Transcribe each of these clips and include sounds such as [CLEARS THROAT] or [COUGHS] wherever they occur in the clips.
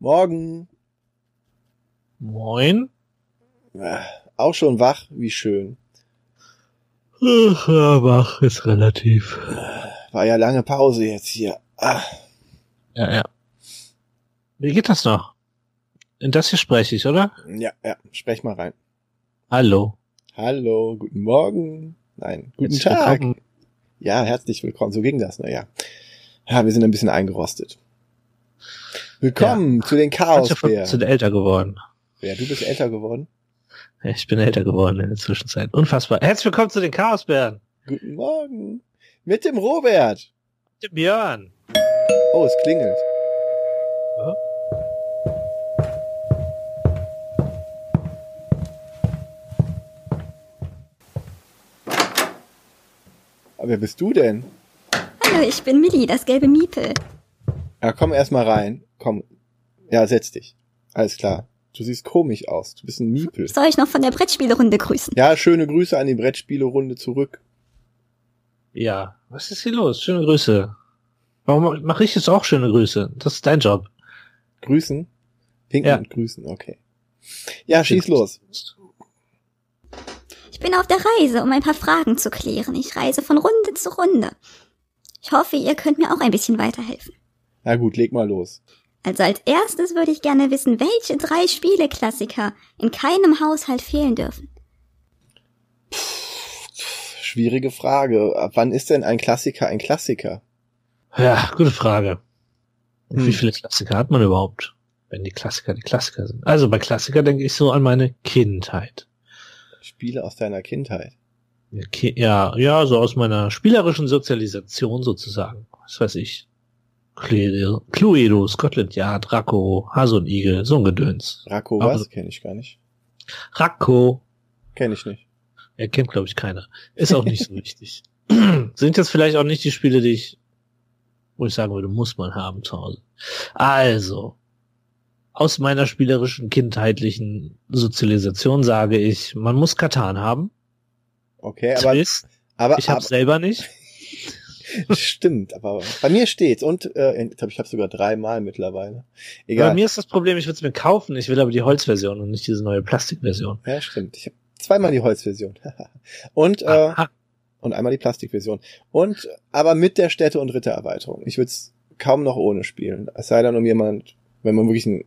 Morgen. Moin. Auch schon wach, wie schön. Ach, ja, wach ist relativ. War ja lange Pause jetzt hier. Ah, Ja, ja. Wie geht das noch? In das hier spreche ich, oder? ja, ja, sprech mal rein. Hallo. Hallo, guten Morgen. Nein, guten Herzlich Tag. willkommen. Ja, herzlich willkommen. So ging das, naja. Ja, wir sind ein bisschen eingerostet. Willkommen zu den von uns sind Chaosbären. älter geworden. Ja, du bist älter geworden. Ja, Ich bin älter geworden in der Zwischenzeit. Unfassbar. Herzlich willkommen zu den Chaosbären. Guten Morgen. Mit dem Robert. Dem Björn. Oh, es klingelt. Ja. Aber wer bist du denn? Hallo, ich bin Millie, das gelbe Miepel. Ja, komm erst mal rein. Komm. Ja, setz dich. Alles klar. Du siehst komisch aus. Du bist ein Miepel. Soll ich noch von der Brettspielerunde grüßen? Ja, schöne Grüße an die Brettspielerunde zurück. Ja. Was ist hier los? Schöne Grüße. Warum mache ich jetzt auch schöne Grüße? Das ist dein Job. Grüßen? Pinken Ja. und grüßen, okay. Ja, schieß los. Ich bin auf der Reise, um ein paar Fragen zu klären. Ich reise von Runde zu Runde. Ich hoffe, ihr könnt mir auch ein bisschen weiterhelfen. Na gut, leg mal los. Also als erstes würde ich gerne wissen, welche drei Spieleklassiker in keinem Haushalt fehlen dürfen. Schwierige Frage. Ab wann ist denn ein Klassiker ein Klassiker? Ja, gute Frage. Und Hm. Wie viele Klassiker hat man überhaupt? Wenn die Klassiker die Klassiker sind. Also bei Klassiker denke ich so an meine Kindheit. Spiele aus deiner Kindheit. Ja, Ja, ja, so aus meiner spielerischen Sozialisation sozusagen. Was weiß ich. Cluedo, Cluedo Scotland Yard, Racco, Hase und Igel, so ein Gedöns. Racco, was? Kenne ich gar nicht. Racco, Kenne ich nicht. er kennt glaube ich keiner. Ist auch nicht so [LAUGHS] wichtig. [CLEARS THROAT] Sind jetzt vielleicht auch nicht die Spiele, die ich, wo ich sagen würde, muss man haben zu Hause. Also, aus meiner spielerischen kindheitlichen Sozialisation sage ich, man muss Katan haben. Okay, aber, Twist, aber, ich hab's selber nicht. [LAUGHS] [LAUGHS] stimmt, aber bei mir steht's und äh, ich glaube, ich habe sogar dreimal mittlerweile. Egal. Bei mir ist das Problem, ich würde es mir kaufen, ich will aber die Holzversion und nicht diese neue Plastikversion. ja, stimmt. Ich habe zweimal die Holzversion. [LAUGHS] und äh, Aha. und einmal die Plastikversion. Und aber mit der Städte- und Rittererweiterung. Ich würde es kaum noch ohne spielen. Es sei denn, um jemand, wenn man wirklich ein,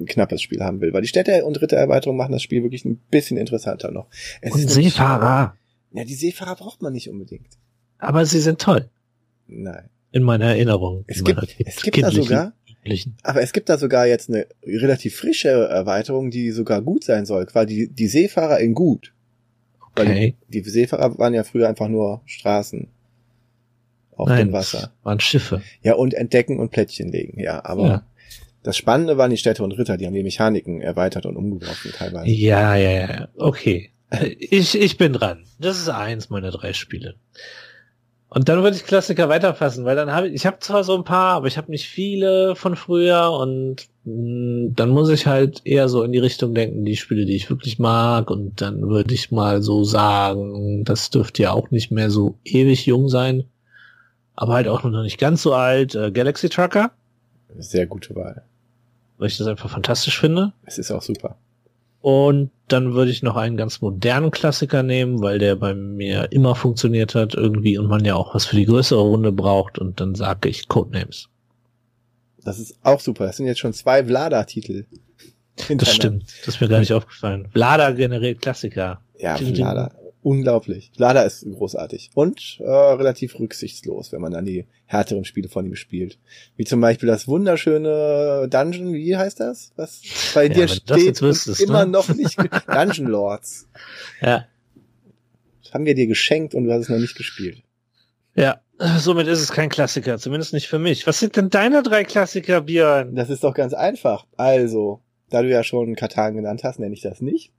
ein knappes Spiel haben will. Weil die Städte- und Rittererweiterung machen das Spiel wirklich ein bisschen interessanter noch. Es Und nämlich- Seefahrer. Ja, die Seefahrer braucht man nicht unbedingt. Aber sie sind toll. Nein. In meiner Erinnerung. Es gibt, es gibt da sogar, aber es gibt da sogar jetzt eine relativ frische Erweiterung, die sogar gut sein soll. Quasi die, die Seefahrer in gut. Weil Okay. die, die Seefahrer waren ja früher einfach nur Straßen auf Nein, dem Wasser. waren Schiffe. Ja, und entdecken und Plättchen legen, ja. Aber Ja. das Spannende waren die Städte und Ritter, die haben die Mechaniken erweitert und umgeworfen teilweise. Ja, ja, ja. Okay. [LAUGHS] Ich, ich bin dran. Das ist eins meiner drei Spiele. Und dann würde ich Klassiker weiterfassen, weil dann habe ich, ich habe zwar so ein paar, aber ich habe nicht viele von früher und mh, dann muss ich halt eher so in die Richtung denken, die Spiele, die ich wirklich mag und dann würde ich mal so sagen, das dürfte ja auch nicht mehr so ewig jung sein, aber halt auch noch nicht ganz so alt, äh, Galaxy Trucker, Sehr gute Wahl. weil ich das einfach fantastisch finde. Es ist auch super. Und dann würde ich noch einen ganz modernen Klassiker nehmen, weil der bei mir immer funktioniert hat irgendwie und man ja auch was für die größere Runde braucht und dann sage ich Codenames. Das ist auch super. Das sind jetzt schon zwei Vlada-Titel. Das stimmt. Das ist mir gar nicht aufgefallen. Vlada generiert Klassiker. Ja. Vlada. Unglaublich. Vlada ist großartig. Und äh, relativ rücksichtslos, wenn man dann die härteren Spiele von ihm spielt. Wie zum Beispiel das wunderschöne Dungeon, wie heißt das? Was bei Ja, dir steht wüsstest, immer ne? noch nicht ge- [LAUGHS] Dungeon Lords. Ja. Das haben wir dir geschenkt und du hast es noch nicht gespielt. Ja. Somit ist es kein Klassiker, zumindest nicht für mich. Was sind denn deine drei Klassiker, Björn? Das ist doch ganz einfach. Also, da du ja schon Katan genannt hast, nenne ich das nicht.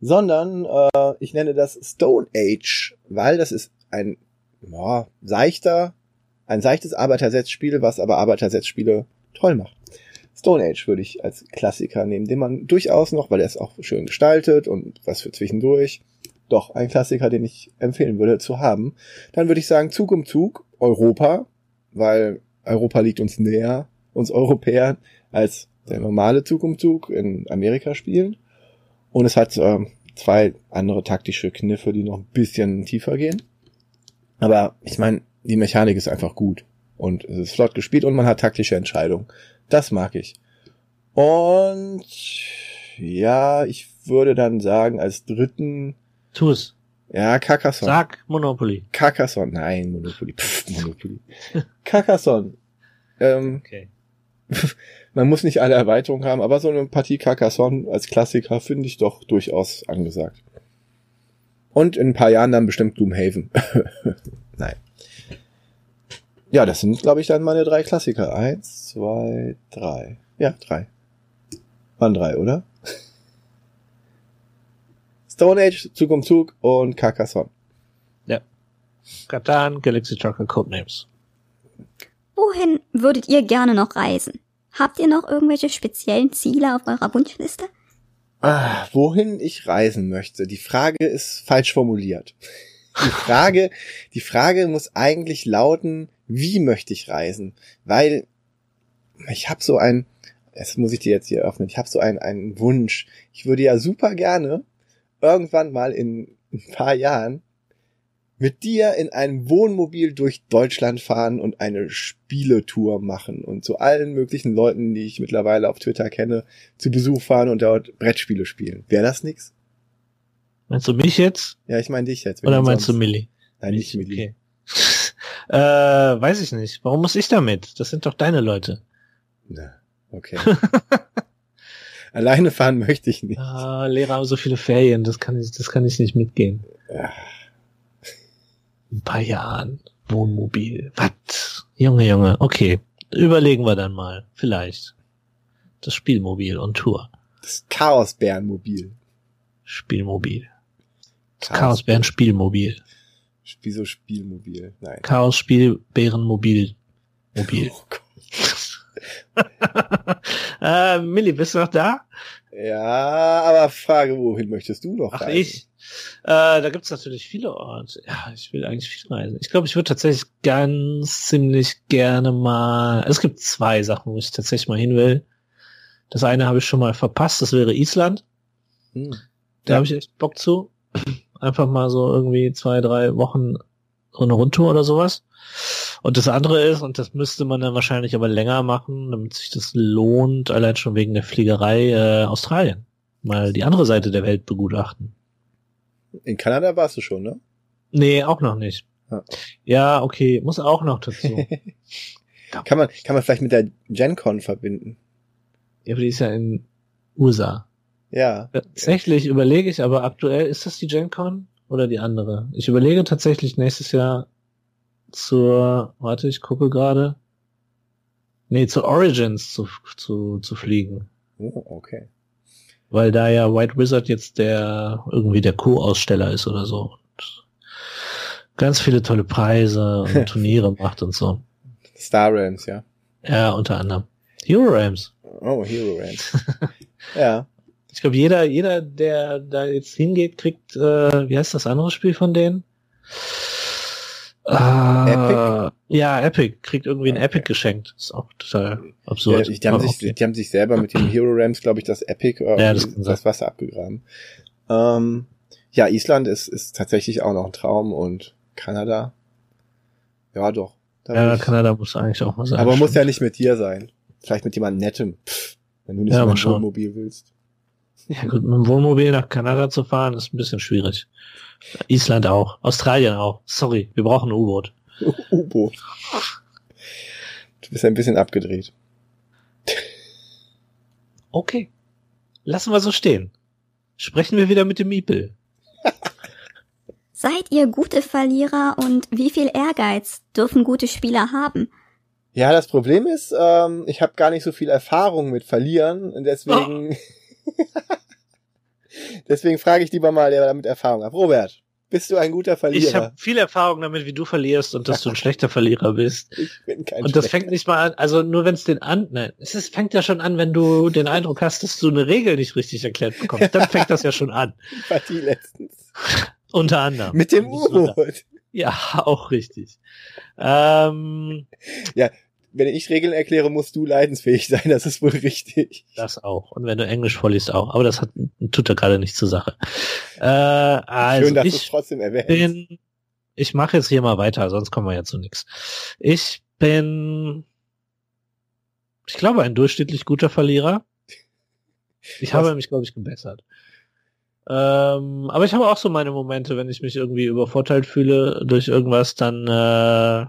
Sondern äh, ich nenne das Stone Age, weil das ist ein ja, seichter, ein seichtes Arbeitersetzspiel, was aber Arbeitersetzspiele toll macht. Stone Age würde ich als Klassiker nehmen, den man durchaus noch, weil er ist auch schön gestaltet und was für zwischendurch, doch ein Klassiker, den ich empfehlen würde zu haben. Dann würde ich sagen Zug um Zug, Europa, weil Europa liegt uns näher, uns Europäern, als der normale Zug um Zug in Amerika spielen. Und es hat ähm, zwei andere taktische Kniffe, die noch ein bisschen tiefer gehen. Aber ich meine, die Mechanik ist einfach gut. Und es ist flott gespielt und man hat taktische Entscheidungen. Das mag ich. Und ja, ich würde dann sagen, als dritten, Tu es. ja, Carcassonne. Sag Monopoly. Carcassonne, nein, Monopoly. Pff, Monopoly. [LAUGHS] Carcassonne. Ähm, Okay. [LAUGHS] man muss nicht alle Erweiterungen haben, aber so eine Partie Carcassonne als Klassiker finde ich doch durchaus angesagt. Und in ein paar Jahren dann bestimmt Gloomhaven. [LAUGHS] Nein. Ja, das sind, glaube ich, dann meine drei Klassiker. Eins, zwei, drei. Ja, drei. Waren drei, oder? [LAUGHS] Stone Age, Zug um Zug und Carcassonne. Katan, Galaxy Trucker Codenames. Wohin würdet ihr gerne noch reisen? Habt ihr noch irgendwelche speziellen Ziele auf eurer Wunschliste? Ah, wohin ich reisen möchte. Die Frage ist falsch formuliert. Die [LAUGHS] Frage, die Frage muss eigentlich lauten, wie möchte ich reisen? Weil ich habe so ein, das muss ich dir jetzt hier öffnen, ich habe so einen, einen Wunsch. Ich würde ja super gerne irgendwann mal in ein paar Jahren mit dir in einem Wohnmobil durch Deutschland fahren und eine Spieletour machen und zu allen möglichen Leuten, die ich mittlerweile auf Twitter kenne, zu Besuch fahren und dort Brettspiele spielen. Wäre das nix? Meinst du mich jetzt? Ja, ich meine dich jetzt. Oder meinst du sonst? Millie? Nein, nicht Millie. Okay. [LAUGHS] äh, weiß ich nicht. Warum muss ich damit? Das sind doch deine Leute. Na, okay. [LAUGHS] Alleine fahren möchte ich nicht. Ah, Lehrer haben so viele Ferien, das kann ich, das kann ich nicht mitgehen. Ja. In ein paar Jahren. Wohnmobil. Was? Junge, Junge. Okay. Überlegen wir dann mal. Vielleicht. Das Spielmobil und Tour. Das Chaosbärenmobil. Spielmobil. Das Chaos- Chaosbären Spielmobil. Wieso Spielmobil? Nein. Chaos Spielbären Mobil. Oh Gott. [LAUGHS] äh, Milli, bist du noch da? Ja, aber Frage, wohin möchtest du noch Ach, reisen? ich. Äh, da gibt's natürlich viele Orte. Ja, ich will eigentlich viel reisen. Ich glaube, ich würde tatsächlich ganz ziemlich gerne mal. Es gibt zwei Sachen, wo ich tatsächlich mal hin will. Das eine habe ich schon mal verpasst, das wäre Island. Hm. Da Ja. habe ich echt Bock zu. Einfach mal so irgendwie zwei, drei Wochen so eine Rundtour oder sowas. Und das andere ist, und das müsste man dann wahrscheinlich aber länger machen, damit sich das lohnt, allein schon wegen der Fliegerei äh, Australien. Mal die andere Seite der Welt begutachten. In Kanada warst du schon, ne? Nee, auch noch nicht. Ja. Ja, okay, muss auch noch dazu. [LAUGHS] Kann man, kann man vielleicht mit der GenCon verbinden? ja, aber die ist ja in USA. Ja. Tatsächlich überlege ich, aber aktuell ist das die GenCon oder die andere? Ich überlege tatsächlich nächstes Jahr zur, warte, ich gucke gerade. Nee, zu Origins zu, zu, zu fliegen. Oh, okay. Weil da ja White Wizard jetzt der, irgendwie der Co-Aussteller ist oder so. Und ganz viele tolle Preise und [LAUGHS] Turniere macht und so. Star Rams, ja. Ja, unter anderem. Hero Rams. Oh, Hero Rams. [LAUGHS] ja. Ich glaube, jeder, jeder, der da jetzt hingeht, kriegt, äh, wie heißt das andere Spiel von denen? Äh, Epic? Ja, Epic kriegt irgendwie ein Okay. Epic geschenkt. Ist auch total ja absurd. die, haben sich, okay. die haben sich selber mit dem Hero Rams, glaube ich, das Epic äh, Ja, das das Wasser abgegraben. Ähm, ja, Island ist, ist tatsächlich auch noch ein Traum und Kanada. Ja, doch. Ja, ich- Kanada muss eigentlich auch mal sein. aber muss ja stimmt. nicht mit dir sein. Vielleicht mit jemandem nettem. Pff, wenn du nicht Ja, mal. Wohnmobil willst. Ja gut, mit dem Wohnmobil nach Kanada zu fahren, ist ein bisschen schwierig. Island auch. Australien auch. Sorry, wir brauchen ein U-Boot. [LAUGHS] U-Boot. Du bist ein bisschen abgedreht. Okay. Lassen wir so stehen. Sprechen wir wieder mit dem Miepel. Seid ihr gute Verlierer und wie viel Ehrgeiz dürfen gute Spieler haben? Ja, das Problem ist, ähm, ich habe gar nicht so viel Erfahrung mit Verlieren und deswegen [LAUGHS] deswegen frage ich lieber mal, der damit Erfahrung hat. Robert, bist du ein guter Ich Verlierer? habe viel Erfahrung damit, wie du verlierst und dass du ein [LAUGHS] schlechter Verlierer bist. Ich bin kein Und das Schlechter. fängt nicht mal an, also nur wenn es den an, nein, es ist, fängt ja schon an, wenn du den Eindruck hast, dass du eine Regel nicht richtig erklärt bekommst. Dann fängt das ja schon an. [LAUGHS] Partie letztens. [LAUGHS] Unter anderem. Mit dem. U-Boot. Ja, auch richtig. Ähm, wenn ich Regeln erkläre, musst du leidensfähig sein. Das ist wohl richtig. Das auch. Und wenn du Englisch vorliest auch. Aber das hat, tut da gerade nicht zur Sache. Äh, also Schön, dass ich trotzdem erwähnst. bin, ich mache jetzt hier mal weiter, sonst kommen wir ja zu nichts. Ich bin, ich glaube, ein durchschnittlich guter Verlierer. Ich Was? habe mich, glaube ich, gebessert. Ähm, aber ich habe auch so meine Momente, wenn ich mich irgendwie übervorteilt fühle durch irgendwas, dann, äh,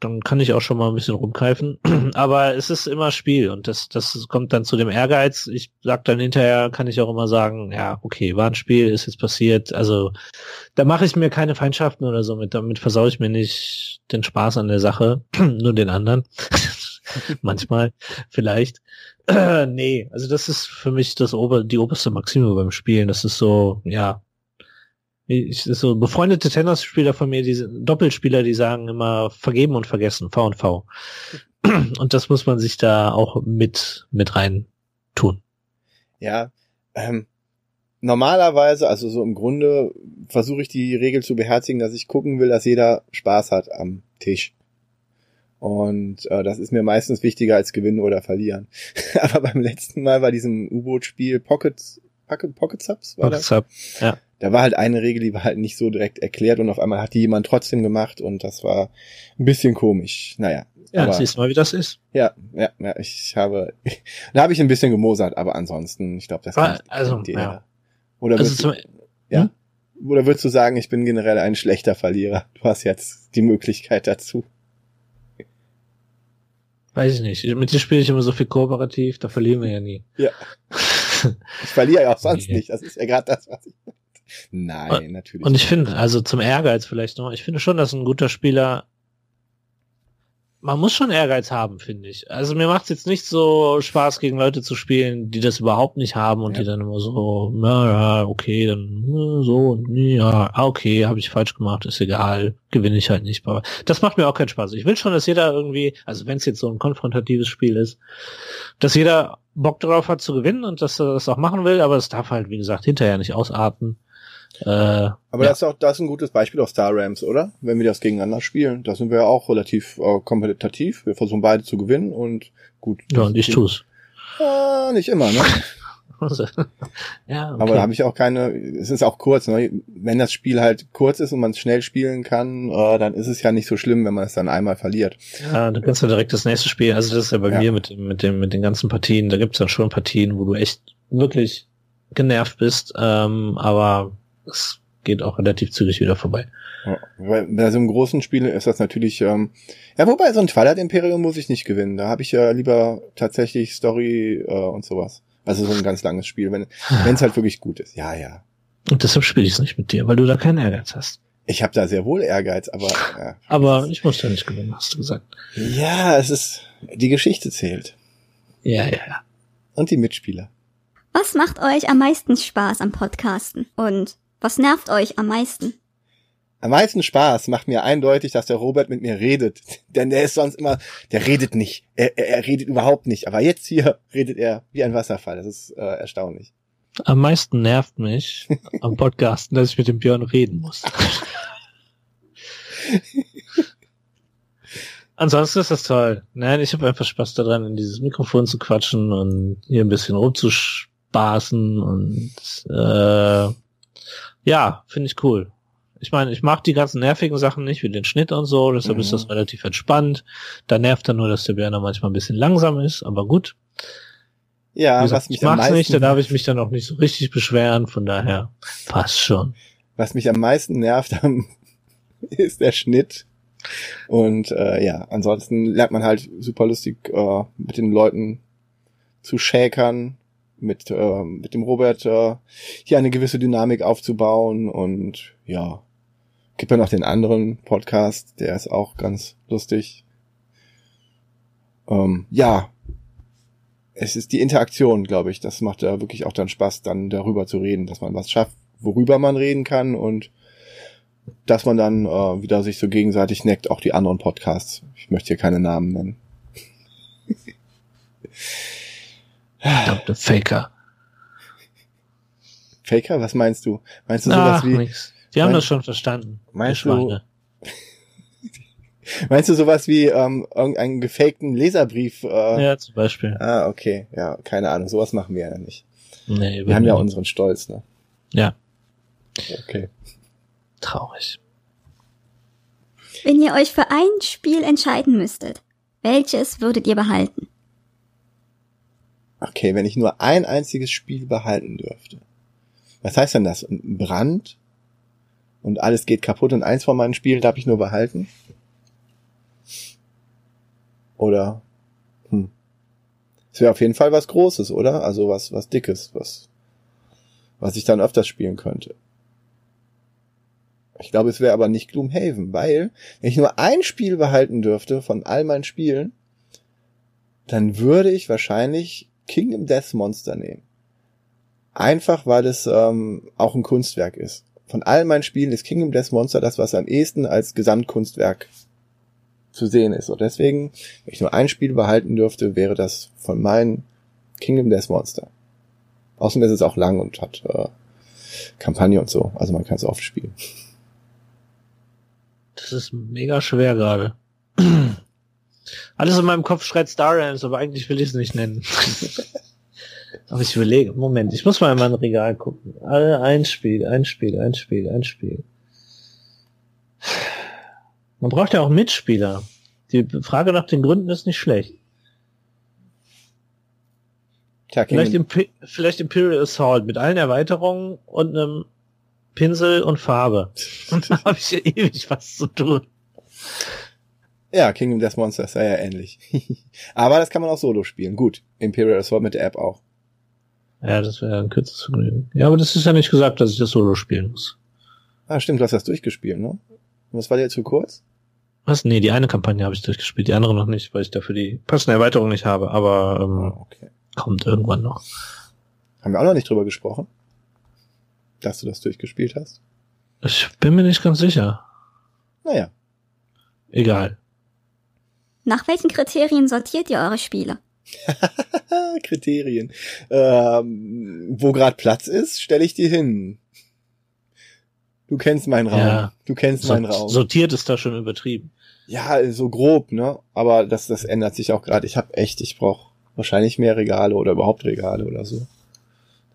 dann kann ich auch schon mal ein bisschen rumgreifen. [CLEARS THROAT] aber es ist immer Spiel und das, das kommt dann zu dem Ehrgeiz. Ich sag dann hinterher, kann ich auch immer sagen, ja, okay, war ein Spiel, ist jetzt passiert. Also da mache ich mir keine Feindschaften oder so mit, damit versaue ich mir nicht den Spaß an der Sache, [CLEARS THROAT] nur den anderen. [LAUGHS] Manchmal, vielleicht. [CLEARS THROAT] nee, also das ist für mich das ober, die oberste Maxime beim Spielen. Das ist so, ja. Ich, so befreundete Tennisspieler von mir, diese Doppelspieler, die sagen immer vergeben und vergessen, V und V. [CLEARS THROAT] Und das muss man sich da auch mit, mit rein tun. Ja, ähm, normalerweise, also so im Grunde versuche ich die Regel zu beherzigen, dass ich gucken will, dass jeder Spaß hat am Tisch. Und äh, das ist mir meistens wichtiger als gewinnen oder verlieren. [LAUGHS] Aber beim letzten Mal bei diesem U-Boot-Spiel Pocket, Pocket, Pocket Subs war das? What's up? Da war halt eine Regel, die war halt nicht so direkt erklärt und auf einmal hat die jemand trotzdem gemacht und das war ein bisschen komisch. Naja. Ja, aber- siehst du mal, wie das ist. Ja, ja, ja, ich habe, [LAUGHS] da habe ich ein bisschen gemosert, aber ansonsten, ich glaube, das kennt also, jeder. ja. Oder, Also würdest zum, du, ja? oder würdest du sagen, ich bin generell ein schlechter Verlierer? Du hast jetzt die Möglichkeit dazu. weiß ich nicht. Mit dir spiele ich immer so viel kooperativ, da verlieren wir ja nie. Ja. [LAUGHS] Ich verliere ja auch sonst Nee. nicht. Das ist ja gerade das, was ich. Nein, natürlich. Und ich finde, also zum Ehrgeiz vielleicht noch, ich finde schon, dass ein guter Spieler, man muss schon Ehrgeiz haben, finde ich. Also mir macht es jetzt nicht so Spaß, gegen Leute zu spielen, die das überhaupt nicht haben und Ja. die dann immer so, na ja, okay, dann äh, so, und nee, ja, ah, okay, habe ich falsch gemacht, ist egal, gewinne ich halt nicht. Aber das macht mir auch keinen Spaß. Ich will schon, dass jeder irgendwie, also wenn es jetzt so ein konfrontatives Spiel ist, dass jeder Bock darauf hat zu gewinnen und dass er das auch machen will, aber es darf halt, wie gesagt, hinterher nicht ausarten. Äh, aber ja. das ist auch, das ist ein gutes Beispiel auf Star Rams, oder? Wenn wir das gegeneinander spielen, da sind wir ja auch relativ äh, kompetitiv. Wir versuchen beide zu gewinnen und gut. ja, und ich tu's. Ah, nicht immer, ne? [LAUGHS] Ja, okay. Aber da habe ich auch keine, es ist auch kurz, ne? Wenn das Spiel halt kurz ist und man es schnell spielen kann, äh, dann ist es ja nicht so schlimm, wenn man es dann einmal verliert. ja, dann kannst du direkt das nächste Spiel. Also das ist ja bei Ja. mir mit dem, mit dem, mit den ganzen Partien. Da gibt's dann schon Partien, wo du echt wirklich genervt bist, ähm, aber es geht auch relativ zügig wieder vorbei. Ja, weil bei so einem großen Spiel ist das natürlich, ähm, ja, wobei so ein Twilight Imperium muss ich nicht gewinnen. Da habe ich ja lieber tatsächlich Story äh, und sowas. Also so ein ganz langes Spiel, wenn es halt wirklich gut ist. Ja, ja. Und deshalb spiele ich es nicht mit dir, weil du da keinen Ehrgeiz hast. Ich habe da sehr wohl Ehrgeiz, aber ja. Aber ich muss ja nicht gewinnen, hast du gesagt. ja, es ist die Geschichte zählt Ja, ja, ja. und die Mitspieler. Was macht euch am meisten Spaß am Podcasten? Und was nervt euch am meisten? Am meisten Spaß macht mir eindeutig, dass der Robert mit mir redet. [LAUGHS] Denn der ist sonst immer, der redet nicht. Er, er, er redet überhaupt nicht. Aber jetzt hier redet er wie ein Wasserfall. Das ist äh, erstaunlich. Am meisten nervt mich am Podcasten, dass ich mit dem Björn reden muss. [LAUGHS] Ansonsten ist das toll. Nein, ich habe einfach Spaß daran, in dieses Mikrofon zu quatschen und hier ein bisschen rumzuspaßen und äh, ja, finde ich cool. Ich meine, ich mag die ganzen nervigen Sachen nicht, wie den Schnitt und so, deshalb Mhm. ist das relativ entspannt. Da nervt dann nur, dass der Björn da manchmal ein bisschen langsam ist, aber gut. Ja, gesagt, was mich ich am mag's meisten, nicht, da darf ich mich dann auch nicht so richtig beschweren, von daher passt schon. was mich am meisten nervt, am- [LAUGHS] ist der Schnitt. Und äh, ja, ansonsten lernt man halt super lustig äh, mit den Leuten zu schäkern, mit, äh, mit dem Robert äh, hier eine gewisse Dynamik aufzubauen und ja, gibt ja noch den anderen Podcast, der ist auch ganz lustig. Ähm, ja, es ist die Interaktion, glaube ich, das macht da wirklich auch dann Spaß, dann darüber zu reden, dass man was schafft, worüber man reden kann und dass man dann äh, wieder sich so gegenseitig neckt, auch die anderen Podcasts. Ich möchte hier keine Namen nennen. [LAUGHS] Verdammte Faker. Faker, was meinst du? Meinst du Ach, sowas wie, nix. Wir haben mein- das schon verstanden. Meinst du-. [LAUGHS] Meinst du sowas wie ähm, irgendeinen gefakten Leserbrief? Äh, Ja, zum Beispiel. Ah, okay. Ja, keine Ahnung. Sowas machen wir ja nicht. Nee, Wir haben ja nicht. unseren Stolz, ne? Ja, Okay. traurig. Wenn ihr euch für ein Spiel entscheiden müsstet, welches würdet ihr behalten? Okay, wenn ich nur ein einziges Spiel behalten dürfte. Was heißt denn das? Ein Brand? Und alles geht kaputt und eins von meinen Spielen darf ich nur behalten? Oder? Hm. Es wäre auf jeden Fall was Großes, oder? Also was, was Dickes, was, was ich dann öfters spielen könnte. Ich glaube, es wäre aber nicht Gloomhaven, weil, wenn ich nur ein Spiel behalten dürfte von all meinen Spielen, dann würde ich wahrscheinlich Kingdom Death Monster nehmen. Einfach, weil es ähm, auch ein Kunstwerk ist. Von all meinen Spielen ist Kingdom Death Monster das, was am ehesten als Gesamtkunstwerk zu sehen ist. Und deswegen, wenn ich nur ein Spiel behalten dürfte, wäre das von meinen Kingdom Death Monster. Außerdem ist es auch lang und hat äh, Kampagne und so. Also man kann es oft spielen. Das ist mega schwer gerade. [CLEARS THROAT] Alles in meinem Kopf schreit Star Realms, aber eigentlich will ich es nicht nennen. [LAUGHS] aber ich überlege, Moment, ich muss mal in mein Regal gucken. Alle ein Spiel, ein Spiel, ein Spiel, ein Spiel. Man braucht ja auch Mitspieler. Die Frage nach den Gründen ist nicht schlecht. Tja, Vielleicht, Imp vielleicht Imperial Assault mit allen Erweiterungen und einem Pinsel und Farbe. [LAUGHS] Und da habe ich ja ewig was zu tun. Ja, Kingdom Death Monster ist ja, ja ähnlich. [LAUGHS] Aber das kann man auch solo spielen. Gut, Imperial Assault mit der App auch. Ja, das wäre ein kürzes Vergnügen. Ja, aber das ist ja nicht gesagt, dass ich das Solo spielen muss. Ah, stimmt, du hast das durchgespielt, ne? Und was war dir zu kurz? Was? Nee, die eine Kampagne habe ich durchgespielt, die andere noch nicht, weil ich dafür die passende Erweiterung nicht habe, aber ähm, Ah, okay. kommt irgendwann noch. Haben wir auch noch nicht drüber gesprochen? Dass du das durchgespielt hast? Ich bin mir nicht ganz sicher. Naja. Egal. Nach welchen Kriterien sortiert ihr eure Spiele? [LAUGHS] Kriterien. Ähm, wo gerade Platz ist, stelle ich dir hin. Du kennst meinen Raum. Ja. Du kennst So, meinen Raum. sortiert ist da schon übertrieben. Ja, so grob, ne? Aber das, das ändert sich auch gerade. Ich habe echt, ich brauche wahrscheinlich mehr Regale oder überhaupt Regale oder so.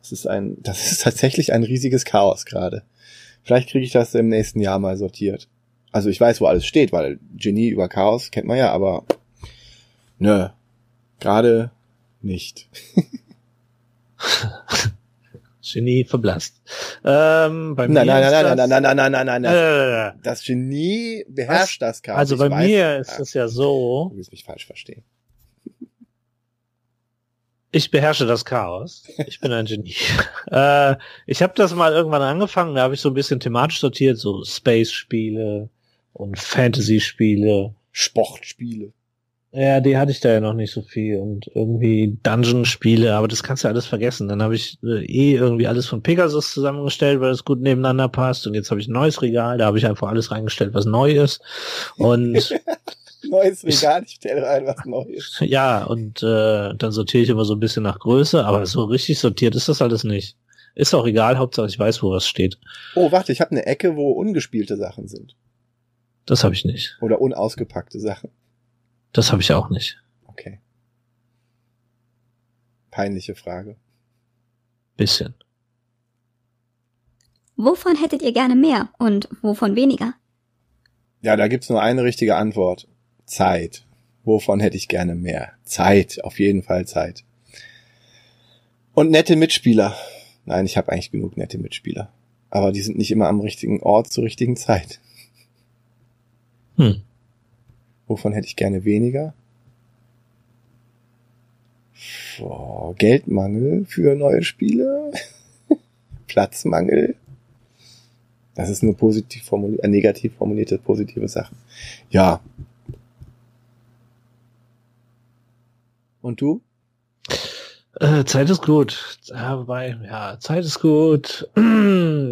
Das ist ein, das ist tatsächlich ein riesiges Chaos gerade. Vielleicht kriege ich das im nächsten Jahr mal sortiert. Also ich weiß, wo alles steht, weil Genie über Chaos kennt man ja, aber nö, gerade nicht. [LAUGHS] Genie verblasst. Ähm, bei Nein, mir nein, ist nein, das, nein, nein, nein, nein, nein, nein, nein. Äh, Das Genie beherrscht das Chaos. also bei weiß- mir ist Ah, es ja so, Du willst mich falsch verstehen. ich beherrsche das Chaos. Ich bin ein Genie. [LAUGHS] äh, ich habe das mal irgendwann angefangen, da habe ich so ein bisschen thematisch sortiert, so Space-Spiele und Fantasy-Spiele. Sportspiele. Ja, die hatte ich da ja noch nicht so viel und irgendwie Dungeon-Spiele, aber das kannst du alles vergessen. Dann habe ich äh, eh irgendwie alles von Pegasus zusammengestellt, weil es gut nebeneinander passt und jetzt habe ich ein neues Regal, da habe ich einfach alles reingestellt, was neu ist. Und [LAUGHS] Neues Regal, ich stelle rein was Neues. [LAUGHS] ja, und äh, dann sortiere ich immer so ein bisschen nach Größe, aber so richtig sortiert ist das alles nicht. Ist auch egal, Hauptsache ich weiß, wo was steht. Oh, warte, ich habe eine Ecke, wo ungespielte Sachen sind. Das habe ich nicht. Oder unausgepackte Sachen. Das habe ich auch nicht. Okay. Peinliche Frage. Bisschen. Wovon hättet ihr gerne mehr und wovon weniger? Ja, da gibt's nur eine richtige Antwort. Zeit. Wovon hätte ich gerne mehr? Zeit, auf jeden Fall Zeit. Und nette Mitspieler. Nein, ich habe eigentlich genug nette Mitspieler. Aber die sind nicht immer am richtigen Ort zur richtigen Zeit. Hm. Wovon hätte ich gerne weniger? Boah, Geldmangel für neue Spiele? [LAUGHS] Platzmangel? Das ist nur positiv formuliert, äh, negativ formulierte positive Sachen. Ja. Und du? Äh, Zeit ist gut. Ja, wobei, ja, Zeit ist gut. [CLEARS THROAT]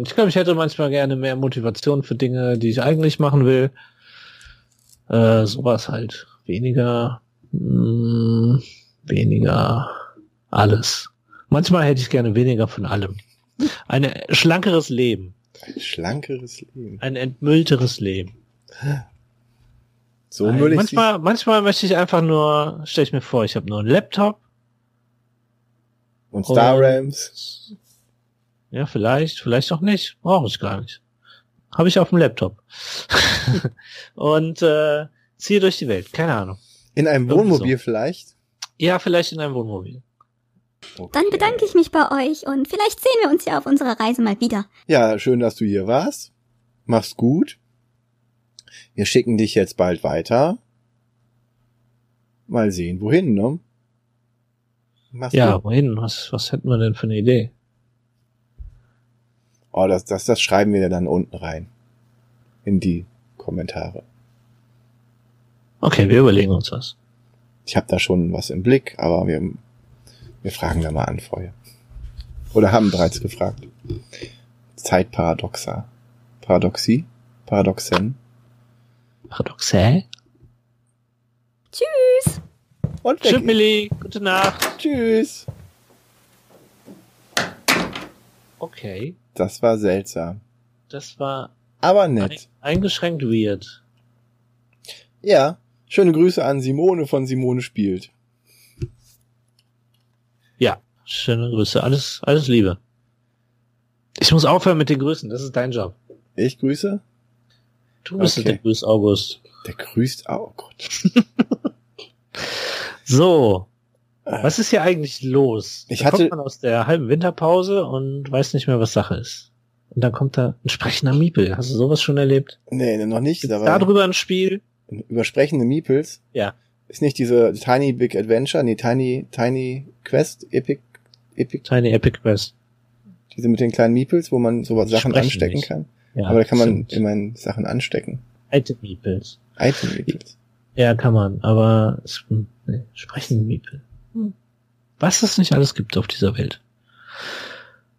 Ich glaube, ich hätte manchmal gerne mehr Motivation für Dinge, die ich eigentlich machen will. Äh, sowas halt. Weniger, mh, weniger alles. Manchmal hätte ich gerne weniger von allem. Ein schlankeres Leben. Ein schlankeres Leben. Ein entmüllteres Leben. So Nein, manchmal, manchmal möchte ich einfach nur, stelle ich mir vor, ich habe nur einen Laptop. und Star Rams. Ja, vielleicht, vielleicht auch nicht. Brauche ich gar nicht. Habe ich auf dem Laptop. [LAUGHS] und äh, ziehe durch die Welt. Keine Ahnung. In einem Wohnmobil vielleicht. Ja, vielleicht in einem Wohnmobil. Dann bedanke ich mich bei euch und vielleicht sehen wir uns ja auf unserer Reise mal wieder. Ja, schön, dass du hier warst. Mach's gut. Wir schicken dich jetzt bald weiter. Mal sehen, wohin, ne? Mach's Ja, gut. wohin? Was, was hätten wir denn für eine Idee? Oh, das, das, das schreiben wir dann unten rein. In die Kommentare. Okay, wir überlegen uns was. Ich habe da schon was im Blick, aber wir, wir fragen da mal an vorher. Oder haben bereits gefragt. Zeitparadoxa. Paradoxie? Paradoxen? Paradoxä? Und Tschüss. Millie. Gute Nacht. Tschüss. Okay. Das war seltsam. Das war Aber ein, nett. eingeschränkt weird. Ja. Schöne Grüße an Simone von Simone spielt. Ja, schöne Grüße. Alles, alles Liebe. Ich muss aufhören mit den Grüßen. Das ist dein Job. Ich grüße. Du bist Okay. der Grüß August. Der grüßt auch. Oh [LAUGHS] Gott. So. Was ist hier eigentlich los? Ich da hatte- kommt man aus der halben Winterpause und weiß nicht mehr, was Sache ist. Und dann kommt da ein sprechender Miepel. Hast du sowas schon erlebt? Nee, noch nicht. Gibt's Aber da drüber ein Spiel? über sprechende Meeples. Ja. Ist nicht diese Tiny Big Adventure, nee, Tiny, Tiny Quest, Epic, Epic, Tiny Epic Quest. diese mit den kleinen Meeples, wo man so Sachen Sprechen anstecken nicht. kann. Ja, Aber da kann man immerhin Sachen anstecken. Alte Miepels. Item Meeples. Ja, kann man, aber nee, sprechende Miepel. Was es nicht alles gibt auf dieser Welt.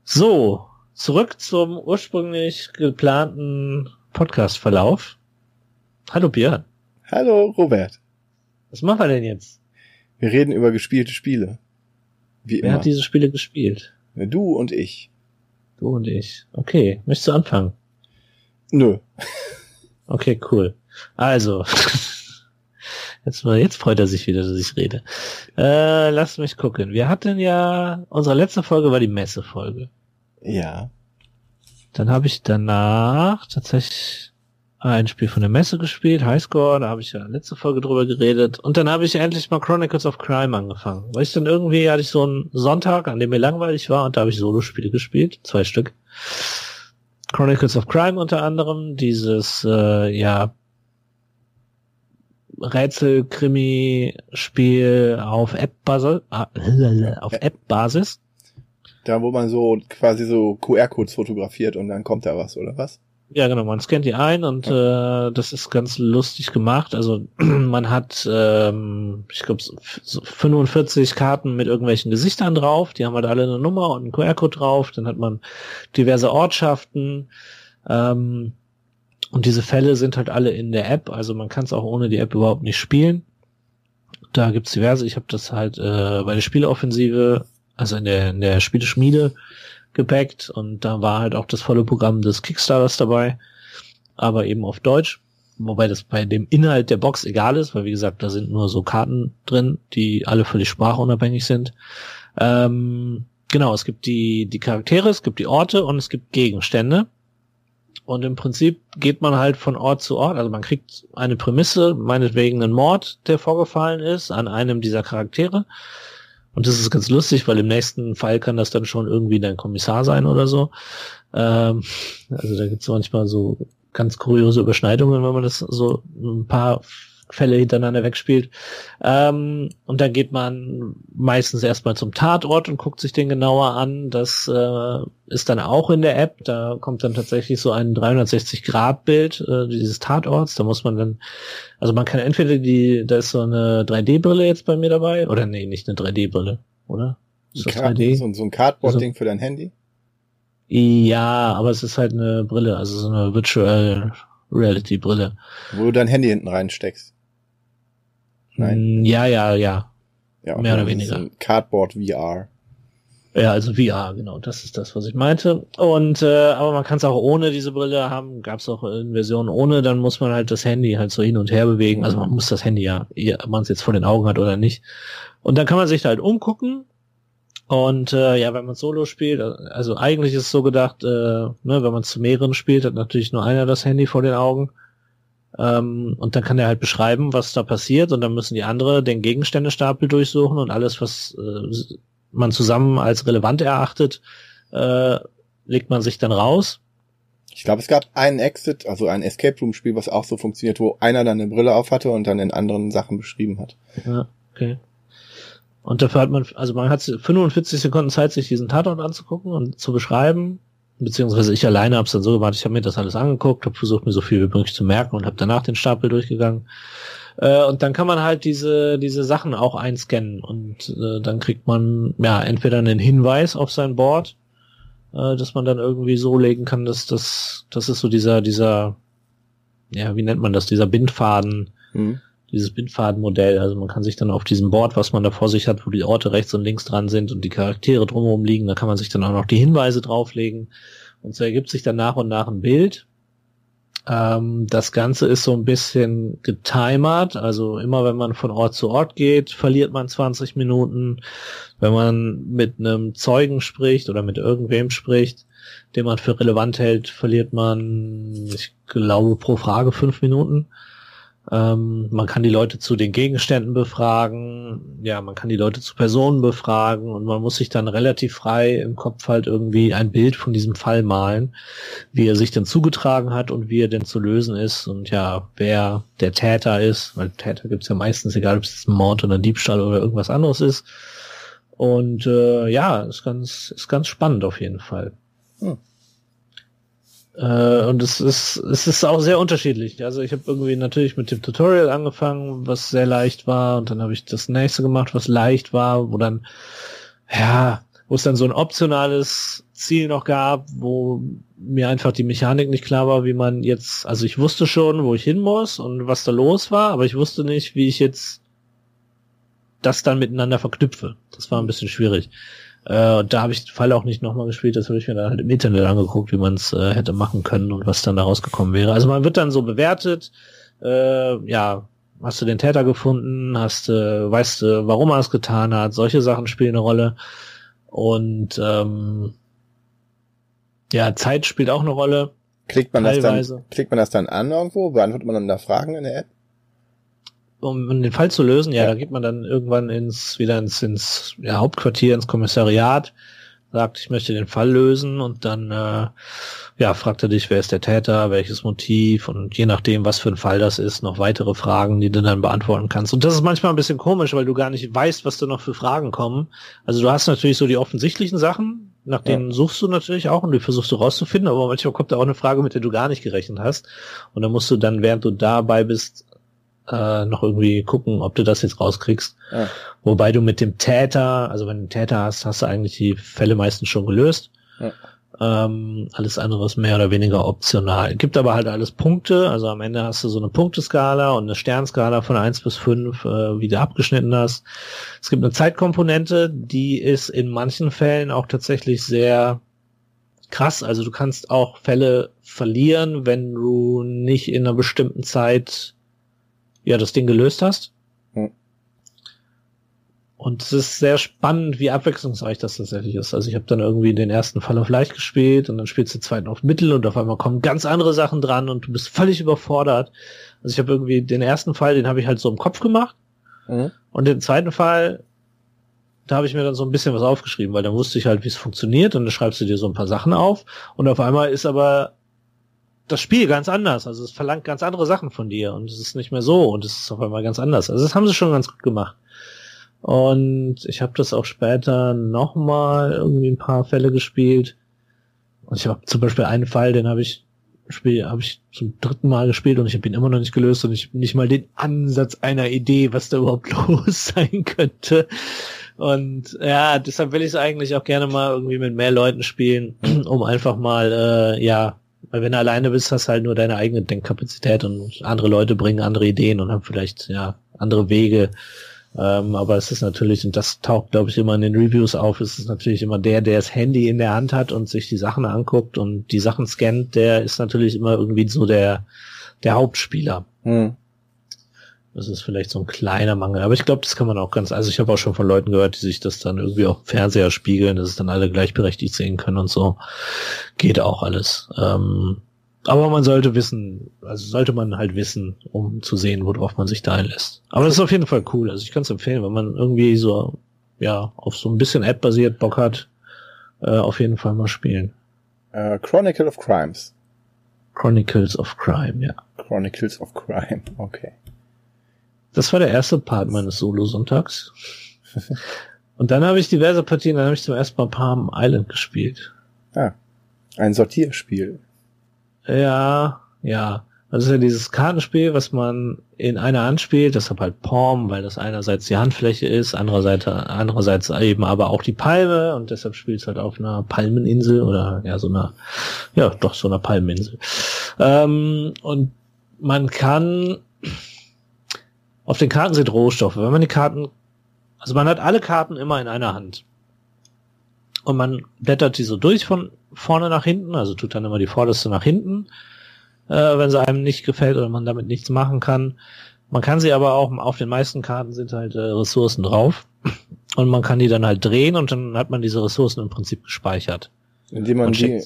So, zurück zum ursprünglich geplanten Podcast-Verlauf. Hallo Björn, Hallo, Robert. was machen wir denn jetzt? Wir reden über gespielte Spiele. Wie Wer immer. hat diese Spiele gespielt? Du und ich. Du und ich. Okay, möchtest du anfangen? Nö. Okay, cool. Also, [LAUGHS] jetzt, jetzt freut er sich wieder, dass ich rede. Äh, lass mich gucken. Wir hatten ja, unsere letzte Folge war die Messefolge. Ja. Dann habe ich danach tatsächlich ein Spiel von der Messe gespielt, Highscore, da habe ich ja letzte Folge drüber geredet. Und dann habe ich endlich mal Chronicles of Crime angefangen. Weil ich dann irgendwie hatte ich so einen Sonntag, an dem mir langweilig war und da habe ich Solospiele gespielt, zwei Stück. Chronicles of Crime unter anderem, dieses, äh, ja, Rätsel-Krimi-Spiel auf App-Basis, auf App-Basis. Da, wo man so quasi so QR-Codes fotografiert und dann kommt da was, oder was? Ja, genau, man scannt die ein und äh, das ist ganz lustig gemacht. Also [CLEARS THROAT] man hat, ähm, ich glaube, so 45 Karten mit irgendwelchen Gesichtern drauf, die haben halt alle eine Nummer und einen QR-Code drauf. Dann hat man diverse Ortschaften. Ähm, und diese Fälle sind halt alle in der App, also man kann es auch ohne die App überhaupt nicht spielen. Da gibt's diverse. Ich habe das halt äh, bei der Spieleoffensive, also in der, in der Spieleschmiede gepackt und da war halt auch das volle Programm des Kickstarters dabei, aber eben auf Deutsch. Wobei das bei dem Inhalt der Box egal ist, weil wie gesagt, da sind nur so Karten drin, die alle völlig sprachunabhängig sind. Ähm, genau, es gibt die, die Charaktere, es gibt die Orte und es gibt Gegenstände. Und im Prinzip geht man halt von Ort zu Ort. Also man kriegt eine Prämisse, meinetwegen einen Mord, der vorgefallen ist, an einem dieser Charaktere. Und das ist ganz lustig, weil im nächsten Fall kann das dann schon irgendwie dein Kommissar sein oder so. Ähm, also da gibt's manchmal so ganz kuriose Überschneidungen, wenn man das so ein paar Fälle hintereinander wegspielt. Ähm, und dann geht man meistens erstmal zum Tatort und guckt sich den genauer an. Das äh, ist dann auch in der App. Da kommt dann tatsächlich so ein 360-Grad-Bild äh, dieses Tatorts. Da muss man dann, also man kann entweder die, da ist so eine 3D-Brille jetzt bei mir dabei, oder nee, nicht eine 3D-Brille, oder? Ist das Card- 3D? So, so ein Cardboard-Ding für dein Handy? Ja, aber es ist halt eine Brille, also so eine Virtual Reality Brille. Wo du dein Handy hinten reinsteckst. Nein. Ja, ja, ja. Ja, Mehr oder weniger. Cardboard VR. Ja, also VR, genau, das ist das, was ich meinte. Und äh, aber man kann es auch ohne diese Brille haben. Gab es auch in Versionen ohne, dann muss man halt das Handy halt so hin und her bewegen. Also man muss das Handy ja, ob man es jetzt vor den Augen hat oder nicht. Und dann kann man sich da halt umgucken. Und äh, ja, wenn man Solo spielt, also eigentlich ist es so gedacht, äh, ne, wenn man zu mehreren spielt, hat natürlich nur einer das Handy vor den Augen. Ähm, und dann kann er halt beschreiben, was da passiert, und dann müssen die andere den Gegenständestapel durchsuchen und alles, was äh, man zusammen als relevant erachtet, äh, legt man sich dann raus. Ich glaube, es gab einen Exit, also ein Escape Room Spiel, was auch so funktioniert, wo einer dann eine Brille auf hatte und dann in anderen Sachen beschrieben hat. Ja, okay. Und dafür hat man, also man hat 45 Sekunden Zeit, sich diesen Tatort anzugucken und zu beschreiben. Beziehungsweise ich alleine habe es dann so gemacht, ich habe mir das alles angeguckt, habe versucht, mir so viel wie möglich zu merken und habe danach den Stapel durchgegangen. Äh, und dann kann man halt diese, diese Sachen auch einscannen und äh, dann kriegt man ja entweder einen Hinweis auf sein Board, äh, dass man dann irgendwie so legen kann, dass das, das ist so dieser, dieser, ja, wie nennt man das, dieser Bindfaden, mhm. Dieses Bindfadenmodell. Also man kann sich dann auf diesem Board, was man da vor sich hat, wo die Orte rechts und links dran sind und die Charaktere drumherum liegen, da kann man sich dann auch noch die Hinweise drauflegen. Und so ergibt sich dann nach und nach ein Bild. Ähm, das Ganze ist so ein bisschen getimert, also immer wenn man von Ort zu Ort geht, verliert man 20 Minuten. Wenn man mit einem Zeugen spricht oder mit irgendwem spricht, den man für relevant hält, verliert man, ich glaube, pro Frage fünf Minuten. Ähm, man kann die Leute zu den Gegenständen befragen, ja, man kann die Leute zu Personen befragen und man muss sich dann relativ frei im Kopf halt irgendwie ein Bild von diesem Fall malen, wie er sich denn zugetragen hat und wie er denn zu lösen ist und ja, wer der Täter ist, weil Täter gibt's ja meistens, egal ob es ein Mord oder ein Diebstahl oder irgendwas anderes ist. Und äh, ja, ist ganz, ist ganz spannend auf jeden Fall. Hm. Äh, und es ist, es ist auch sehr unterschiedlich. Also ich habe irgendwie natürlich mit dem Tutorial angefangen, was sehr leicht war, und dann habe ich das nächste gemacht, was leicht war, wo dann, ja, wo es dann so ein optionales Ziel noch gab, wo mir einfach die Mechanik nicht klar war, wie man jetzt, also ich wusste schon, wo ich hin muss und was da los war, aber ich wusste nicht, wie ich jetzt das dann miteinander verknüpfe. Das war ein bisschen schwierig. Äh, da habe ich den Fall auch nicht nochmal gespielt, das habe ich mir dann halt im Internet angeguckt, wie man es äh, hätte machen können und was dann da rausgekommen wäre. Also man wird dann so bewertet, äh, ja, hast du den Täter gefunden, hast du, weißt du, warum er es getan hat, solche Sachen spielen eine Rolle. Und ähm, ja, Zeit spielt auch eine Rolle. Klickt man teilweise. das dann, klickt man das dann an irgendwo? Beantwortet man dann da Fragen in der App? Um den Fall zu lösen, ja, ja, da geht man dann irgendwann ins, wieder ins, ins ja, Hauptquartier, ins Kommissariat, sagt, ich möchte den Fall lösen und dann äh, ja, fragt er dich, wer ist der Täter, welches Motiv und je nachdem, was für ein Fall das ist, noch weitere Fragen, die du dann beantworten kannst. Und das ist manchmal ein bisschen komisch, weil du gar nicht weißt, was da noch für Fragen kommen. Also du hast natürlich so die offensichtlichen Sachen, nach denen ja. suchst du natürlich auch und die versuchst du rauszufinden, aber manchmal kommt da auch eine Frage, mit der du gar nicht gerechnet hast. Und dann musst du dann, während du dabei bist, äh, noch irgendwie gucken, ob du das jetzt rauskriegst. Ja. Wobei du mit dem Täter, also wenn du einen Täter hast, hast du eigentlich die Fälle meistens schon gelöst. Ja. Ähm, alles andere ist mehr oder weniger optional. Gibt aber halt alles Punkte, also am Ende hast du so eine Punkteskala und eine Sternskala von eins bis fünf, äh, wie du abgeschnitten hast. Es gibt eine Zeitkomponente, die ist in manchen Fällen auch tatsächlich sehr krass. Also du kannst auch Fälle verlieren, wenn du nicht in einer bestimmten Zeit ja das Ding gelöst hast. Hm. Und es ist sehr spannend, wie abwechslungsreich das tatsächlich ist. Also ich habe dann irgendwie den ersten Fall auf leicht gespielt und dann spielst du den zweiten auf mittel und auf einmal kommen ganz andere Sachen dran und du bist völlig überfordert. Also ich habe irgendwie den ersten Fall, den habe ich halt so im Kopf gemacht. Mhm. Und den zweiten Fall, da habe ich mir dann so ein bisschen was aufgeschrieben, weil dann wusste ich halt, wie es funktioniert und dann schreibst du dir so ein paar Sachen auf und auf einmal ist aber das Spiel ganz anders. Also es verlangt ganz andere Sachen von dir und es ist nicht mehr so und es ist auf einmal ganz anders. Also das haben sie schon ganz gut gemacht. Und ich habe das auch später nochmal irgendwie ein paar Fälle gespielt. Und ich habe zum Beispiel einen Fall, den habe ich Spiel habe ich zum dritten Mal gespielt und ich habe ihn immer noch nicht gelöst und ich nicht mal den Ansatz einer Idee, was da überhaupt [LAUGHS] los sein könnte. Und ja, deshalb will ich es eigentlich auch gerne mal irgendwie mit mehr Leuten spielen, [CLEARS THROAT] um einfach mal äh, ja weil wenn du alleine bist, hast du halt nur deine eigene Denkkapazität und andere Leute bringen andere Ideen und haben vielleicht ja andere Wege, Ähm, aber es ist natürlich, und das taucht, glaube ich, immer in den Reviews auf, es ist natürlich immer der, der das Handy in der Hand hat und sich die Sachen anguckt und die Sachen scannt, der ist natürlich immer irgendwie so der, der Hauptspieler. Hm. Das ist vielleicht so ein kleiner Mangel. Aber ich glaube, das kann man auch ganz, also ich habe auch schon von Leuten gehört, die sich das dann irgendwie auf dem Fernseher spiegeln, dass es dann alle gleichberechtigt sehen können und so. Geht auch alles. Ähm, aber man sollte wissen, also sollte man halt wissen, um zu sehen, worauf man sich da einlässt. Aber das ist auf jeden Fall cool. Also ich kann es empfehlen, wenn man irgendwie so, ja, auf so ein bisschen App-basiert Bock hat, äh, auf jeden Fall mal spielen. Uh, Chronicle of Crimes. Chronicles of Crime, ja. Chronicles of Crime, [LAUGHS] okay. Das war der erste Part meines Solo-Sonntags. Und dann habe ich diverse Partien, dann habe ich zum ersten Mal Palm Island gespielt. Ah, ein Sortierspiel. Ja, ja. Das ist ja dieses Kartenspiel, was man in einer Hand spielt, deshalb halt Palm, weil das einerseits die Handfläche ist, andererseits, andererseits eben aber auch die Palme und deshalb spielt es halt auf einer Palmeninsel oder ja, so einer, ja, doch so einer Palmeninsel. Ähm, und man kann auf den Karten sind Rohstoffe. Wenn man die Karten, also man hat alle Karten immer in einer Hand. Und man blättert die so durch von vorne nach hinten, also tut dann immer die vorderste nach hinten, äh, wenn sie einem nicht gefällt oder man damit nichts machen kann. Man kann sie aber auch, auf den meisten Karten sind halt äh, Ressourcen drauf. Und man kann die dann halt drehen und dann hat man diese Ressourcen im Prinzip gespeichert. Indem man die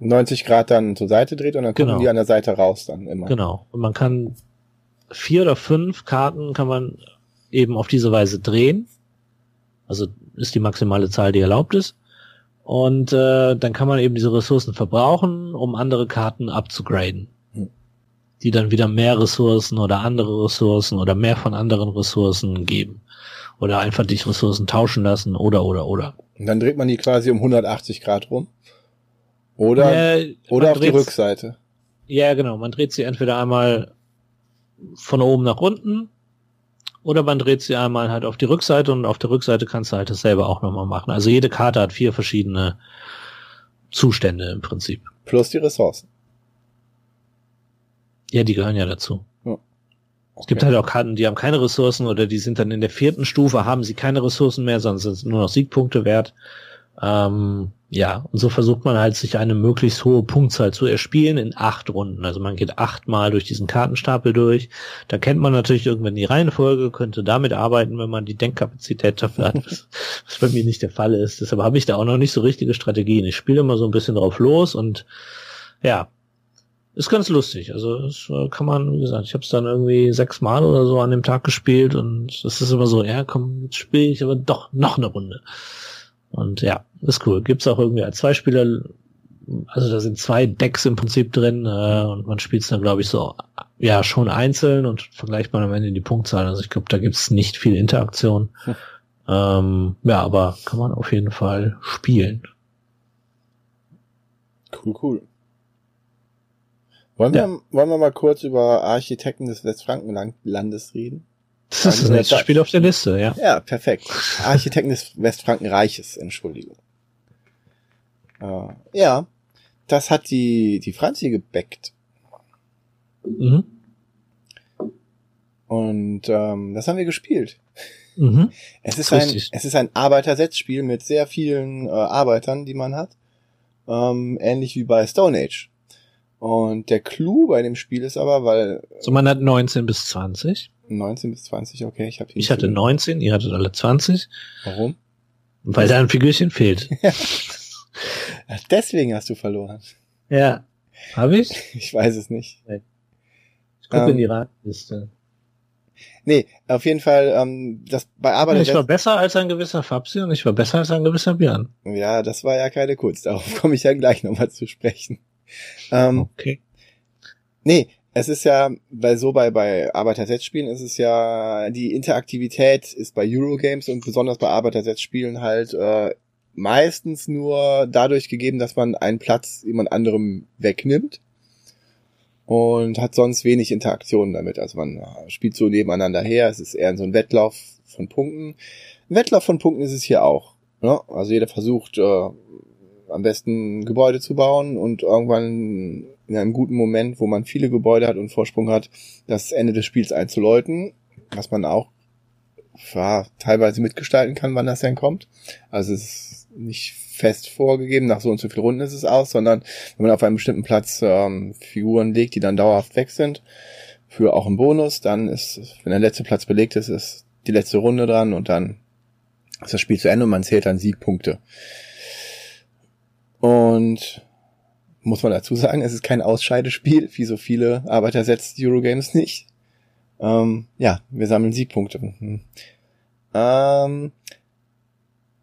90 Grad dann zur Seite dreht und dann kommen genau. die an der Seite raus dann immer. Genau. Und man kann vier oder fünf Karten kann man eben auf diese Weise drehen. Also ist die maximale Zahl, die erlaubt ist. Und äh, dann kann man eben diese Ressourcen verbrauchen, um andere Karten abzugraden. Hm. Die dann wieder mehr Ressourcen oder andere Ressourcen oder mehr von anderen Ressourcen geben. Oder einfach dich Ressourcen tauschen lassen oder oder oder. Und dann dreht man die quasi um 180 Grad rum. Oder, ja, oder auf die Rückseite. Ja, genau. Man dreht sie entweder einmal von oben nach unten oder man dreht sie einmal halt auf die Rückseite und auf der Rückseite kannst du halt dasselbe auch nochmal machen. Also jede Karte hat vier verschiedene Zustände im Prinzip. Plus die Ressourcen. Ja, die gehören ja dazu. Ja. Okay. Es gibt halt auch Karten, die haben keine Ressourcen oder die sind dann in der vierten Stufe, haben sie keine Ressourcen mehr, sondern sind nur noch Siegpunkte wert. Ähm, ja, und so versucht man halt, sich eine möglichst hohe Punktzahl zu erspielen in acht Runden. Also man geht achtmal durch diesen Kartenstapel durch. Da kennt man natürlich irgendwann die Reihenfolge, könnte damit arbeiten, wenn man die Denkkapazität dafür hat, was, [LAUGHS] was bei mir nicht der Fall ist. Deshalb habe ich da auch noch nicht so richtige Strategien. Ich spiele immer so ein bisschen drauf los und ja, ist ganz lustig. Also das äh, kann man, wie gesagt, ich habe es dann irgendwie sechsmal oder so an dem Tag gespielt und es ist immer so, ja, komm, jetzt spiele ich aber doch noch eine Runde. Und ja, ist cool. Gibt's auch irgendwie als zwei Spieler, also da sind zwei Decks im Prinzip drin äh, und man spielt es dann, glaube ich, so ja schon einzeln und vergleicht man am Ende die Punktzahlen. Also ich glaube, da gibt's nicht viel Interaktion. Hm. Ähm, ja, aber kann man auf jeden Fall spielen. Cool, cool. Wollen, ja. wir, wollen wir mal kurz über Architekten des Westfrankenlandes reden? Das ist das nächste Spiel auf der Liste, ja. Ja, perfekt. Architekten des Westfrankenreiches, Entschuldigung. Uh, ja, das hat die, die Franzi gebackt. Mhm. Und ähm, das haben wir gespielt. Mhm. Es ist ein, es ist ein Arbeitersetzspiel mit sehr vielen äh, Arbeitern, die man hat. Ähm, ähnlich wie bei Stone Age. Und der Clou bei dem Spiel ist aber, weil. So man hat 19 bis 20. 19 bis 20, okay. Ich, hab ich hatte 19, ihr hattet alle 20. Warum? Weil da ein Figürchen fehlt. [LAUGHS] Deswegen hast du verloren. Ja. Habe ich? [LAUGHS] Ich weiß es nicht. Nee. Ich gucke ähm, in die Ratliste. Nee, auf jeden Fall, ähm, das bei Arbeit. Ich war besser als ein gewisser Fabsi und ich war besser als ein gewisser Björn. Ja, das war ja keine Kunst. Darauf [LAUGHS] komme ich ja gleich nochmal zu sprechen. Ähm, okay. Nee, es ist ja, weil so bei, bei Arbeitersetzspielen ist es ja, die Interaktivität ist bei Eurogames und besonders bei Arbeitersetzspielen halt äh, meistens nur dadurch gegeben, dass man einen Platz jemand anderem wegnimmt und hat sonst wenig Interaktion damit. Also man spielt so nebeneinander her, es ist eher so ein Wettlauf von Punkten. Ein Wettlauf von Punkten ist es hier auch. Ne? Also jeder versucht äh, am besten Gebäude zu bauen und irgendwann in einem guten Moment, wo man viele Gebäude hat und Vorsprung hat, das Ende des Spiels einzuläuten, was man auch ja, teilweise mitgestalten kann, wann das denn kommt. Also es ist nicht fest vorgegeben, nach so und so viel Runden ist es aus, sondern wenn man auf einem bestimmten Platz ähm, Figuren legt, die dann dauerhaft weg sind, für auch einen Bonus, dann ist, wenn der letzte Platz belegt ist, ist die letzte Runde dran und dann ist das Spiel zu Ende und man zählt dann Siegpunkte. Und muss man dazu sagen, es ist kein Ausscheidespiel, wie so viele Arbeiter setzt Eurogames nicht. Ähm, ja, wir sammeln Siegpunkte. Mhm. Ähm,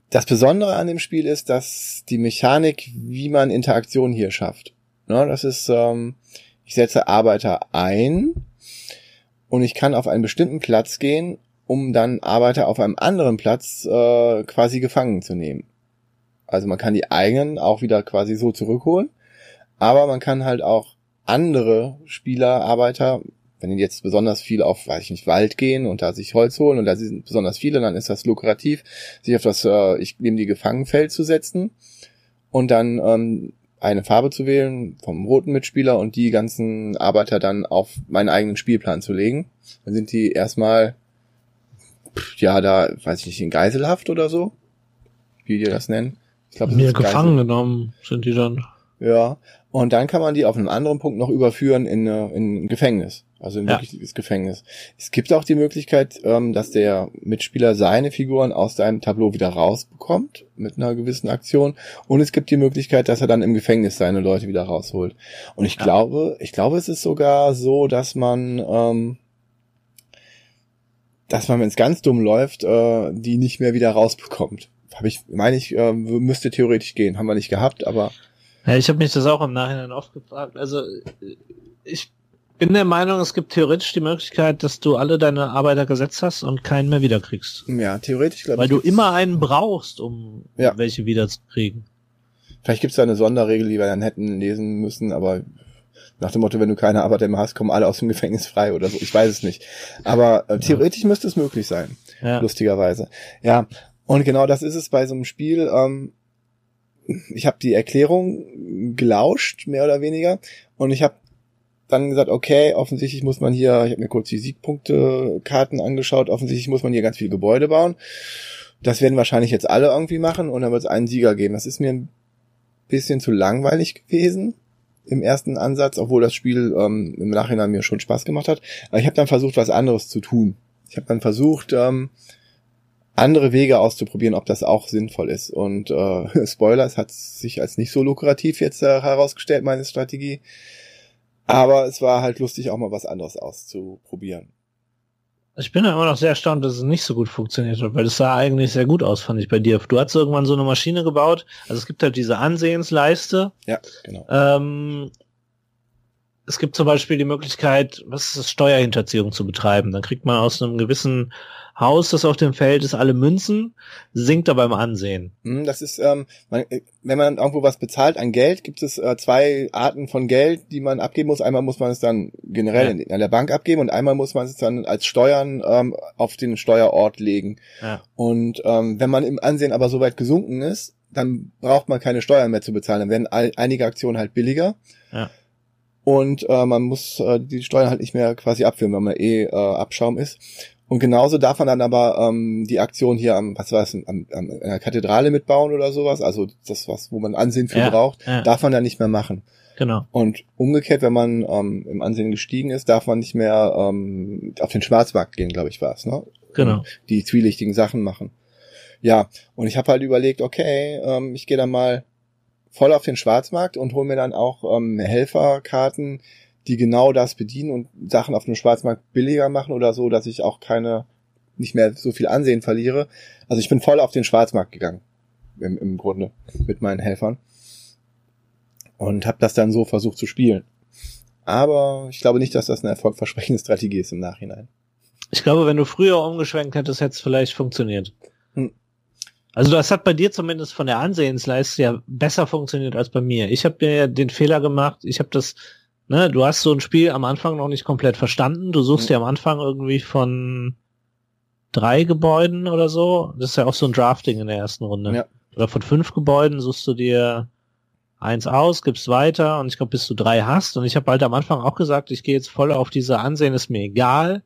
das Besondere an dem Spiel ist, dass die Mechanik, wie man Interaktion hier schafft. Ne, das ist, ähm, ich setze Arbeiter ein und ich kann auf einen bestimmten Platz gehen, um dann Arbeiter auf einem anderen Platz äh, quasi gefangen zu nehmen. Also man kann die eigenen auch wieder quasi so zurückholen, aber man kann halt auch andere Spieler, Arbeiter wenn die jetzt besonders viel auf, weiß ich nicht, Wald gehen und da sich Holz holen und da sind besonders viele, dann ist das lukrativ, sich auf das, äh, ich nehme die Gefangenfeld zu setzen und dann ähm, eine Farbe zu wählen vom roten Mitspieler und die ganzen Arbeiter dann auf meinen eigenen Spielplan zu legen. Dann sind die erstmal, ja, da, weiß ich nicht, in Geiselhaft oder so, wie die das nennen. Ich glaube, mir gefangen genommen sind die dann. Ja, und dann kann man die auf einem anderen Punkt noch überführen in, äh, in ein Gefängnis. Also ein ja. wirkliches Gefängnis. Es gibt auch die Möglichkeit, ähm, dass der Mitspieler seine Figuren aus seinem Tableau wieder rausbekommt mit einer gewissen Aktion. Und es gibt die Möglichkeit, dass er dann im Gefängnis seine Leute wieder rausholt. Und ich ja. glaube, ich glaube, es ist sogar so, dass man, ähm, dass man, wenn es ganz dumm läuft, äh, die nicht mehr wieder rausbekommt. Habe ich, meine ich, äh, müsste theoretisch gehen. Haben wir nicht gehabt, aber. Ja, ich habe mich das auch im Nachhinein oft gefragt. Also ich bin der Meinung, es gibt theoretisch die Möglichkeit, dass du alle deine Arbeiter gesetzt hast und keinen mehr wiederkriegst. Ja, theoretisch glaube ich. Weil du immer einen brauchst, um ja. welche wiederzukriegen. Vielleicht gibt es da eine Sonderregel, die wir dann hätten lesen müssen, aber nach dem Motto, wenn du keine Arbeiter mehr hast, kommen alle aus dem Gefängnis frei oder so. Ich weiß es nicht. Aber äh, theoretisch ja. müsste es möglich sein. Ja. Lustigerweise. Ja. Und genau das ist es bei so einem Spiel. Ähm, ich habe die Erklärung gelauscht, mehr oder weniger. Und ich habe dann gesagt, okay, offensichtlich muss man hier, ich habe mir kurz die Siegpunktekarten angeschaut, offensichtlich muss man hier ganz viele Gebäude bauen. Das werden wahrscheinlich jetzt alle irgendwie machen und dann wird es einen Sieger geben. Das ist mir ein bisschen zu langweilig gewesen im ersten Ansatz, obwohl das Spiel ähm, im Nachhinein mir schon Spaß gemacht hat. Aber ich habe dann versucht, was anderes zu tun. Ich habe dann versucht, ähm, andere Wege auszuprobieren, ob das auch sinnvoll ist. Und äh, [LAUGHS] Spoiler, es hat sich als nicht so lukrativ jetzt äh, herausgestellt, meine Strategie. Aber es war halt lustig, auch mal was anderes auszuprobieren. Ich bin ja immer noch sehr erstaunt, dass es nicht so gut funktioniert hat, weil es sah eigentlich sehr gut aus, fand ich bei dir. Du hast irgendwann so eine Maschine gebaut. Also es gibt halt diese Ansehensleiste. Ja, genau. Ähm, es gibt zum Beispiel die Möglichkeit, was ist das, Steuerhinterziehung zu betreiben. Dann kriegt man aus einem gewissen Haus, das auf dem Feld ist, alle Münzen, sinkt aber im Ansehen. Hm, das ist, ähm, man, wenn man irgendwo was bezahlt an Geld, gibt es äh, zwei Arten von Geld, die man abgeben muss. Einmal muss man es dann generell ja. an der Bank abgeben und einmal muss man es dann als Steuern ähm, auf den Steuerort legen. Ja. Und ähm, wenn man im Ansehen aber so weit gesunken ist, dann braucht man keine Steuern mehr zu bezahlen. Dann werden all, einige Aktionen halt billiger. Ja. Und äh, man muss äh, die Steuern halt nicht mehr quasi abführen, wenn man eh äh, Abschaum ist. Und genauso darf man dann aber ähm, die Aktion hier am, was war es, am, am, an der Kathedrale mitbauen oder sowas, also das, was, wo man Ansehen für ja, braucht, ja. darf man dann nicht mehr machen. Genau. Und umgekehrt, wenn man ähm, im Ansehen gestiegen ist, darf man nicht mehr ähm, auf den Schwarzmarkt gehen, glaube ich, war es, ne? Genau. Die zwielichtigen Sachen machen. Ja, und ich habe halt überlegt, okay, ähm, ich gehe dann mal voll auf den Schwarzmarkt und hole mir dann auch ähm, Helferkarten, die genau das bedienen und Sachen auf dem Schwarzmarkt billiger machen oder so, dass ich auch keine, nicht mehr so viel Ansehen verliere. Also ich bin voll auf den Schwarzmarkt gegangen, im, im Grunde, mit meinen Helfern. Und habe das dann so versucht zu spielen. Aber ich glaube nicht, dass das eine erfolgversprechende Strategie ist im Nachhinein. Ich glaube, wenn du früher umgeschwenkt hättest, hätte es vielleicht funktioniert. Hm. Also das hat bei dir zumindest von der Ansehensleiste ja besser funktioniert als bei mir. Ich habe mir den Fehler gemacht, ich habe das ne, du hast so ein Spiel am Anfang noch nicht komplett verstanden. Du suchst mhm. ja am Anfang irgendwie von drei Gebäuden oder so. Das ist ja auch so ein Drafting in der ersten Runde. Ja. Oder von fünf Gebäuden suchst du dir eins aus, gibst weiter und ich glaube, bis du drei hast. Und ich habe halt am Anfang auch gesagt, ich gehe jetzt voll auf diese Ansehen, ist mir egal,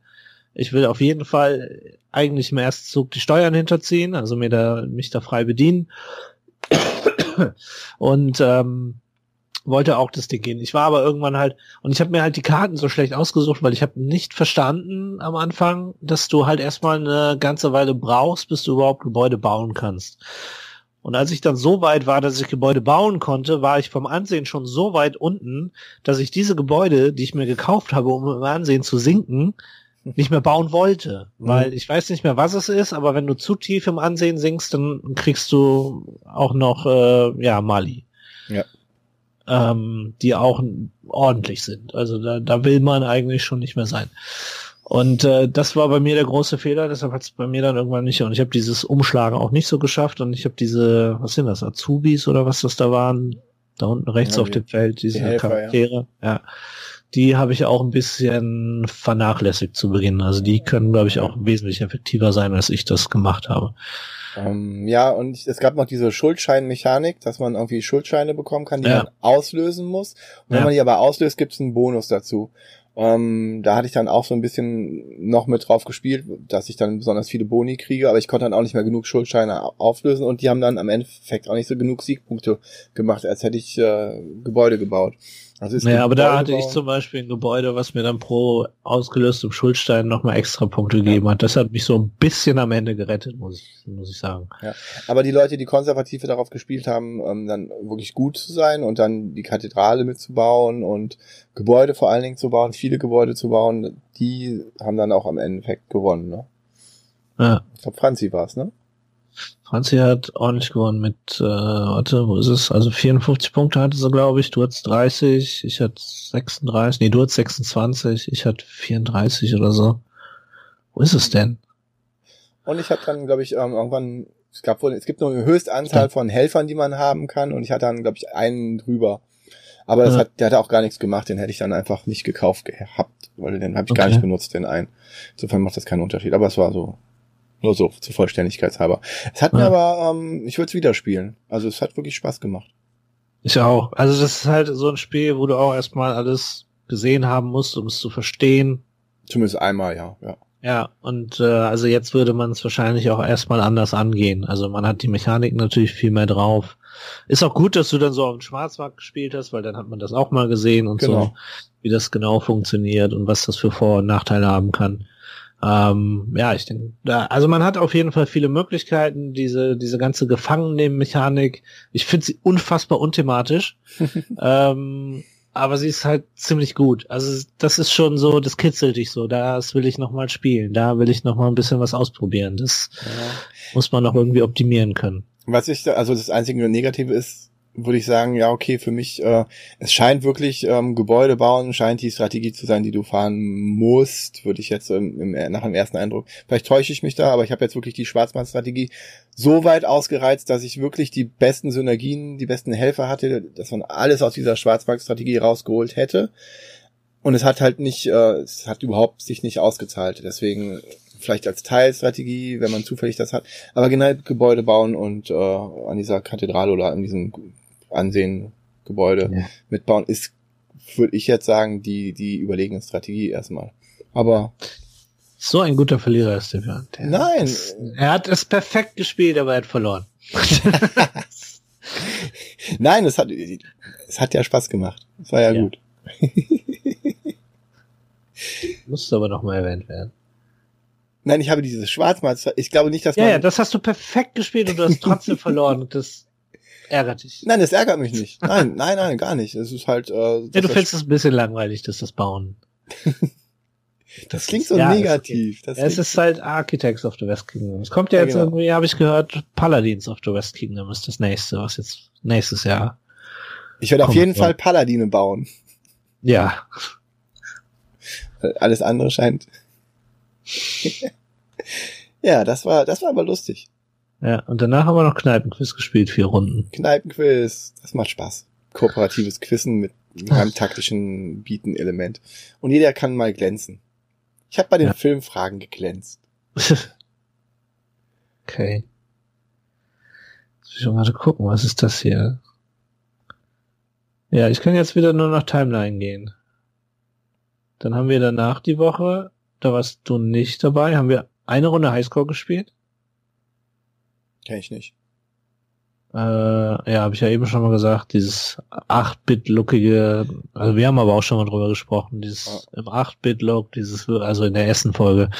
Ich will auf jeden Fall eigentlich im ersten Zug die Steuern hinterziehen, also mir da, mich da frei bedienen. Und ähm, wollte auch das Ding gehen. Ich war aber irgendwann halt, und ich habe mir halt die Karten so schlecht ausgesucht, weil ich habe nicht verstanden am Anfang, dass du halt erstmal eine ganze Weile brauchst, bis du überhaupt Gebäude bauen kannst. Und als ich dann so weit war, dass ich Gebäude bauen konnte, war ich vom Ansehen schon so weit unten, dass ich diese Gebäude, die ich mir gekauft habe, um im Ansehen zu sinken, nicht mehr bauen wollte. Mhm. Weil ich weiß nicht mehr, was es ist, aber wenn du zu tief im Ansehen sinkst, dann kriegst du auch noch, äh, ja, Mali. Ja. Ähm, die auch ordentlich sind. Also da, da will man eigentlich schon nicht mehr sein. Und äh, das war bei mir der große Fehler, deshalb hat es bei mir dann irgendwann nicht. Und ich habe dieses Umschlagen auch nicht so geschafft und ich habe diese, was sind das, Azubis oder was das da waren, da unten rechts Ja, auf dem Feld, diese die Helfer, ja. Charaktere, ja. Die habe ich auch ein bisschen vernachlässigt zu Beginn. Also die können, glaube ich, auch wesentlich effektiver sein, als ich das gemacht habe. Ähm, ja, und ich- es gab noch diese Schuldscheinmechanik, dass man irgendwie Schuldscheine bekommen kann, die Ja. man auslösen muss. Und wenn Ja. man die aber auslöst, gibt es einen Bonus dazu. Ähm, da hatte ich dann auch so ein bisschen noch mit drauf gespielt, dass ich dann besonders viele Boni kriege, aber ich konnte dann auch nicht mehr genug Schuldscheine au- auflösen und die haben dann am Endeffekt auch nicht so genug Siegpunkte gemacht, als hätte ich äh, Gebäude gebaut. Also es Naja, aber da hatte ich zum Beispiel ein Gebäude, was mir dann pro ausgelöstem Schuldstein nochmal extra Punkte gegeben hat. Das hat mich so ein bisschen am Ende gerettet, muss ich, muss ich sagen. Aber die Leute, die konservativ darauf gespielt haben, ähm, dann wirklich gut zu sein und dann die Kathedrale mitzubauen und Gebäude vor allen Dingen zu bauen, viele Gebäude zu bauen, die haben dann auch am Endeffekt gewonnen. Ne? Ja. Ich glaube, Franzi war's, ne? Franzi hat ordentlich gewonnen mit, äh, warte, wo ist es? Also 54 Punkte hatte sie, glaube ich. Du hattest 30, ich hatte 36, nee, du hattest 26, ich hatte 34 oder so. Wo ist es denn? Und ich habe dann, glaube ich, ähm, irgendwann, es gab wohl, es gibt nur eine Höchstanzahl von Helfern, die man haben kann und ich hatte dann, glaube ich, einen drüber. Aber das Ja. hat, der hat auch gar nichts gemacht, den hätte ich dann einfach nicht gekauft gehabt, weil den habe ich gar Okay. nicht benutzt, den einen. Insofern macht das keinen Unterschied. Aber es war so, nur so, zur Vollständigkeitshalber. Es hat mir Ja. aber, ähm, ich würde es wieder spielen. Also es hat wirklich Spaß gemacht. Ich auch. Also das ist halt so ein Spiel, wo du auch erstmal alles gesehen haben musst, um es zu verstehen. Zumindest einmal, ja. ja. Ja, und äh, also jetzt würde man es wahrscheinlich auch erstmal anders angehen. Also man hat die Mechanik natürlich viel mehr drauf. Ist auch gut, dass du dann so auf dem Schwarzmarkt gespielt hast, weil dann hat man das auch mal gesehen und Genau. so, wie das genau funktioniert und was das für Vor- und Nachteile haben kann. Ähm, ja, ich denke, da, also man hat auf jeden Fall viele Möglichkeiten, diese, diese ganze Gefangennehmen-Mechanik. Ich finde sie unfassbar unthematisch. [LAUGHS] ähm, aber sie ist halt ziemlich gut. Also das ist schon so, das kitzelt dich so. Das will ich noch mal spielen. Da will ich noch mal ein bisschen was ausprobieren. Das muss man noch irgendwie optimieren können. Was ich, da, also das einzige Negative ist, würde ich sagen, ja, okay, für mich, äh, es scheint wirklich, ähm, Gebäude bauen, scheint die Strategie zu sein, die du fahren musst, würde ich jetzt im, im, nach dem ersten Eindruck. Vielleicht täusche ich mich da, aber ich habe jetzt wirklich die Schwarzmann-Strategie so weit ausgereizt, dass ich wirklich die besten Synergien, die besten Helfer hatte, dass man alles aus dieser Schwarzmarkt-Strategie rausgeholt hätte. Und es hat halt nicht, äh, es hat überhaupt sich nicht ausgezahlt. Deswegen vielleicht als Teilstrategie, wenn man zufällig das hat. Aber generell Gebäude bauen und äh, an dieser Kathedrale oder an diesem Ansehen Gebäude Ja. mitbauen, ist, würde ich jetzt sagen, die, die überlegene Strategie erstmal. Aber So ein guter Verlierer ist der. Der Nein. ist- Er hat es perfekt gespielt, aber er hat verloren. [LAUGHS] nein, es hat, es hat ja Spaß gemacht. Es war ja, Ja. gut. [LAUGHS] Musste aber noch mal erwähnt werden. Nein, ich habe dieses Schwarzmalz. Ich glaube nicht, dass Ja, man. ja, das hast du perfekt gespielt und du hast trotzdem [LAUGHS] verloren. Und das ärgert dich. nein, das ärgert mich nicht. Nein, [LAUGHS] nein, nein, gar nicht. Es ist halt. Äh, Ja, du findest es ein bisschen langweilig, dass das Bauen. [LAUGHS] das klingt so Ja, negativ. Das es ist halt Architects of the West Kingdom. Es kommt ja Ja, jetzt genau. irgendwie, habe ich gehört, Paladins of the West Kingdom ist das nächste, was jetzt nächstes Jahr. ich werde auf jeden ja. Fall Paladine bauen. Ja, Alles andere scheint. [LAUGHS] ja, das war, das war aber lustig. Ja. Und danach haben wir noch Kneipenquiz gespielt, vier Runden. Kneipenquiz, das macht Spaß. Kooperatives Quizzen mit einem taktischen Bieten-Element. Und jeder kann mal glänzen. Ich habe bei den Ja. Filmfragen geglänzt. [LAUGHS] okay. Jetzt muss ich gerade gucken, was ist das hier? Ja, ich kann jetzt wieder nur nach Timeline gehen. Dann haben wir danach die Woche da warst du nicht dabei. Haben wir eine Runde Highscore gespielt? Kenn ich nicht. Äh, ja, habe ich ja eben schon mal gesagt, dieses 8-Bit-lookige, also wir haben aber auch schon mal drüber gesprochen, dieses im 8-Bit-Look, dieses, also in der ersten Folge,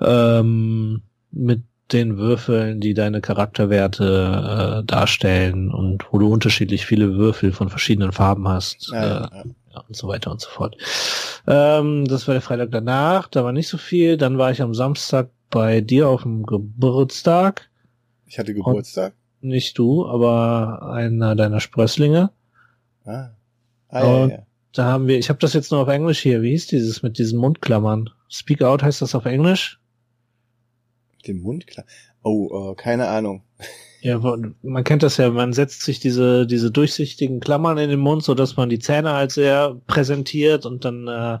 ähm, mit den Würfeln, die deine Charakterwerte äh, darstellen und wo du unterschiedlich viele Würfel von verschiedenen Farben hast Ja, äh, ja, ja. ja, und so weiter und so fort. Ähm, das war der Freitag danach, da war nicht so viel. Dann war ich am Samstag bei dir auf dem Geburtstag. Ich hatte Geburtstag. Nicht du, aber einer deiner Sprösslinge. Ah. Ah, ja, Und- ja. Da haben wir, ich habe das jetzt nur auf Englisch hier. Wie hieß dieses mit diesen Mundklammern? Speak out heißt das auf Englisch? Mit dem Mund klar. Oh, äh, keine Ahnung. [LAUGHS] Ja, man kennt das ja, man setzt sich diese, diese durchsichtigen Klammern in den Mund, so dass man die Zähne halt sehr präsentiert und dann, äh,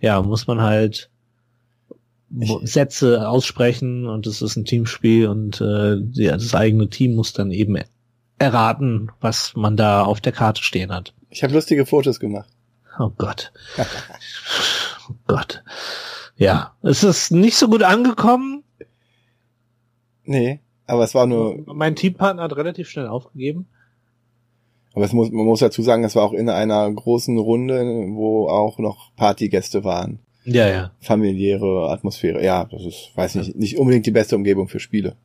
ja, muss man halt Sätze aussprechen und es ist ein Teamspiel und äh, ja, das eigene Team muss dann eben erraten, was man da auf der Karte stehen hat. Ich habe lustige Fotos gemacht. Oh Gott. oh Gott. Ja, es ist nicht so gut angekommen. Nee, aber es war nur, Mein Teampartner hat relativ schnell aufgegeben. aber es muss, man muss dazu sagen, es war auch in einer großen Runde, wo auch noch Partygäste waren. Ja, ja. Familiäre Atmosphäre. Ja, das ist, weiß nicht, nicht unbedingt die beste Umgebung für Spiele.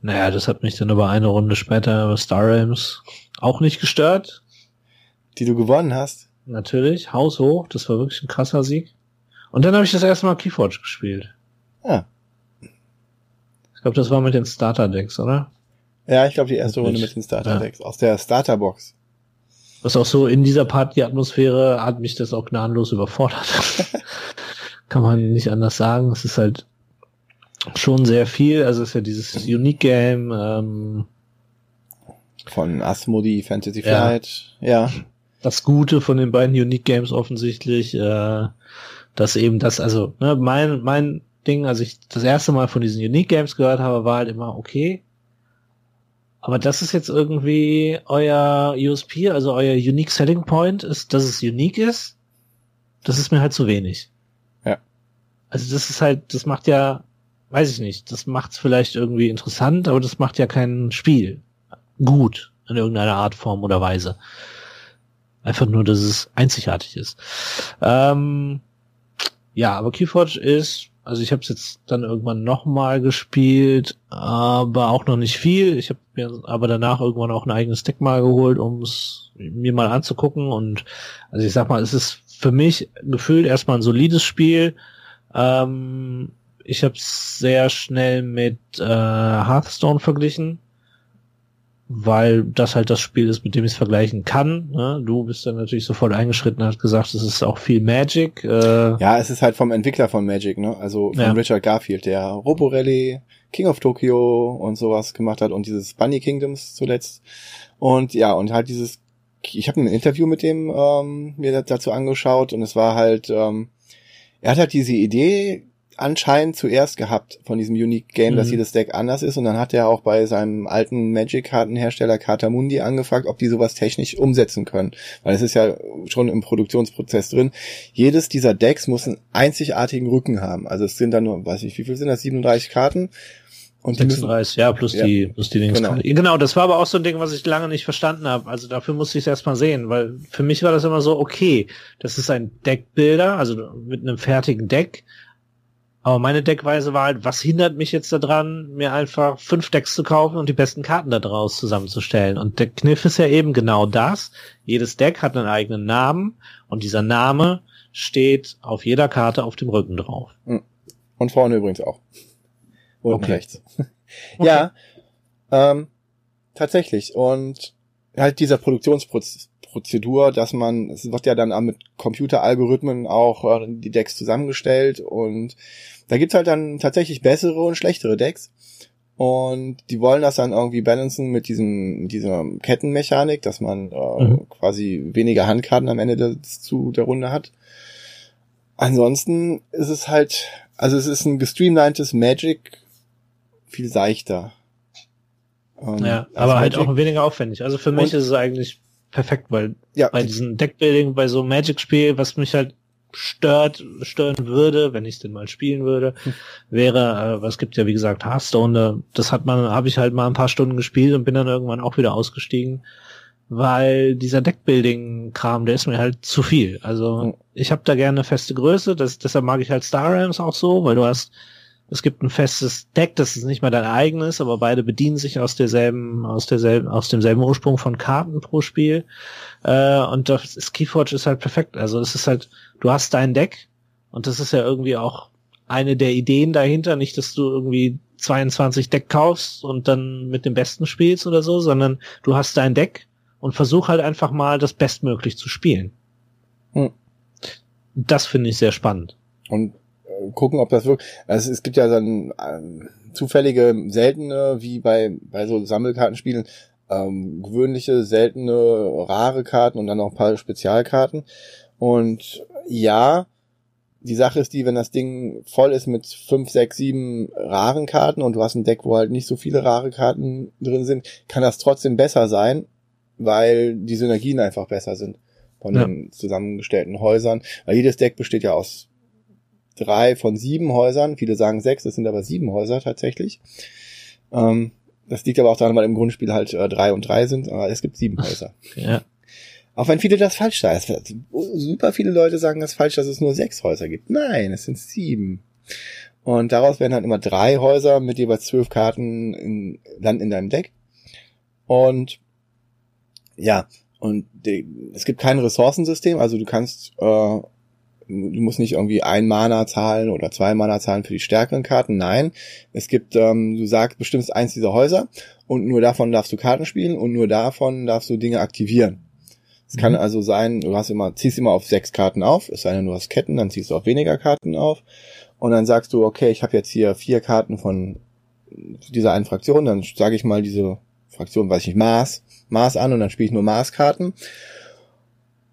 Naja, das hat mich dann aber eine Runde später bei Star Realms auch nicht gestört. Die du gewonnen hast. Natürlich, haushoch, das war wirklich ein krasser Sieg. Und dann habe ich das erste Mal Keyforge gespielt. Ja. Ich glaube, das war mit den Starter-Decks, oder? Ja, ich glaube, die erste? Runde mit den Starter-Decks. Aus der Starterbox. Was auch so in dieser Party-Atmosphäre hat mich das auch gnadenlos überfordert. [LAUGHS] Kann man nicht anders sagen. Es ist halt schon sehr viel. Also es ist ja dieses Unique Game. Ähm, Von Asmodee, Fantasy Ja. Flight. Ja. das Gute von den beiden Unique Games offensichtlich, äh, dass eben das, also ne, mein mein Ding, als ich das erste Mal von diesen Unique Games gehört habe, war halt immer okay. Aber das ist jetzt irgendwie euer USP, also euer Unique Selling Point, ist, dass es unique ist. Das ist mir halt zu wenig. Ja. Also das ist halt, das macht ja, weiß ich nicht, das macht's vielleicht irgendwie interessant, aber das macht ja kein Spiel gut in irgendeiner Art, Form oder Weise. Einfach nur, dass es einzigartig ist. Ähm, ja, aber Keyforge ist, also ich habe es jetzt dann irgendwann nochmal gespielt, aber auch noch nicht viel. Ich habe mir aber danach irgendwann auch ein eigenes Deck mal geholt, um es mir mal anzugucken. Und also ich sag mal, es ist für mich gefühlt erstmal ein solides Spiel. Ähm, ich habe es sehr schnell mit äh, Hearthstone verglichen weil das halt das Spiel ist, mit dem ich es vergleichen kann. Ne? Du bist dann natürlich sofort eingeschritten und hast gesagt, es ist auch viel Magic. Äh, Ja, es ist halt vom Entwickler von Magic, ne? Also von Ja. Richard Garfield, der Robo Rally, King of Tokyo und sowas gemacht hat und dieses Bunny Kingdoms zuletzt. Und ja, und halt dieses, ich habe ein Interview mit dem ähm, mir dazu angeschaut und es war halt, ähm, er hat halt diese Idee anscheinend zuerst gehabt von diesem Unique Game, dass Mhm. jedes Deck anders ist und dann hat er auch bei seinem alten Magic-Kartenhersteller Katamundi angefragt, ob die sowas technisch umsetzen können, weil es ist ja schon im Produktionsprozess drin. Jedes dieser Decks muss einen einzigartigen Rücken haben. Also es sind dann nur, weiß ich, wie viel sind das? 37 Karten. Und die müssen, 36, ja, plus Ja. die, plus die Dings. Genau. Genau. genau, das war aber auch so ein Ding, was ich lange nicht verstanden habe. Also dafür musste ich es erstmal sehen, weil für mich war das immer so, okay, das ist ein Deckbilder, also mit einem fertigen Deck. Aber meine Deckweise war halt, was hindert mich jetzt daran, mir einfach fünf Decks zu kaufen und die besten Karten da draus zusammenzustellen? Und der Kniff ist ja eben genau das. Jedes Deck hat einen eigenen Namen und dieser Name steht auf jeder Karte auf dem Rücken drauf. und vorne übrigens auch. Und Okay. rechts. [LAUGHS] Ja, ähm, tatsächlich. Und halt dieser Produktionsprozedur, dass man, es wird ja dann mit Computeralgorithmen auch äh, die Decks zusammengestellt und da gibt's halt dann tatsächlich bessere und schlechtere Decks. Und die wollen das dann irgendwie balancen mit diesem, dieser Kettenmechanik, dass man äh, Mhm. quasi weniger Handkarten am Ende des, zu der Runde hat. Ansonsten ist es halt, also es ist ein gestreamlinedes Magic viel seichter. Ähm, Ja, aber halt Magic. auch weniger aufwendig. Also für mich Und- ist es eigentlich perfekt, weil ja, bei diesem Deckbuilding, bei so einem Magic-Spiel, was mich halt stört, stören würde, wenn ich es denn mal spielen würde, wäre, äh, es gibt ja wie gesagt Hearthstone, das hat man, habe ich halt mal ein paar Stunden gespielt und bin dann irgendwann auch wieder ausgestiegen, weil dieser Deckbuilding-Kram, der ist mir halt zu viel. Also ich habe da gerne feste Größe, das, deshalb mag ich halt Star Realms auch so, weil du hast es gibt ein festes Deck, das ist nicht mehr dein eigenes, aber beide bedienen sich aus derselben, aus derselben, aus demselben Ursprung von Karten pro Spiel. Äh, und das ist, Keyforge ist halt perfekt. Also es ist halt, du hast dein Deck und das ist ja irgendwie auch eine der Ideen dahinter, nicht, dass du irgendwie 22 Deck kaufst und dann mit dem Besten spielst oder so, sondern du hast dein Deck und versuch halt einfach mal das bestmöglich zu spielen. Hm. Das finde ich sehr spannend. Und gucken, ob das wirklich. Also es gibt ja dann ähm, zufällige, seltene, wie bei, bei so Sammelkartenspielen, ähm, gewöhnliche, seltene, rare Karten und dann noch ein paar Spezialkarten. Und ja, die Sache ist die, wenn das Ding voll ist mit fünf, sechs, sieben raren Karten und du hast ein Deck, wo halt nicht so viele rare Karten drin sind, kann das trotzdem besser sein, weil die Synergien einfach besser sind von ja. den zusammengestellten Häusern. Weil jedes Deck besteht ja aus drei von sieben Häusern. Viele sagen sechs, es sind aber sieben Häuser tatsächlich. Ähm, das liegt aber auch daran, weil im Grundspiel halt äh, drei und drei sind, aber es gibt sieben [LAUGHS] Häuser. Ja. Auch wenn viele das falsch sagen. Super viele Leute sagen das falsch, dass es nur sechs Häuser gibt. Nein, es sind sieben. Und daraus werden halt immer drei Häuser mit jeweils zwölf Karten in, dann in deinem Deck. Und ja, und die, es gibt kein Ressourcensystem, also du kannst äh, du musst nicht irgendwie ein Mana zahlen oder zwei Mana zahlen für die stärkeren Karten. Nein, es gibt, ähm, du sagst, bestimmst eins dieser Häuser und nur davon darfst du Karten spielen und nur davon darfst du Dinge aktivieren. Es mhm. kann also sein, du hast immer, ziehst immer auf sechs Karten auf, es sei denn, du hast Ketten, dann ziehst du auf weniger Karten auf und dann sagst du, okay, ich habe jetzt hier vier Karten von dieser einen Fraktion, dann sage ich mal diese Fraktion, weiß ich nicht, Mars, Mars an und dann spiele ich nur Mars-Karten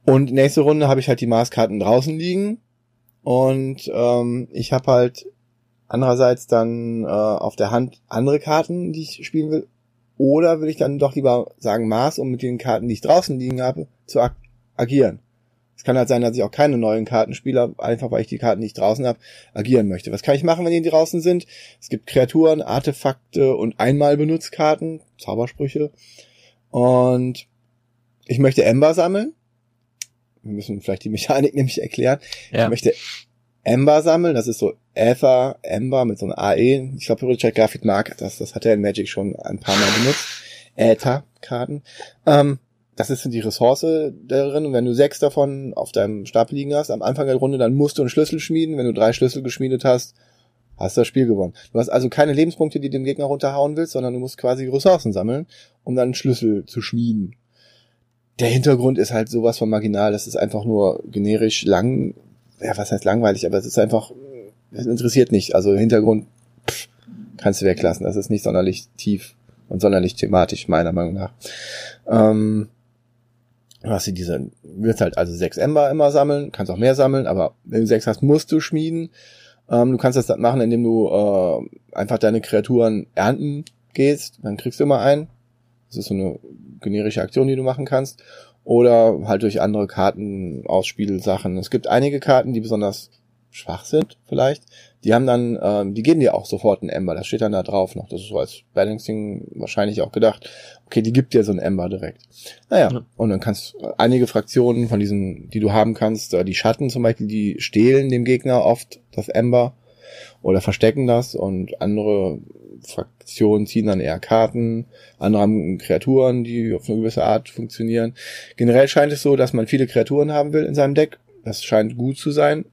und nächste Runde habe ich halt die Maßkarten draußen liegen. Und ähm, ich habe halt andererseits dann äh, auf der Hand andere Karten, die ich spielen will. Oder will ich dann doch lieber sagen Maß, um mit den Karten, die ich draußen liegen habe, zu ag agieren. Es kann halt sein, dass ich auch keine neuen Karten spiele, einfach weil ich die Karten, die ich draußen habe, agieren möchte. Was kann ich machen, wenn die draußen sind? Es gibt Kreaturen, Artefakte und einmal Benutzkarten, Zaubersprüche. Und ich möchte Ember sammeln müssen vielleicht die Mechanik [LAUGHS] nämlich erklären. Ja. Ich möchte Ember sammeln, das ist so Ether, Ember mit so einem AE. Ich glaube, Richard Garfield mag das, das hat er in Magic schon ein paar Mal benutzt. Ether-Karten. Ähm, das ist die Ressource darin. Und wenn du sechs davon auf deinem Stapel liegen hast, am Anfang der Runde, dann musst du einen Schlüssel schmieden. Wenn du drei Schlüssel geschmiedet hast, hast du das Spiel gewonnen. Du hast also keine Lebenspunkte, die dem Gegner runterhauen willst, sondern du musst quasi Ressourcen sammeln, um dann einen Schlüssel zu schmieden der Hintergrund ist halt sowas von marginal, das ist einfach nur generisch lang, ja, was heißt langweilig, aber es ist einfach, es interessiert nicht. Also Hintergrund pff, kannst du weglassen. Das ist nicht sonderlich tief und sonderlich thematisch, meiner Meinung nach. Ähm, hast du diese, wirst halt also sechs Ember immer sammeln, kannst auch mehr sammeln, aber wenn du sechs hast, musst du schmieden. Ähm, du kannst das dann machen, indem du äh, einfach deine Kreaturen ernten gehst, dann kriegst du immer einen. Das ist so eine generische Aktion, die du machen kannst. Oder halt durch andere Karten, Ausspielsachen. Es gibt einige Karten, die besonders schwach sind, vielleicht. Die haben dann, ähm, die geben dir auch sofort einen Ember. Das steht dann da drauf noch. Das ist so als Balancing wahrscheinlich auch gedacht. Okay, die gibt dir so einen Ember direkt. Naja, ja. und dann kannst einige Fraktionen von diesen, die du haben kannst, äh, die Schatten zum Beispiel, die stehlen dem Gegner oft das Ember oder verstecken das und andere Fraktionen ziehen dann eher Karten, andere haben Kreaturen, die auf eine gewisse Art funktionieren. Generell scheint es so, dass man viele Kreaturen haben will in seinem Deck. Das scheint gut zu sein.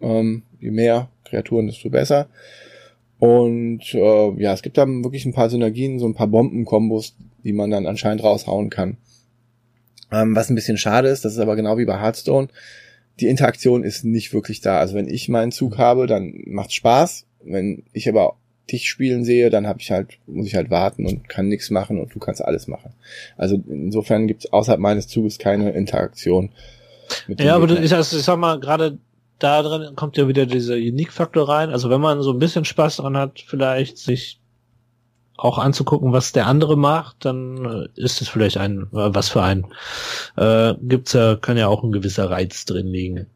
Ähm, je mehr Kreaturen, desto besser. Und äh, ja, es gibt dann wirklich ein paar Synergien, so ein paar Bombenkombos, die man dann anscheinend raushauen kann. Ähm, was ein bisschen schade ist, das ist aber genau wie bei Hearthstone. Die Interaktion ist nicht wirklich da. Also wenn ich meinen Zug habe, dann macht's Spaß. Wenn ich aber dich spielen sehe, dann habe ich halt, muss ich halt warten und kann nichts machen und du kannst alles machen. Also insofern gibt es außerhalb meines Zuges keine Interaktion. ja, aber ich, also ich sag mal, gerade da drin kommt ja wieder dieser Unique-Faktor rein. Also wenn man so ein bisschen Spaß dran hat, vielleicht sich auch anzugucken, was der andere macht, dann äh, ist es vielleicht ein, äh, was für ein, äh, gibt's ja, kann ja auch ein gewisser Reiz drin liegen.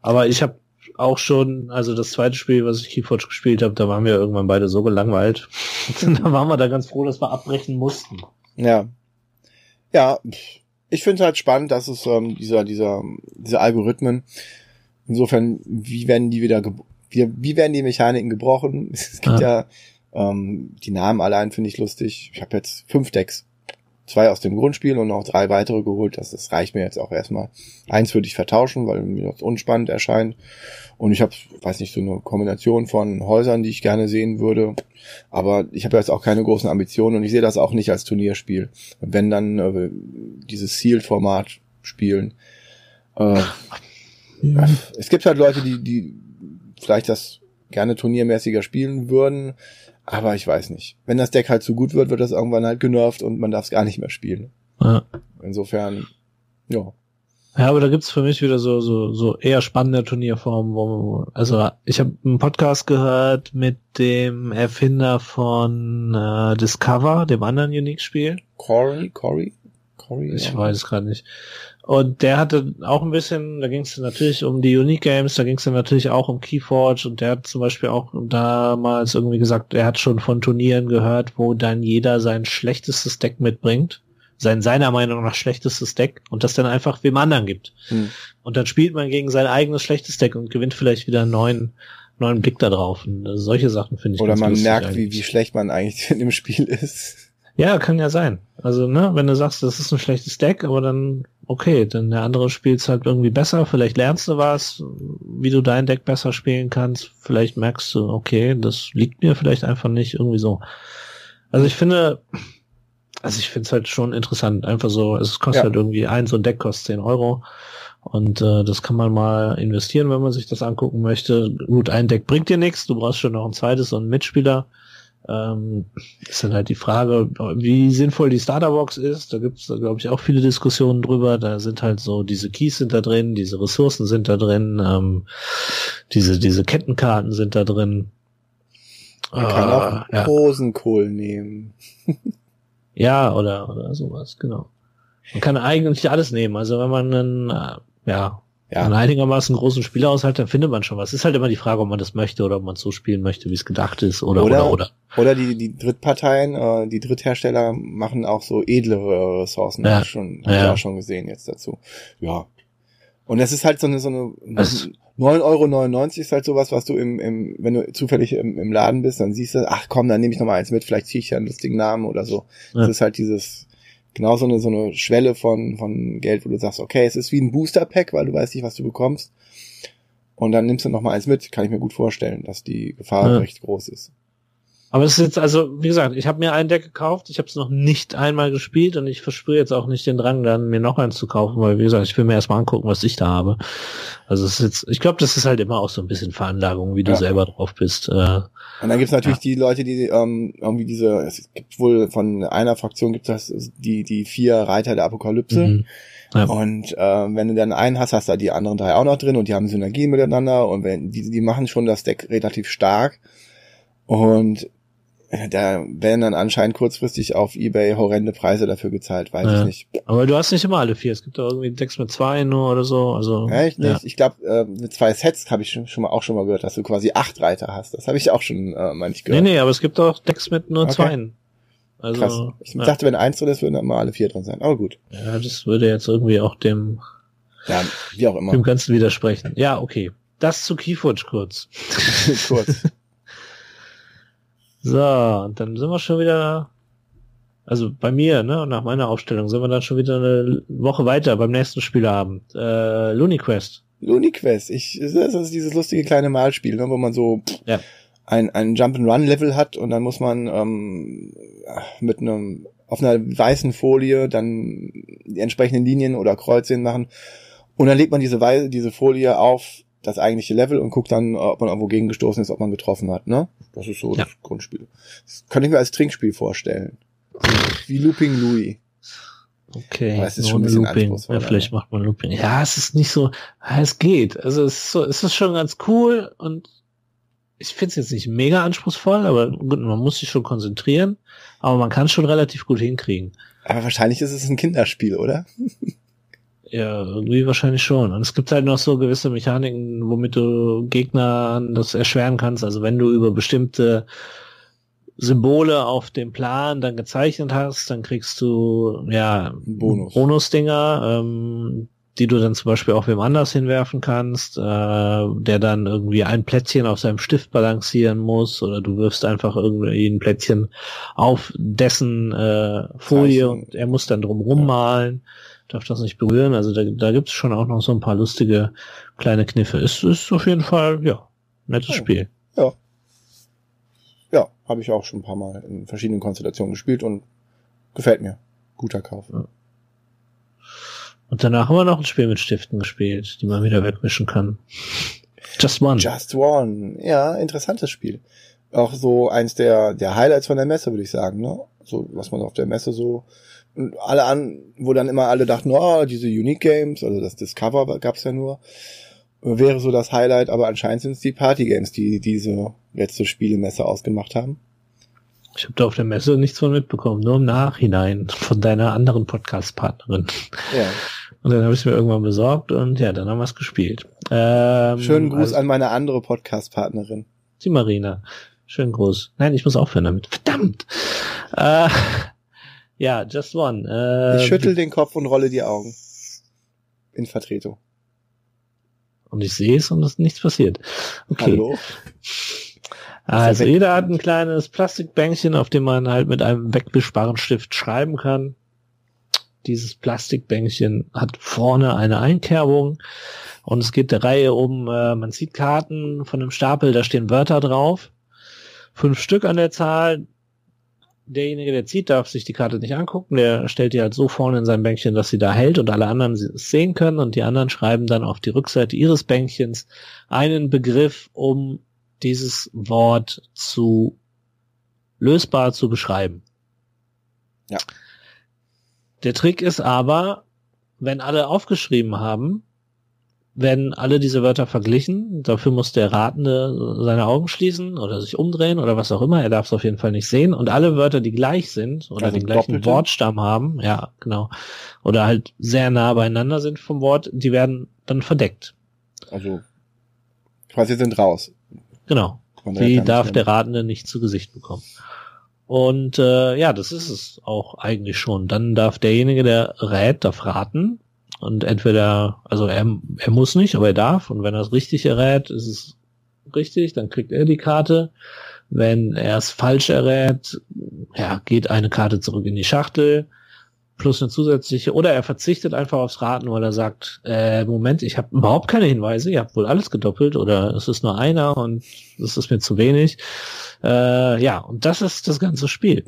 Aber ich habe auch schon, also das zweite Spiel, was ich Keyforge gespielt habe, da waren wir irgendwann beide so gelangweilt. [LAUGHS] da waren wir da ganz froh, dass wir abbrechen mussten. Ja. Ja, ich finde halt spannend, dass es ähm, dieser, dieser, diese Algorithmen, insofern, wie werden die wieder, wie, wie werden die Mechaniken gebrochen? [LAUGHS] Es gibt ja, ja ähm, die Namen allein finde ich lustig. Ich habe jetzt fünf Decks zwei aus dem Grundspiel und noch drei weitere geholt. Das, das reicht mir jetzt auch erstmal. Eins würde ich vertauschen, weil mir das unspannend erscheint. Und ich habe, weiß nicht, so eine Kombination von Häusern, die ich gerne sehen würde. Aber ich habe jetzt auch keine großen Ambitionen und ich sehe das auch nicht als Turnierspiel. Und wenn dann äh, dieses Sealed-Format spielen. Äh, ja. Es gibt halt Leute, die, die vielleicht das gerne turniermäßiger spielen würden. Aber ich weiß nicht. Wenn das Deck halt zu gut wird, wird das irgendwann halt genervt und man darf es gar nicht mehr spielen. Ja. Insofern, ja. Ja, aber da gibt's für mich wieder so, so, so eher spannende Turnierformen, wo, also ich habe einen Podcast gehört mit dem Erfinder von äh, Discover, dem anderen Unique-Spiel. Corey, Corey, Corey. Ich ja. weiß es gerade nicht. Und der hatte auch ein bisschen, da ging es natürlich um die Unique Games, da ging es dann natürlich auch um Keyforge und der hat zum Beispiel auch damals irgendwie gesagt, er hat schon von Turnieren gehört, wo dann jeder sein schlechtestes Deck mitbringt, sein seiner Meinung nach schlechtestes Deck und das dann einfach wem anderen gibt. Hm. Und dann spielt man gegen sein eigenes schlechtes Deck und gewinnt vielleicht wieder einen neuen, neuen Blick da drauf. Und solche Sachen finde ich Oder man merkt, wie, wie schlecht man eigentlich [LAUGHS] in dem Spiel ist. Ja, kann ja sein. Also, ne, wenn du sagst, das ist ein schlechtes Deck, aber dann, okay, dann der andere spielt halt irgendwie besser, vielleicht lernst du was, wie du dein Deck besser spielen kannst, vielleicht merkst du, okay, das liegt mir vielleicht einfach nicht, irgendwie so. Also ich finde, also ich finde es halt schon interessant, einfach so, es kostet ja. halt irgendwie ein, so ein Deck kostet 10 Euro. Und äh, das kann man mal investieren, wenn man sich das angucken möchte. Gut, ein Deck bringt dir nichts, du brauchst schon noch ein zweites und einen Mitspieler. Ähm, ist dann halt die Frage, wie sinnvoll die Starterbox ist. Da gibt es, glaube ich, auch viele Diskussionen drüber. Da sind halt so, diese Keys sind da drin, diese Ressourcen sind da drin, ähm, diese, diese Kettenkarten sind da drin. Man äh, kann auch ja. Rosenkohl nehmen. [LAUGHS] ja, oder, oder sowas, genau. Man kann eigentlich alles nehmen. Also wenn man einen, äh, ja, ja. einen einigermaßen großen Spielerhaushalt, dann findet man schon was. Ist halt immer die Frage, ob man das möchte oder ob man so spielen möchte, wie es gedacht ist oder oder oder. Oder, oder die, die Drittparteien, äh, die Dritthersteller machen auch so edlere Ressourcen. Ja. Hab ich schon, hab ja. ich auch schon gesehen jetzt dazu. Ja. Und das ist halt so eine, so eine, also, 9,99 Euro ist halt sowas, was du im, im wenn du zufällig im, im Laden bist, dann siehst du, ach komm, dann nehme ich noch mal eins mit, vielleicht ziehe ich ja einen lustigen Namen oder so. Ja. Das ist halt dieses, genau so eine, so eine Schwelle von, von Geld, wo du sagst, okay, es ist wie ein Booster-Pack, weil du weißt nicht, was du bekommst. Und dann nimmst du noch mal eins mit, kann ich mir gut vorstellen, dass die Gefahr ja. recht groß ist. Aber es ist jetzt, also, wie gesagt, ich habe mir ein Deck gekauft, ich habe es noch nicht einmal gespielt und ich verspüre jetzt auch nicht den Drang, dann mir noch eins zu kaufen, weil, wie gesagt, ich will mir erstmal angucken, was ich da habe. Also es ist jetzt, ich glaube, das ist halt immer auch so ein bisschen Veranlagung, wie du ja. selber drauf bist. Äh, und dann gibt's natürlich ja. die Leute, die ähm, irgendwie diese, es gibt wohl von einer Fraktion gibt es die, die vier Reiter der Apokalypse. Mhm. Ja. Und äh, wenn du dann einen hast, hast du die anderen drei auch noch drin und die haben Synergien miteinander und wenn die, die machen schon das Deck relativ stark. Und da werden dann anscheinend kurzfristig auf Ebay horrende Preise dafür gezahlt, weiß ja. ich nicht. Aber du hast nicht immer alle vier. Es gibt da irgendwie Decks mit zwei nur oder so. Also echt nicht. Ja. Ich glaube, äh, mit zwei Sets habe ich schon, schon mal auch schon mal gehört, dass du quasi acht Reiter hast. Das habe ich auch schon äh, mal nicht gehört. Nee, nee, aber es gibt auch Decks mit nur okay. zweien. Also, Krass. Ich ja. dachte, wenn eins drin ist, würden dann mal alle vier drin sein. Aber gut. Ja, das würde jetzt irgendwie auch dem, ja, wie auch immer. dem Ganzen widersprechen. Ja, okay. Das zu Keyforge kurz. [LAUGHS] kurz. So, und dann sind wir schon wieder, also bei mir, ne, nach meiner Aufstellung, sind wir dann schon wieder eine Woche weiter beim nächsten Spielabend. Äh, Looney Quest. Looney Quest, ich, das ist dieses lustige kleine Malspiel, ne, wo man so ja. ein, ein Jump-and-Run-Level hat und dann muss man ähm, mit einem auf einer weißen Folie dann die entsprechenden Linien oder Kreuzchen machen und dann legt man diese, Weise, diese Folie auf das eigentliche Level und guckt dann, ob man irgendwo gegengestoßen ist, ob man getroffen hat, ne? Das ist so ja. das Grundspiel. Das könnte ich mir als Trinkspiel vorstellen. Wie Looping Louis. Okay, Aber es ist schon ein bisschen Looping. Ja, vielleicht macht man Looping. Ja, es ist nicht so, es geht. Also es ist so, es ist schon ganz cool und ich finde es jetzt nicht mega anspruchsvoll, aber gut, man muss sich schon konzentrieren, aber man kann es schon relativ gut hinkriegen. Aber wahrscheinlich ist es ein Kinderspiel, oder? [LAUGHS] Ja, irgendwie wahrscheinlich schon. Und es gibt halt noch so gewisse Mechaniken, womit du Gegnern das erschweren kannst. Also wenn du über bestimmte Symbole auf dem Plan dann gezeichnet hast, dann kriegst du ja Bonus. Bonusdinger, ähm, die du dann zum Beispiel auch wem anders hinwerfen kannst, äh, der dann irgendwie ein Plättchen auf seinem Stift balancieren muss oder du wirfst einfach irgendwie ein Plättchen auf dessen äh, Folie Zeichen. und er muss dann drum rummalen, darf das nicht berühren. Also da, da gibt es schon auch noch so ein paar lustige kleine Kniffe. Es ist auf jeden Fall, ja, nettes Oh. Spiel. Ja. Ja, habe ich auch schon ein paar Mal in verschiedenen Konstellationen gespielt und gefällt mir. Guter Kauf. Und danach haben wir noch ein Spiel mit Stiften gespielt, die man wieder wegmischen kann. Just One. Just One. Ja, interessantes Spiel. Auch so eins der, der Highlights von der Messe, würde ich sagen, ne? So, was man auf der Messe so, und alle an, wo dann immer alle dachten, oh, diese Unique Games, also das Discover gab's ja nur, wäre so das Highlight, aber anscheinend sind es die Party Games, die diese letzte Spielemesse ausgemacht haben. Ich habe da auf der Messe nichts von mitbekommen, nur im Nachhinein von deiner anderen Podcast-Partnerin. Ja. Und dann habe ich mir irgendwann besorgt und ja, dann haben wir es gespielt. Ähm, Schönen Gruß also, an meine andere Podcast-Partnerin. die Marina. Schönen Gruß. Nein, ich muss aufhören damit. Verdammt! Äh, ja, Just One. Äh, Ich schüttel den Kopf und rolle die Augen. In Vertretung. Und ich sehe es und es ist nichts passiert. Okay. Hallo? Also jeder hat ein kleines Plastikbänkchen, auf dem man halt mit einem wegwischbaren Stift schreiben kann. Dieses Plastikbänkchen hat vorne eine Einkerbung und es geht der Reihe um, äh, man sieht Karten von einem Stapel, da stehen Wörter drauf. Fünf Stück an der Zahl. Derjenige, der zieht, darf sich die Karte nicht angucken. Der stellt die halt so vorne in sein Bänkchen, dass sie da hält und alle anderen es sehen können. Und die anderen schreiben dann auf die Rückseite ihres Bänkchens einen Begriff, um dieses Wort zu lösbar zu beschreiben. Ja. Der Trick ist aber, wenn alle aufgeschrieben haben, werden alle diese Wörter verglichen. Dafür muss der Ratende seine Augen schließen oder sich umdrehen oder was auch immer. Er darf es auf jeden Fall nicht sehen. Und alle Wörter, die gleich sind oder Also den gleichen doppelte? Wortstamm haben, ja, genau, oder halt sehr nah beieinander sind vom Wort, die werden dann verdeckt. Also, quasi sind raus. Genau. Die darf der Ratende nicht zu Gesicht bekommen. Und äh, ja, das ist es auch eigentlich schon. Dann darf derjenige, der rät, darf raten. Und entweder, also er, er muss nicht, aber er darf. Und wenn er es richtig errät, ist es richtig, dann kriegt er die Karte. Wenn er es falsch errät, ja, geht eine Karte zurück in die Schachtel plus eine zusätzliche oder er verzichtet einfach aufs Raten, weil er sagt, äh, Moment, ich habe überhaupt keine Hinweise, ihr habt wohl alles gedoppelt oder es ist nur einer und das ist mir zu wenig. Äh, ja, und das ist das ganze Spiel.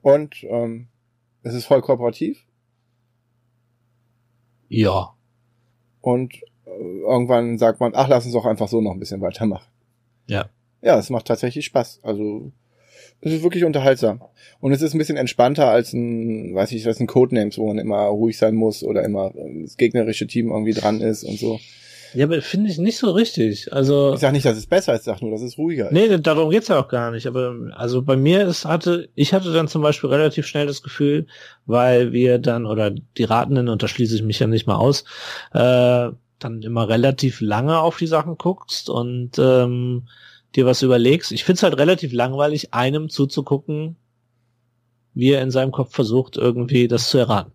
Und ähm, es ist voll kooperativ. Ja. Und äh, irgendwann sagt man, ach, lass uns doch einfach so noch ein bisschen weitermachen. Ja. Ja, es macht tatsächlich Spaß. Also es ist wirklich unterhaltsam. Und es ist ein bisschen entspannter als ein, weiß ich was, ein Codenames, wo man immer ruhig sein muss oder immer äh, das gegnerische Team irgendwie dran ist und so. Ja, aber finde ich nicht so richtig. Also Ich sag nicht, dass es besser ist, ich sag nur, dass es ruhiger ist. Nee, darum geht's ja auch gar nicht. Aber also bei mir ist hatte, ich hatte dann zum Beispiel relativ schnell das Gefühl, weil wir dann, oder die Ratenden, und da schließe ich mich ja nicht mal aus, äh, dann immer relativ lange auf die Sachen guckst und ähm, dir was überlegst. Ich find's halt relativ langweilig, einem zuzugucken, wie er in seinem Kopf versucht, irgendwie das zu erraten.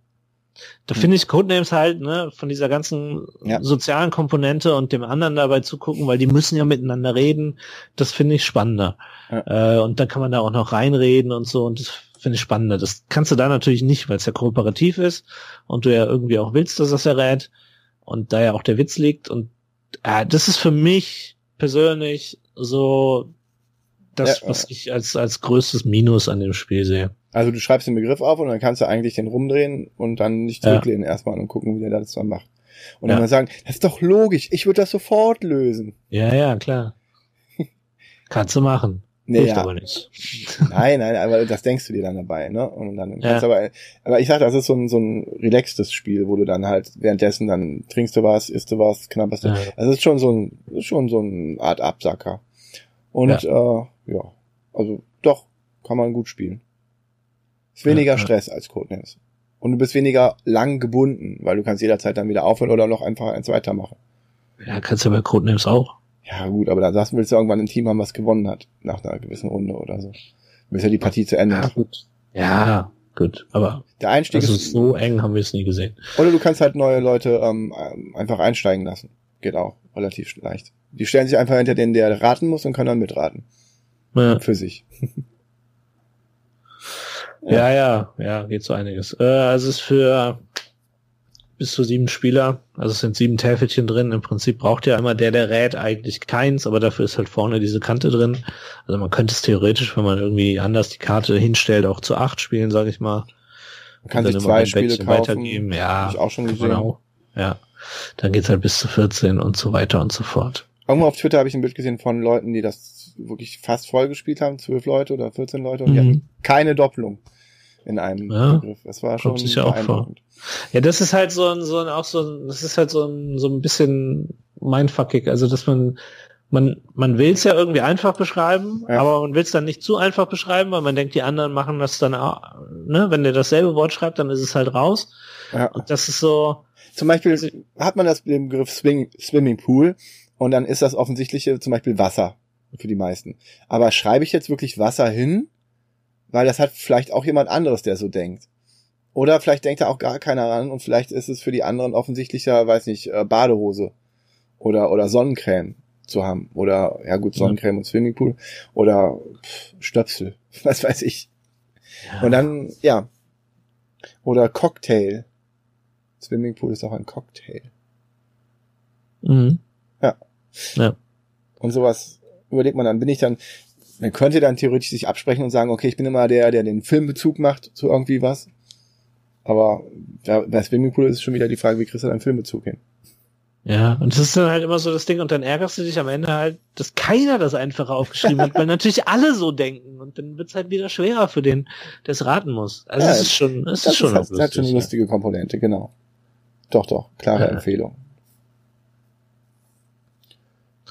Da Hm. finde ich Codenames halt, ne, von dieser ganzen Ja. sozialen Komponente und dem anderen dabei zugucken, weil die müssen ja miteinander reden, das finde ich spannender. Äh, und dann kann man da auch noch reinreden und so und das finde ich spannender. Das kannst du da natürlich nicht, weil es ja kooperativ ist und du ja irgendwie auch willst, dass das errät und da ja auch der Witz liegt und äh, das ist für mich persönlich so das, Ja, was ich als, als größtes Minus an dem Spiel sehe. Also du schreibst den Begriff auf und dann kannst du eigentlich den rumdrehen und dann nicht Ja. zurücklehnen erstmal und gucken, wie der das dann macht. Und dann Ja. mal sagen, das ist doch logisch, ich würde das sofort lösen. Ja, ja, klar. [LAUGHS] Kannst du machen. Nee, ja. aber nicht. [LAUGHS] Nein, nein, aber das denkst du dir dann dabei, ne? Und dann Ja. kannst du aber, aber ich sag, das ist so ein, so ein relaxtes Spiel, wo du dann halt währenddessen dann trinkst du was, isst du was, knabberst du. Ja. Also es ist schon so ein, ist schon so eine Art Absacker. Und äh, ja, also doch, kann man gut spielen. Ist weniger Ja. Stress als Codenames. Und du bist weniger lang gebunden, weil du kannst jederzeit dann wieder aufhören oder noch einfach eins weitermachen. Ja, kannst du bei Codenames auch. Ja, gut, aber dann sagst du, willst du irgendwann ein Team haben, was gewonnen hat, nach einer gewissen Runde oder so. Bis ja die Partie zu Ende. Ja, gut. Ja, gut. Aber Der Einstieg also ist, so eng haben wir es nie gesehen. oder du kannst halt neue Leute ähm, ähm, einfach einsteigen lassen. Geht auch relativ leicht. Die stellen sich einfach hinter den, der raten muss und können dann mitraten. Ja, Für sich. [LAUGHS] ja, ja, ja geht so einiges. Äh, also es ist für bis zu sieben Spieler, also es sind sieben Täfelchen drin. Im Prinzip braucht ja immer der, der rät, eigentlich keins, aber dafür ist halt vorne diese Kante drin. Also man könnte es theoretisch, wenn man irgendwie anders die Karte hinstellt, auch zu acht spielen, sage ich mal. Man kann sich zwei Spiele Bäckchen kaufen. weitergeben. Ja, auch schon gesehen. genau. Ja. Dann geht's halt bis zu 14 und so weiter und so fort. Irgendwo auf Twitter habe ich ein Bild gesehen von Leuten, die das wirklich fast voll gespielt haben, zwölf Leute oder 14 Leute, und die Mhm. hatten keine Doppelung in einem Ja, Begriff. Das war schon sicher auch vor. Ja, das ist halt so ein, so ein, auch so ein, das ist halt so ein, so ein bisschen mindfuckig. Also, dass man, man, man will es ja irgendwie einfach beschreiben, Ja. aber man will es dann nicht zu einfach beschreiben, weil man denkt, die anderen machen das dann auch, ne, wenn der dasselbe Wort schreibt, dann ist es halt raus. Ja. Und das ist so, Zum Beispiel hat man das den Begriff Swing, Swimmingpool und dann ist das offensichtliche zum Beispiel Wasser für die meisten. Aber schreibe ich jetzt wirklich Wasser hin? Weil das hat vielleicht auch jemand anderes, der so denkt. Oder vielleicht denkt da auch gar keiner ran und vielleicht ist es für die anderen offensichtlicher, weiß nicht, äh, Badehose oder, oder Sonnencreme zu haben. Oder, ja gut, Ja. Sonnencreme und Swimmingpool oder pff, Stöpsel, [LAUGHS] was weiß ich. Und dann, ja. Oder Cocktail. Swimmingpool ist auch ein Cocktail. mhm. Und sowas überlegt man dann, bin ich dann, man könnte dann theoretisch sich absprechen und sagen, okay, ich bin immer der, der den Filmbezug macht zu irgendwie was. Aber ja, bei Swimmingpool ist schon wieder die Frage, wie kriegst du deinen Filmbezug hin? Ja, und das ist dann halt immer so das Ding, und dann ärgerst du dich am Ende halt, dass keiner das einfache aufgeschrieben hat, weil natürlich alle so denken und dann wird's halt wieder schwerer für den, der es raten muss. Also Ja, es ist schon, es Das ist schon halt, hat schon eine lustige Komponente, genau. Doch, doch, klare Ja. Empfehlung.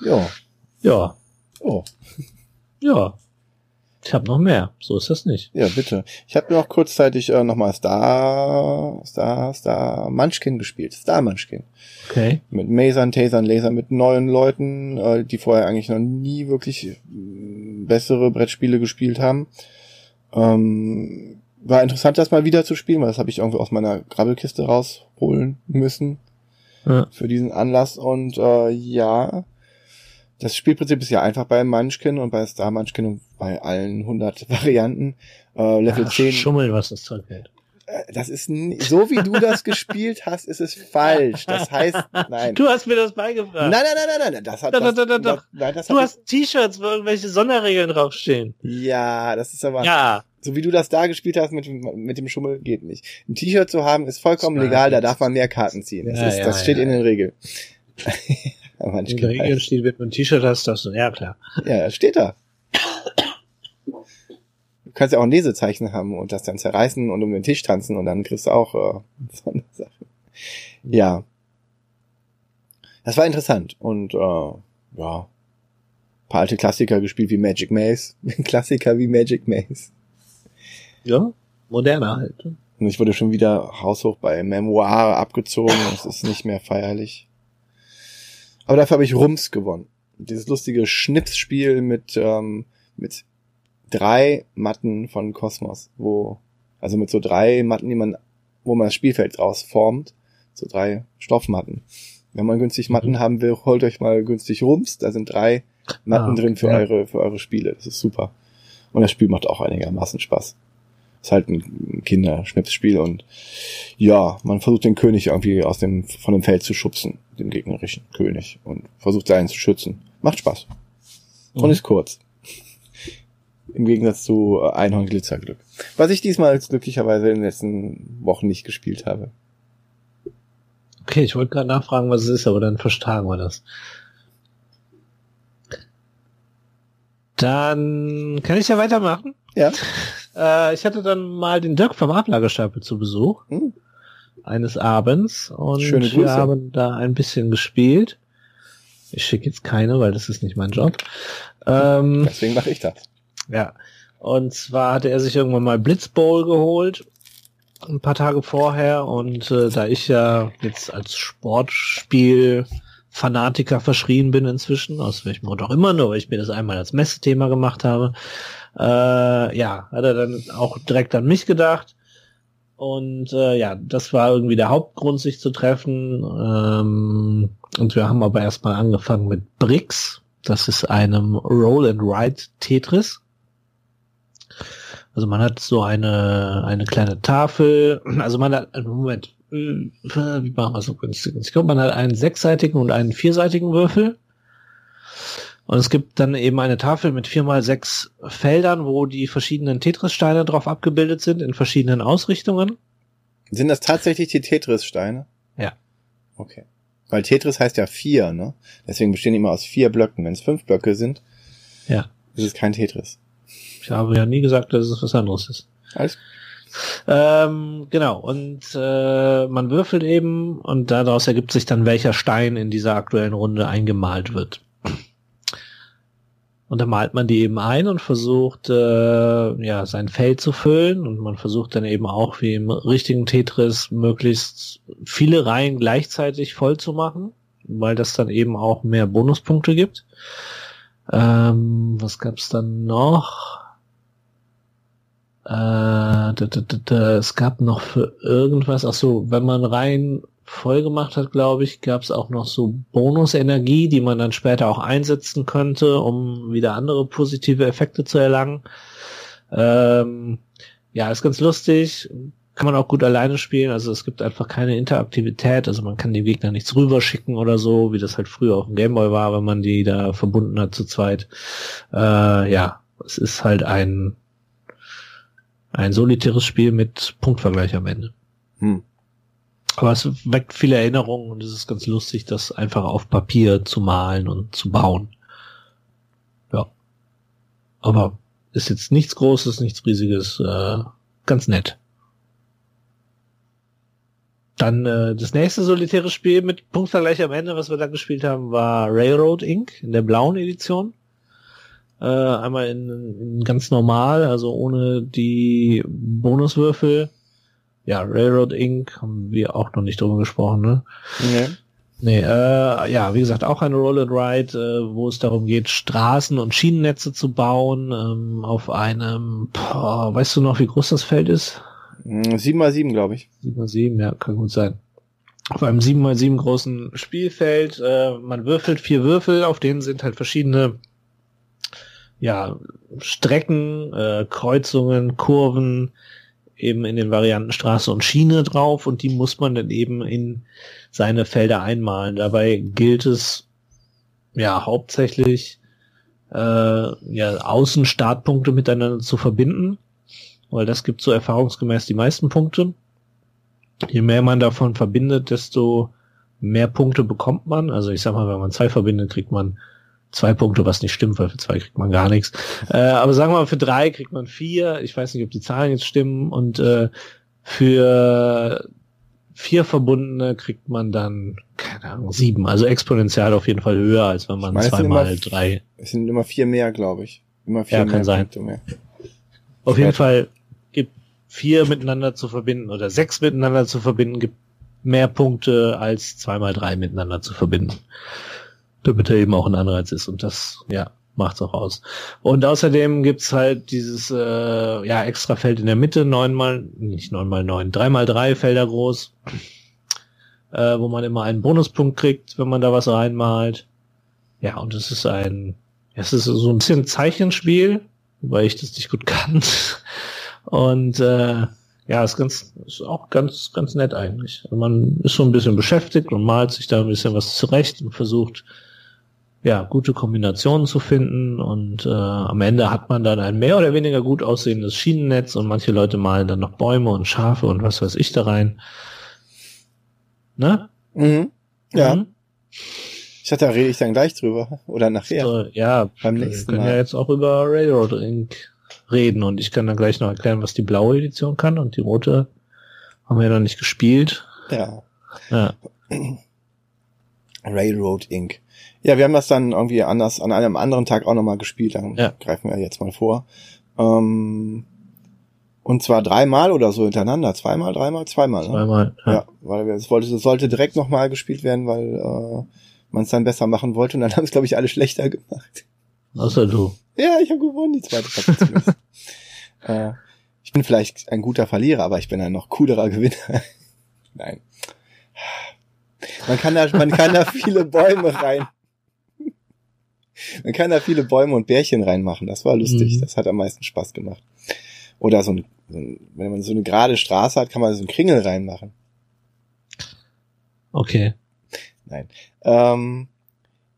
Ja. Ja, Oh, ja. Ich habe noch mehr. So ist das nicht. ja, bitte. Ich habe noch kurzzeitig äh, nochmal Star, Star, Star Munchkin gespielt. Star Munchkin. Okay. mit Masern, Tasern, Lasern, mit neuen Leuten, äh, die vorher eigentlich noch nie wirklich äh, bessere Brettspiele gespielt haben. Ähm, war interessant, das mal wieder zu spielen, weil das habe ich irgendwie aus meiner Grabbelkiste rausholen müssen Ja. für diesen Anlass. Und äh, ja, das Spielprinzip ist ja einfach bei Munchkin und bei Star Munchkin und bei allen 100 [LAUGHS] Varianten. Äh, Level Ach, 10 Schummeln, was das Zeug hält. äh, das ist so wie du das gespielt hast, ist es falsch. Das heißt, nein. Du hast mir das beigebracht. Nein, nein, nein, nein, nein, das hat Doch, das, doch, doch, doch. nein, das du hat hast T-Shirts, wo irgendwelche Sonderregeln draufstehen. ja, das ist aber Ja. so wie du das da gespielt hast mit dem- mit dem Schummel geht nicht. Ein T-Shirt zu haben ist vollkommen legal, da darf man mehr Karten ziehen. Das, Ja, ist, ja, das steht ja, in den ja. Regeln. In Manchmal der Regel steht, wenn du ein T-Shirt hast, darfst du, ja klar. Ja, das steht da. Du kannst ja auch ein Lesezeichen haben und das dann zerreißen und um den Tisch tanzen und dann kriegst du auch äh, [LAUGHS] so eine Sache. Ja. Das war interessant und äh, ja, paar alte Klassiker gespielt wie Magic Maze. [LAUGHS] Klassiker wie Magic Maze. Ja, moderner halt. Und ich wurde schon wieder haushoch bei Memoir abgezogen. Es ist nicht mehr feierlich. Aber dafür habe ich Rums gewonnen. Dieses lustige Schnipsspiel mit, ähm, mit drei Matten von Kosmos, wo, also mit so drei Matten, die man, wo man das Spielfeld draus formt. So drei Stoffmatten. Wenn man günstig Matten Mhm. haben will, holt euch mal günstig Rums. Da sind drei Matten Ah, drin für eure, für eure Spiele. Das ist super. Und das Spiel macht auch einigermaßen Spaß. Ist halt ein Kinderschnipsspiel und ja, man versucht den König irgendwie aus dem, von dem Feld zu schubsen, den gegnerischen König und versucht seinen zu schützen. Macht Spaß. Und Mhm. ist kurz. Im Gegensatz zu äh, Einhorn Glitzerglück. Was ich diesmal glücklicherweise in den letzten Wochen nicht gespielt habe. Okay, ich wollte gerade nachfragen, was es ist, aber dann verstagen wir das. Dann kann ich ja weitermachen. Ja. [LAUGHS] Äh, ich hatte dann mal den Dirk vom Ablagestapel zu Besuch. Hm. Eines Abends. Und wir haben da ein bisschen gespielt. Ich schicke jetzt keine, weil das ist nicht mein Job. Ähm, Deswegen mache ich das. ja. Und zwar hatte er sich irgendwann mal Blitzbowl geholt. ein paar Tage vorher und äh, da ich ja jetzt als Sportspiel Fanatiker verschrien bin inzwischen, aus welchem Grund auch immer, nur weil ich mir das einmal als Messethema gemacht habe, äh, ja, hat er dann auch direkt an mich gedacht. Und äh, ja, das war irgendwie der Hauptgrund, sich zu treffen. Ähm, und wir haben aber erstmal angefangen mit Bricks. Das ist einem Roll and Ride Tetris. Also man hat so eine, eine kleine Tafel, also man hat, Moment, äh, wie machen wir so günstig? Man hat einen sechsseitigen und einen vierseitigen Würfel. Und es gibt dann eben eine Tafel mit vier mal sechs Feldern, wo die verschiedenen Tetris-Steine drauf abgebildet sind in verschiedenen Ausrichtungen. Sind das tatsächlich die Tetris-Steine? Ja. Okay. Weil Tetris heißt ja vier, ne? Deswegen bestehen die immer aus vier Blöcken. Wenn es fünf Blöcke sind, Ja. ist es kein Tetris. Ich habe ja nie gesagt, dass es was anderes ist. Alles Ähm, genau, und äh, man würfelt eben und daraus ergibt sich dann, welcher Stein in dieser aktuellen Runde eingemalt wird. Und dann malt man die eben ein und versucht, äh, ja, sein Feld zu füllen. Und man versucht dann eben auch, wie im richtigen Tetris, möglichst viele Reihen gleichzeitig voll zu machen, weil das dann eben auch mehr Bonuspunkte gibt. Ähm, was gab's dann noch? Äh, da, da, da, es gab noch für irgendwas, ach so, wenn man rein voll gemacht hat, glaube ich, gab es auch noch so Bonusenergie, die man dann später auch einsetzen könnte, um wieder andere positive Effekte zu erlangen. Ähm, ja, ist ganz lustig. Kann man auch gut alleine spielen. Also es gibt einfach keine Interaktivität. Also man kann die Gegner nichts rüberschicken oder so, wie das halt früher auf dem Gameboy war, wenn man die da verbunden hat zu zweit. Äh, ja, es ist halt ein ein solitäres Spiel mit Punktvergleich am Ende. Hm. Aber es weckt viele Erinnerungen und es ist ganz lustig, das einfach auf Papier zu malen und zu bauen. Ja. Aber ist jetzt nichts Großes, nichts Riesiges, äh, ganz nett. Dann äh, das nächste solitäre Spiel mit Punktvergleich am Ende, was wir dann gespielt haben, war Railroad Inc. in der blauen Edition. Äh, einmal in, in ganz normal, also ohne die Bonuswürfel. Ja, Railroad Inc. haben wir auch noch nicht drüber gesprochen, ne? Nee. Nee, äh, ja, wie gesagt, auch eine Roll and Ride, äh, wo es darum geht, Straßen und Schienennetze zu bauen, ähm, auf einem, boah, weißt du noch, wie groß das Feld ist? Hm, Sieben mal sieben, glaube ich. 7 mal 7, ja, kann gut sein. Auf einem 7 mal 7 großen Spielfeld, äh, man würfelt vier Würfel, auf denen sind halt verschiedene ja, Strecken, äh, Kreuzungen, Kurven, eben in den Varianten Straße und Schiene drauf und die muss man dann eben in seine Felder einmalen. Dabei gilt es ja hauptsächlich äh, ja, Außenstartpunkte miteinander zu verbinden, weil das gibt so erfahrungsgemäß die meisten Punkte. Je mehr man davon verbindet, desto mehr Punkte bekommt man. Also ich sag mal, wenn man zwei verbindet, kriegt man zwei Punkte, was nicht stimmt, weil für zwei kriegt man gar nichts. Äh, aber sagen wir mal, für drei kriegt man vier. Ich weiß nicht, ob die Zahlen jetzt stimmen. Und äh, für vier Verbundene kriegt man dann, keine Ahnung, sieben. Also exponentiell auf jeden Fall höher, als wenn man meine, zweimal immer- drei. Es sind immer vier mehr, glaube ich. Immer vier Ja, mehr kann sein. Mehr. Auf jeden. Fall gibt vier miteinander zu verbinden oder sechs miteinander zu verbinden, gibt mehr Punkte als zweimal drei miteinander zu verbinden. Damit er eben auch ein Anreiz ist und das, ja, macht's auch aus. Und außerdem gibt's halt dieses, äh, ja, extra Feld in der Mitte, neunmal, nicht neunmal neun, dreimal drei Felder groß, äh, wo man immer einen Bonuspunkt kriegt, wenn man da was reinmalt. Ja, und es ist ein, es ist so ein bisschen Zeichenspiel, weil ich das nicht gut kann. Und äh, ja, ist ganz, ist auch ganz, ganz nett eigentlich. Also man ist so ein bisschen beschäftigt und malt sich da ein bisschen was zurecht und versucht, ja, gute Kombinationen zu finden. Und äh, am Ende hat man dann ein mehr oder weniger gut aussehendes Schienennetz und manche Leute malen dann noch Bäume und Schafe und was weiß ich da rein. Ne? Mhm. Ja. Mhm. Ich dachte, da rede ich dann gleich drüber. Oder nachher. So, ja, Beim wir nächsten können Mal. ja jetzt auch über Railroad Inc. reden und ich kann dann gleich noch erklären, was die blaue Edition kann und die rote haben wir ja noch nicht gespielt. Ja. Ja, [CLEARS THROAT] Railroad Inc. Ja, wir haben das dann irgendwie anders an einem anderen Tag auch nochmal gespielt. Dann Ja. greifen wir jetzt mal vor. Ähm, Und zwar dreimal oder so hintereinander. Zweimal, dreimal, zweimal. Ne? Zweimal. Ja. ja, weil es wollte, es sollte direkt nochmal gespielt werden, weil äh, man es dann besser machen wollte. Und dann [LAUGHS] haben es, glaube ich, alle schlechter gemacht. Außer du. Ja, ich habe gewonnen, die zweite Partie. [LAUGHS] äh, ich bin vielleicht ein guter Verlierer, aber ich bin ein noch coolerer Gewinner. [LAUGHS] Nein. Man kann da, man kann da viele Bäume rein. Man kann da viele Bäume und Bärchen reinmachen. Das war lustig. Mhm. Das hat am meisten Spaß gemacht. Oder so ein, so ein, wenn man so eine gerade Straße hat, kann man so einen Kringel reinmachen. Okay. Nein. Ähm,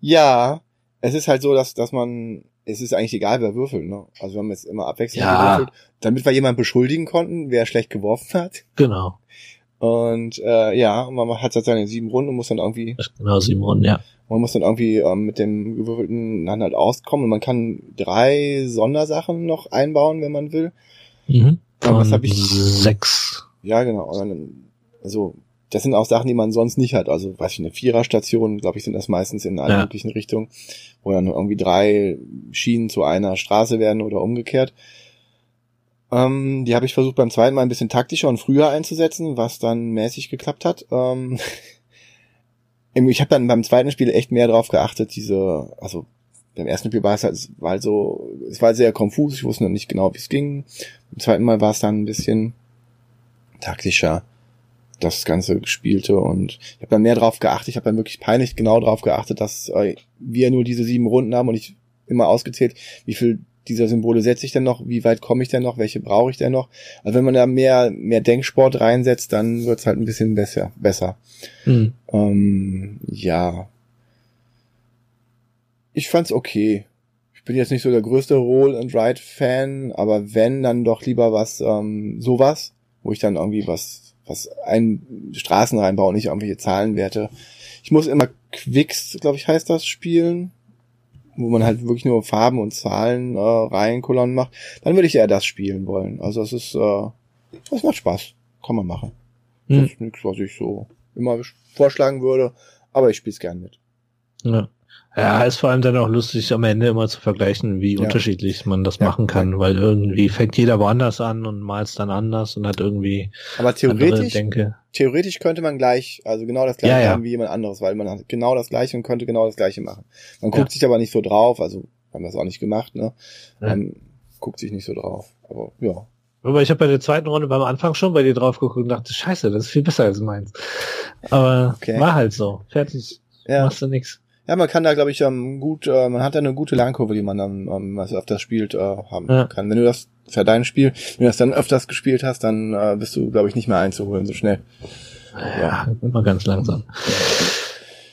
ja, es ist halt so, dass, dass man, es ist eigentlich egal, wer würfelt, ne? Also wir haben jetzt immer abwechselnd Ja. gewürfelt, damit wir jemanden beschuldigen konnten, wer schlecht geworfen hat. Genau. Und äh, ja, und man hat halt seine sieben Runden und muss dann irgendwie, genau sieben Runden, ja. man muss dann irgendwie ähm, mit dem gewürfelten dann halt auskommen. Und man kann drei Sondersachen noch einbauen, wenn man will. Mhm. Aber was hab ich- Sechs. Ja, genau. Dann, also das sind auch Sachen, die man sonst nicht hat. Also, weiß ich, eine Viererstation, glaube ich, sind das meistens in allen Ja. möglichen Richtungen, wo dann irgendwie drei Schienen zu einer Straße werden oder umgekehrt. Ähm, die habe ich versucht beim zweiten Mal ein bisschen taktischer und früher einzusetzen, was dann mäßig geklappt hat. Ähm, [LAUGHS] ich habe dann beim zweiten Spiel echt mehr drauf geachtet, diese, also beim ersten Spiel war es halt, es war halt so, es war sehr konfus, ich wusste noch nicht genau, wie es ging. Beim zweiten Mal war es dann ein bisschen taktischer das Ganze spielte und ich habe dann mehr drauf geachtet, ich habe dann wirklich peinlich genau drauf geachtet, dass äh, wir nur diese sieben Runden haben und ich immer ausgezählt, wie viel dieser Symbole setze ich denn noch, wie weit komme ich denn noch, welche brauche ich denn noch. Also wenn man da mehr, mehr Denksport reinsetzt, dann wird's halt ein bisschen besser. besser. Mhm. Ähm, ja. Ich fand's okay. Ich bin jetzt nicht so der größte Roll and Ride Fan, aber wenn, dann doch lieber was, ähm, sowas, wo ich dann irgendwie was, was ein Straßen reinbaue und nicht irgendwelche Zahlenwerte. Ich muss immer Quicks, glaube ich, heißt das, spielen, wo man halt wirklich nur Farben und Zahlen äh, Reihenkolonnen macht. Dann würde ich eher das spielen wollen. Also es ist, äh, das macht Spaß. Kann man machen. Das Mhm. ist nichts, was ich so immer vorschlagen würde, aber ich spiele es gern mit. Ja. Ja, ist vor allem dann auch lustig, am Ende immer zu vergleichen, wie Ja. unterschiedlich man das Ja. machen kann, weil irgendwie fängt jeder woanders an und malt es dann anders und hat irgendwie Aber theoretisch, Denke. theoretisch könnte man gleich, also genau das gleiche Ja, haben wie jemand anderes, weil man hat genau das gleiche und könnte genau das gleiche machen. Man guckt sich aber nicht so drauf, also haben wir es auch nicht gemacht, ne? Man guckt sich nicht so drauf. Aber ja. Aber ich habe bei der zweiten Runde beim Anfang schon bei dir drauf geguckt und dachte, scheiße, das ist viel besser als meins. Aber Okay. war halt so. Fertig. Ja, Machst du nix. Ja man kann da, glaube ich, ähm, gut, äh, man hat da eine gute Lernkurve, die man dann ähm, was öfters spielt, äh, haben Ja. kann. Wenn du das für dein Spiel, wenn du das dann öfters gespielt hast, dann äh, bist du, glaube ich, nicht mehr einzuholen so schnell. Ja, immer ganz langsam.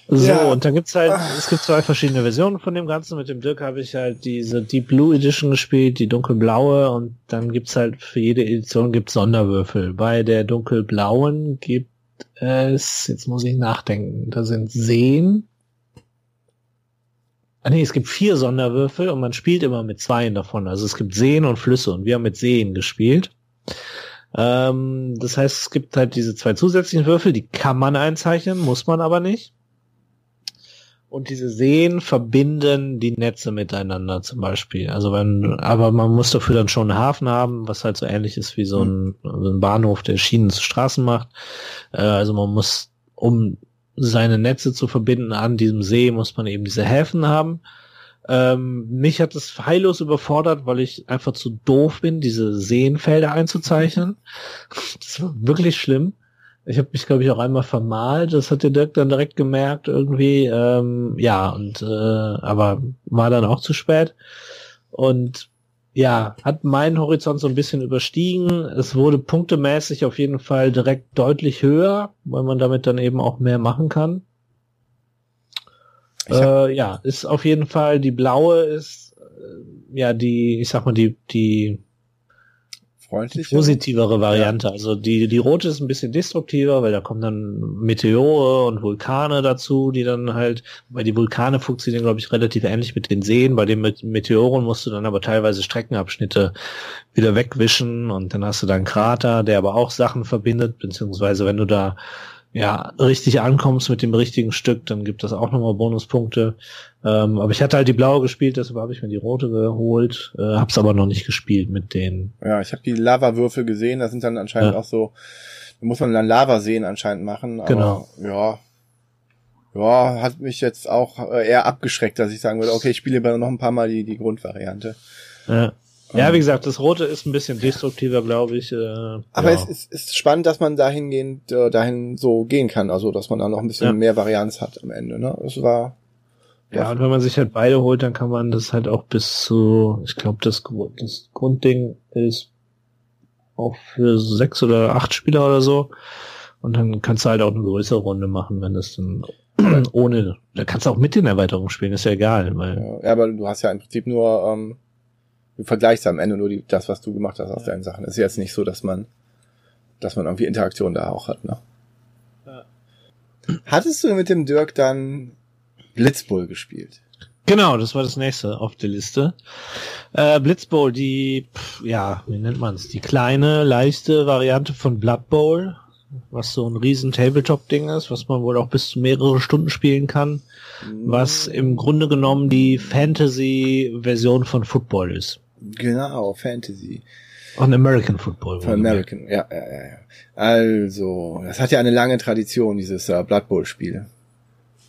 So, Ja. und dann gibt's halt, es gibt zwei verschiedene Versionen von dem Ganzen. Mit dem Dirk habe ich halt diese Deep Blue Edition gespielt, die dunkelblaue, und dann gibt's halt für jede Edition gibt's Sonderwürfel. Bei der dunkelblauen gibt es, jetzt muss ich nachdenken, da sind Seen. Ah nee, es gibt vier Sonderwürfel und man spielt immer mit zweien davon. Also es gibt Seen und Flüsse und wir haben mit Seen gespielt. Ähm, das heißt, es gibt halt diese zwei zusätzlichen Würfel, die kann man einzeichnen, muss man aber nicht. Und diese Seen verbinden die Netze miteinander zum Beispiel. Also wenn, aber man muss dafür dann schon einen Hafen haben, was halt so ähnlich ist wie so ein, so ein Bahnhof, der Schienen zu Straßen macht. Äh, also man muss, um seine Netze zu verbinden an diesem See, muss man eben diese Häfen haben. Ähm, mich hat es heillos überfordert, weil ich einfach zu doof bin, diese Seenfelder einzuzeichnen. [LAUGHS] Das war wirklich schlimm. Ich habe mich, glaube ich, auch einmal vermalt. Das hat der Dirk dann direkt gemerkt irgendwie. Ähm, ja, und äh, aber war dann auch zu spät. Und ja, hat meinen Horizont so ein bisschen überstiegen. Es wurde punktemäßig auf jeden Fall direkt deutlich höher, weil man damit dann eben auch mehr machen kann. Äh, ja, ist auf jeden Fall die blaue ist äh, ja die, ich sag mal die die Freundlich. positivere Variante. Also die, die rote ist ein bisschen destruktiver, weil da kommen dann Meteore und Vulkane dazu, die dann halt, weil die Vulkane funktionieren, glaube ich, relativ ähnlich mit den Seen. Bei den Met- Meteoren musst du dann aber teilweise Streckenabschnitte wieder wegwischen und dann hast du da einen Krater, der aber auch Sachen verbindet, beziehungsweise wenn du da ja, richtig ankommst mit dem richtigen Stück, dann gibt das auch nochmal Bonuspunkte. Ähm, aber ich hatte halt die blaue gespielt, deshalb habe ich mir die rote geholt, äh, hab's aber noch nicht gespielt mit den. Ja, ich habe die Lava-Würfel gesehen, das sind dann anscheinend Ja. auch so, da muss man dann Lavaseen anscheinend machen. Aber, Genau. Ja. Ja, hat mich jetzt auch äh, eher abgeschreckt, dass ich sagen würde, okay, ich spiele lieber noch ein paar Mal die, die Grundvariante. Ja. Ja, wie gesagt, das rote ist ein bisschen destruktiver, glaube ich. Äh, Aber ja. es ist, ist spannend, dass man dahingehend äh, dahin so gehen kann, also dass man da noch ein bisschen Ja. mehr Varianz hat am Ende. Ne? Es war Ja, und wenn man sich halt beide holt, dann kann man das halt auch bis zu, ich glaube, das, das Grundding ist auch für sechs oder acht Spieler oder so. Und dann kannst du halt auch eine größere Runde machen, wenn das dann [CLEARS THROAT] ohne, da kannst du auch mit den Erweiterungen spielen, ist ja egal, weil, Ja, aber du hast ja im Prinzip nur, ähm, du vergleichst am Ende nur die, das, was du gemacht hast aus deinen Sachen. Es ist jetzt nicht so, dass man, dass man irgendwie Interaktion da auch hat, ne? Ja. Hattest du mit dem Dirk dann Blitzbull gespielt? Genau, das war das nächste auf der Liste. Äh, Blitzbowl, die, pff, ja, wie nennt man's? Die kleine, leichte Variante von Blood Bowl, was so ein riesen Tabletop-Ding ist, was man wohl auch bis zu mehrere Stunden spielen kann, was im Grunde genommen die Fantasy-Version von Football ist. Genau, Fantasy. Ein American Football. Von American, ja, ja, ja, ja. Also, das hat ja eine lange Tradition, dieses äh, Blood Bowl-Spiel.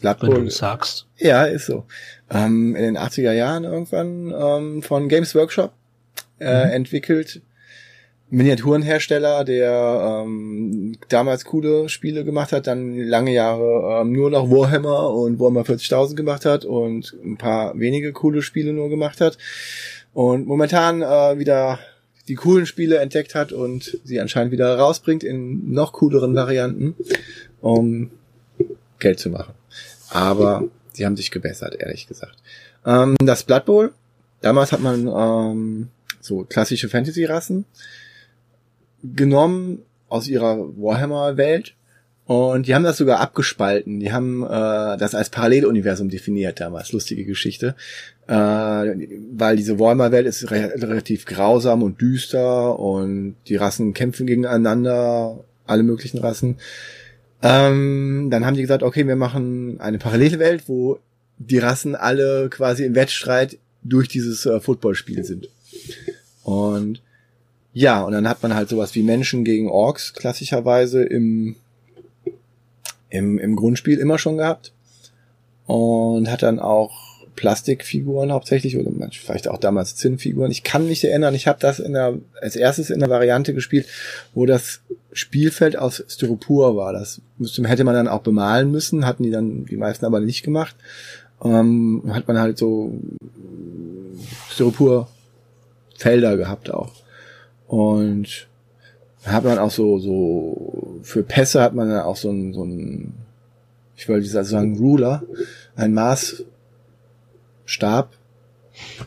Blood Wenn du Bowl, sagst. ja, ist so. Ähm, in den 80er Jahren irgendwann ähm, von Games Workshop äh, Mhm. entwickelt. Miniaturenhersteller, der ähm, damals coole Spiele gemacht hat, dann lange Jahre ähm, nur noch Warhammer und Warhammer 40.000 gemacht hat und ein paar wenige coole Spiele nur gemacht hat. Und momentan äh, wieder die coolen Spiele entdeckt hat und sie anscheinend wieder rausbringt in noch cooleren Varianten, um Geld zu machen. Aber sie haben sich gebessert, ehrlich gesagt. Ähm, das Blood Bowl, damals hat man ähm, so klassische Fantasy-Rassen genommen aus ihrer Warhammer-Welt und die haben das sogar abgespalten. Die haben äh, das als Paralleluniversum definiert damals. Lustige Geschichte. Äh, weil diese Warhammer-Welt ist re relativ grausam und düster und die Rassen kämpfen gegeneinander, alle möglichen Rassen. Ähm, dann haben die gesagt, okay, wir machen eine Parallelwelt, wo die Rassen alle quasi im Wettstreit durch dieses äh, Footballspiel sind. Und ja, und dann hat man halt sowas wie Menschen gegen Orks klassischerweise im, im, im Grundspiel immer schon gehabt. Und hat dann auch Plastikfiguren hauptsächlich oder vielleicht auch damals Zinnfiguren. Ich kann mich erinnern, ich habe das in der, als erstes in der Variante gespielt, wo das Spielfeld aus Styropor war. Das müsste, hätte man dann auch bemalen müssen, hatten die dann die meisten aber nicht gemacht. Ähm, hat man halt so Styropor Felder gehabt auch. Und hat man auch so, so, für Pässe hat man dann auch so ein, so ein, ich wollte sagen Ruler, ein Maßstab,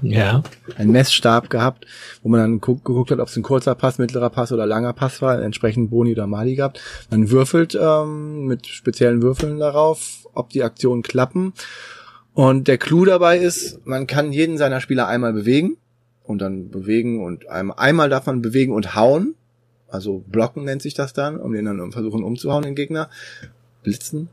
Ja. ein Messstab gehabt, wo man dann guck, geguckt hat, ob es ein kurzer Pass, mittlerer Pass oder langer Pass war, entsprechend Boni oder Mali gehabt. Man würfelt ähm, mit speziellen Würfeln darauf, ob die Aktionen klappen. Und der Clou dabei ist, man kann jeden seiner Spieler einmal bewegen und dann bewegen und einmal, einmal darf man bewegen und hauen. Also blocken nennt sich das dann, um den dann versuchen umzuhauen, den Gegner. Blitzen.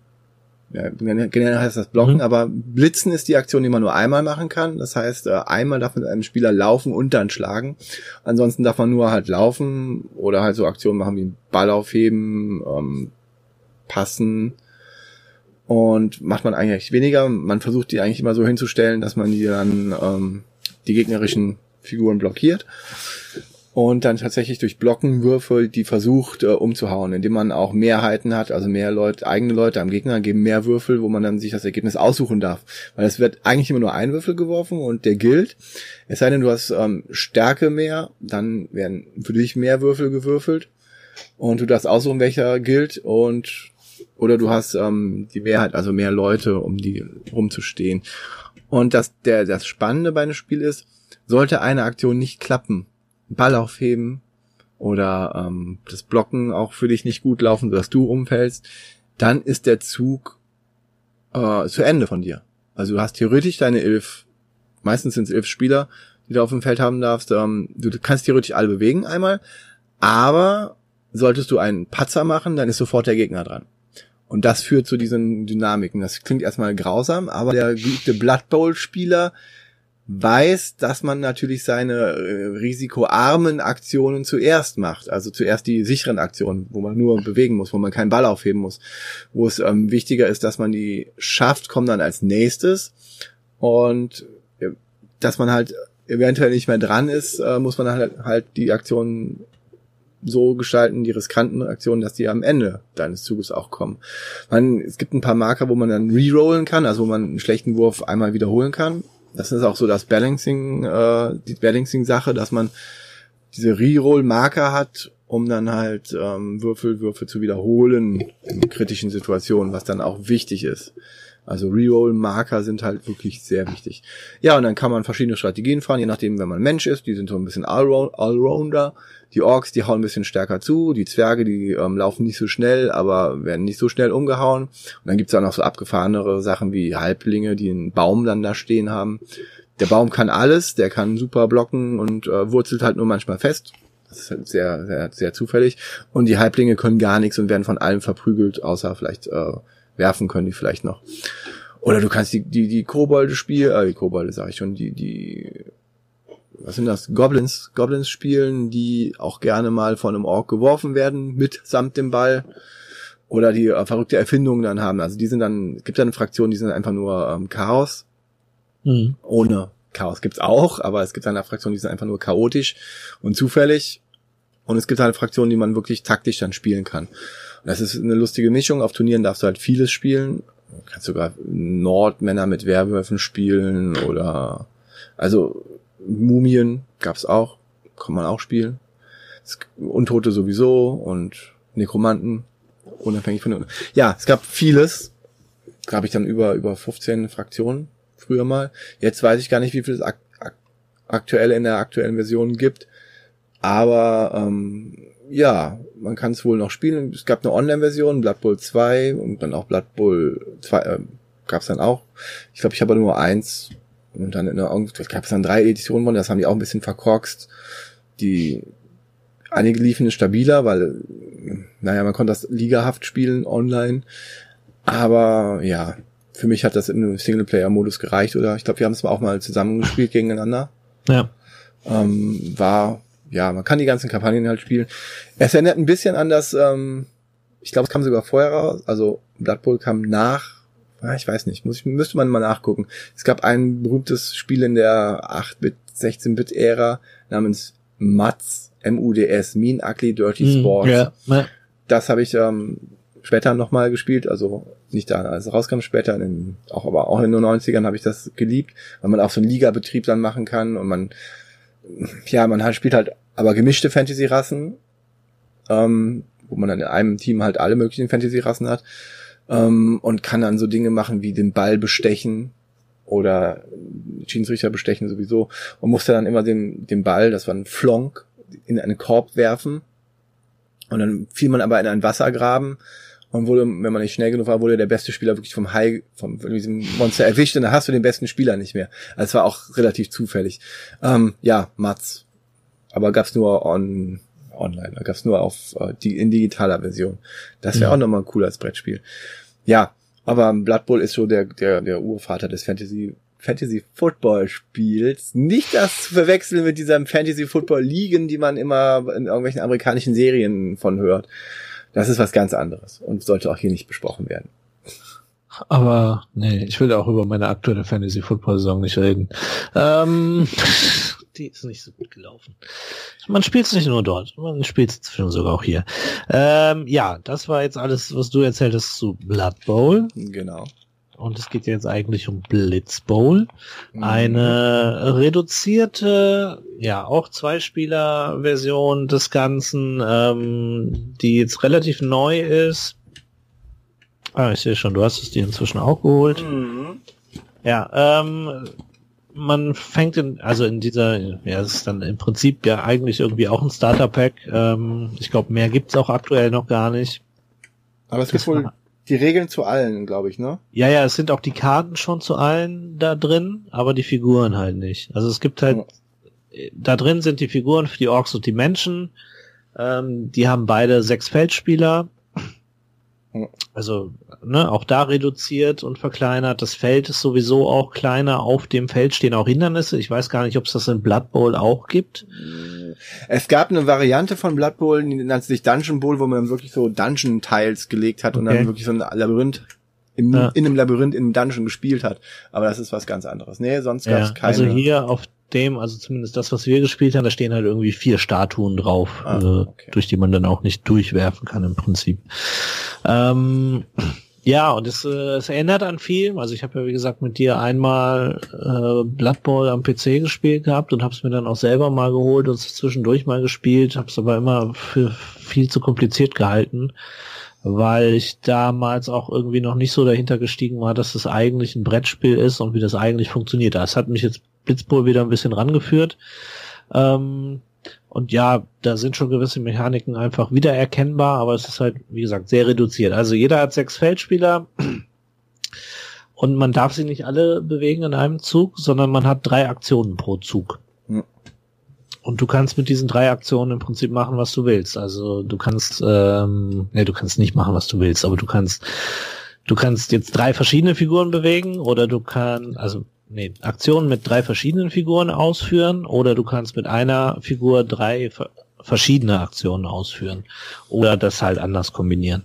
Ja, generell heißt das Blocken, Mhm. aber Blitzen ist die Aktion, die man nur einmal machen kann. Das heißt, äh, einmal darf man einem Spieler laufen und dann schlagen. Ansonsten darf man nur halt laufen oder halt so Aktionen machen wie Ball aufheben, ähm, passen. Und macht man eigentlich weniger. Man versucht die eigentlich immer so hinzustellen, dass man die dann ähm, die gegnerischen Figuren blockiert und dann tatsächlich durch Blockenwürfe die versucht äh, umzuhauen, indem man auch Mehrheiten hat, also mehr Leute, eigene Leute am Gegner geben mehr Würfel, wo man dann sich das Ergebnis aussuchen darf. Weil es wird eigentlich immer nur ein Würfel geworfen und der gilt. Es sei denn, du hast ähm, Stärke mehr, dann werden für dich mehr Würfel gewürfelt und du darfst aussuchen, welcher gilt und oder du hast ähm, die Mehrheit, also mehr Leute, um die rumzustehen. Und das, der, das Spannende bei einem Spiel ist, sollte eine Aktion nicht klappen, Ball aufheben oder ähm, das Blocken auch für dich nicht gut laufen, sodass du umfällst, dann ist der Zug äh, zu Ende von dir. Also du hast theoretisch deine elf, meistens sind es elf Spieler, die du auf dem Feld haben darfst. Ähm, du kannst theoretisch alle bewegen einmal, aber solltest du einen Patzer machen, dann ist sofort der Gegner dran. Und das führt zu diesen Dynamiken. Das klingt erstmal grausam, aber der geübte Blood Bowl-Spieler weiß, dass man natürlich seine äh, risikoarmen Aktionen zuerst macht. Also zuerst die sicheren Aktionen, wo man nur bewegen muss, wo man keinen Ball aufheben muss. Wo es ähm, wichtiger ist, dass man die schafft, kommt dann als nächstes. Und äh, dass man halt eventuell nicht mehr dran ist, äh, muss man halt, halt die Aktionen so gestalten, die riskanten Aktionen, dass die am Ende deines Zuges auch kommen. Man, es gibt ein paar Marker, wo man dann rerollen kann, also wo man einen schlechten Wurf einmal wiederholen kann das ist auch so das Balancing, äh, die Balancing-Sache, dass man diese Reroll-Marker hat, um dann halt ähm, Würfel, Würfel zu wiederholen in kritischen Situationen, was dann auch wichtig ist. Also Reroll-Marker sind halt wirklich sehr wichtig. Ja, und dann kann man verschiedene Strategien fahren, je nachdem, wenn man Mensch ist. Die sind so ein bisschen Allrounder. Die Orks, die hauen ein bisschen stärker zu. Die Zwerge, die ähm, laufen nicht so schnell, aber werden nicht so schnell umgehauen. Und dann gibt's auch noch so abgefahrenere Sachen wie Halblinge, die einen Baum dann da stehen haben. Der Baum kann alles, der kann super blocken und äh, wurzelt halt nur manchmal fest. Das ist halt sehr, sehr, sehr zufällig. Und die Halblinge können gar nichts und werden von allem verprügelt, außer vielleicht äh, werfen können die vielleicht noch. Oder du kannst die, die, die Kobolde spielen, äh, die Kobolde sag ich schon, die, die, was sind das? Goblins, Goblins spielen, die auch gerne mal von einem Ork geworfen werden, mit samt dem Ball. Oder die äh, verrückte Erfindungen dann haben. Also die sind dann, es gibt dann Fraktionen, die sind einfach nur ähm, Chaos. Mhm. Ohne Chaos gibt's auch, aber es gibt dann eine Fraktion, die sind einfach nur chaotisch und zufällig. Und es gibt halt Fraktionen, die man wirklich taktisch dann spielen kann. Das ist eine lustige Mischung. Auf Turnieren darfst du halt vieles spielen. Du kannst sogar Nordmänner mit Werwölfen spielen oder also Mumien gab's auch, kann man auch spielen. Untote sowieso und Nekromanten, unabhängig von den. Ja, es gab vieles. Gab ich dann über über 15 Fraktionen früher mal. Jetzt weiß ich gar nicht, wie viel es ak ak aktuell in der aktuellen Version gibt. Aber ähm, ja, man kann es wohl noch spielen. Es gab eine Online-Version, Blood Bowl 2 und dann auch Blood Bowl 2 äh, gab es dann auch. Ich glaube, ich habe nur eins und dann in der gab es dann drei Editionen von, das haben die auch ein bisschen verkorkst. Die einige liefen stabiler, weil naja, man konnte das ligahaft spielen online. Aber ja, für mich hat das im Singleplayer-Modus gereicht, oder? Ich glaube, wir haben es auch mal zusammengespielt gegeneinander. Ja. Ähm, war ja, man kann die ganzen Kampagnen halt spielen. Es erinnert ein bisschen an das, ähm, ich glaube, es kam sogar vorher raus, also Blood Bowl kam nach, ah, ich weiß nicht, muss ich, müsste man mal nachgucken. Es gab ein berühmtes Spiel in der 8-Bit, 16-Bit-Ära namens MUDS, M-U-D-S, Mean Ugly Dirty hm, Sports. Ja, ja. Das habe ich ähm, später nochmal gespielt, also nicht da, als es rauskam, später, in den, auch aber auch in den 90ern habe ich das geliebt, weil man auch so einen Liga-Betrieb dann machen kann und man ja, man spielt halt aber gemischte Fantasy-Rassen, ähm, wo man dann in einem Team halt alle möglichen Fantasy-Rassen hat ähm, und kann dann so Dinge machen wie den Ball bestechen oder Schiedsrichter bestechen sowieso und musste dann immer den, den Ball, das war ein Flonk, in einen Korb werfen. Und dann fiel man aber in einen Wassergraben und wurde, wenn man nicht schnell genug war, wurde der beste Spieler wirklich vom Hai, vom, von diesem Monster erwischt und dann hast du den besten Spieler nicht mehr. Also es war auch relativ zufällig. Ähm, ja, Mats. Aber gab's nur on, online, da gab's nur auf äh, die in digitaler Version. Das wäre ja. auch nochmal ein cooles Brettspiel. Ja, aber Blood Bowl ist so der, der, der Urvater des Fantasy Fantasy Football Spiels. Nicht das zu verwechseln mit diesem Fantasy Football Ligen, die man immer in irgendwelchen amerikanischen Serien von hört. Das ist was ganz anderes und sollte auch hier nicht besprochen werden. Aber nee, ich will auch über meine aktuelle Fantasy Football Saison nicht reden. Ähm, die ist nicht so gut gelaufen. Man spielt es nicht nur dort, man spielt es sogar auch hier. Ähm, ja, das war jetzt alles, was du erzählt hast zu Blood Bowl. Genau. Und es geht jetzt eigentlich um Blitz Bowl. Mhm. Eine reduzierte, ja, auch Zweispieler-Version des Ganzen, ähm, die jetzt relativ neu ist. Ah, ich sehe schon, du hast es dir inzwischen auch geholt. Mhm. Ja, ähm, man fängt in, also in dieser, ja, es ist dann im Prinzip ja eigentlich irgendwie auch ein Starter-Pack. Ähm, ich glaube, mehr gibt's auch aktuell noch gar nicht. Aber es gibt wohl [LAUGHS] die Regeln zu allen, glaube ich, ne? Ja, ja, es sind auch die Karten schon zu allen da drin, aber die Figuren halt nicht. Also es gibt halt, ja. da drin sind die Figuren für die Orks und die Menschen. Ähm, die haben beide sechs Feldspieler. Also, ne, auch da reduziert und verkleinert. Das Feld ist sowieso auch kleiner. Auf dem Feld stehen auch Hindernisse. Ich weiß gar nicht, ob es das in Blood Bowl auch gibt. Es gab eine Variante von Blood Bowl, die nannte sich Dungeon Bowl, wo man dann wirklich so Dungeon-Tiles gelegt hat und Okay. dann wirklich so ein Labyrinth im, Ja. in einem Labyrinth in einem Dungeon gespielt hat. Aber das ist was ganz anderes. Nee, sonst gab es Ja, keine. also hier auf dem, also zumindest das, was wir gespielt haben, da stehen halt irgendwie vier Statuen drauf, Ah, äh, okay. durch die man dann auch nicht durchwerfen kann im Prinzip. Ähm, ja, und es, äh, es erinnert an viel. Also ich habe ja wie gesagt mit dir einmal äh, Blood Bowl am PC gespielt gehabt und habe es mir dann auch selber mal geholt und zwischendurch mal gespielt, habe es aber immer für viel zu kompliziert gehalten, weil ich damals auch irgendwie noch nicht so dahinter gestiegen war, dass es eigentlich ein Brettspiel ist und wie das eigentlich funktioniert. Das hat mich jetzt Blitzbowl wieder ein bisschen rangeführt. Ähm, und ja, da sind schon gewisse Mechaniken einfach wiedererkennbar, aber es ist halt, wie gesagt, sehr reduziert. Also jeder hat sechs Feldspieler [CLEARS THROAT] und man darf sie nicht alle bewegen in einem Zug, sondern man hat drei Aktionen pro Zug. Und du kannst mit diesen drei Aktionen im Prinzip machen, was du willst. Also du kannst, ähm, nee, du kannst nicht machen, was du willst, aber du kannst, du kannst jetzt drei verschiedene Figuren bewegen oder du kannst, also nee, Aktionen mit drei verschiedenen Figuren ausführen oder du kannst mit einer Figur drei ver verschiedene Aktionen ausführen oder das halt anders kombinieren.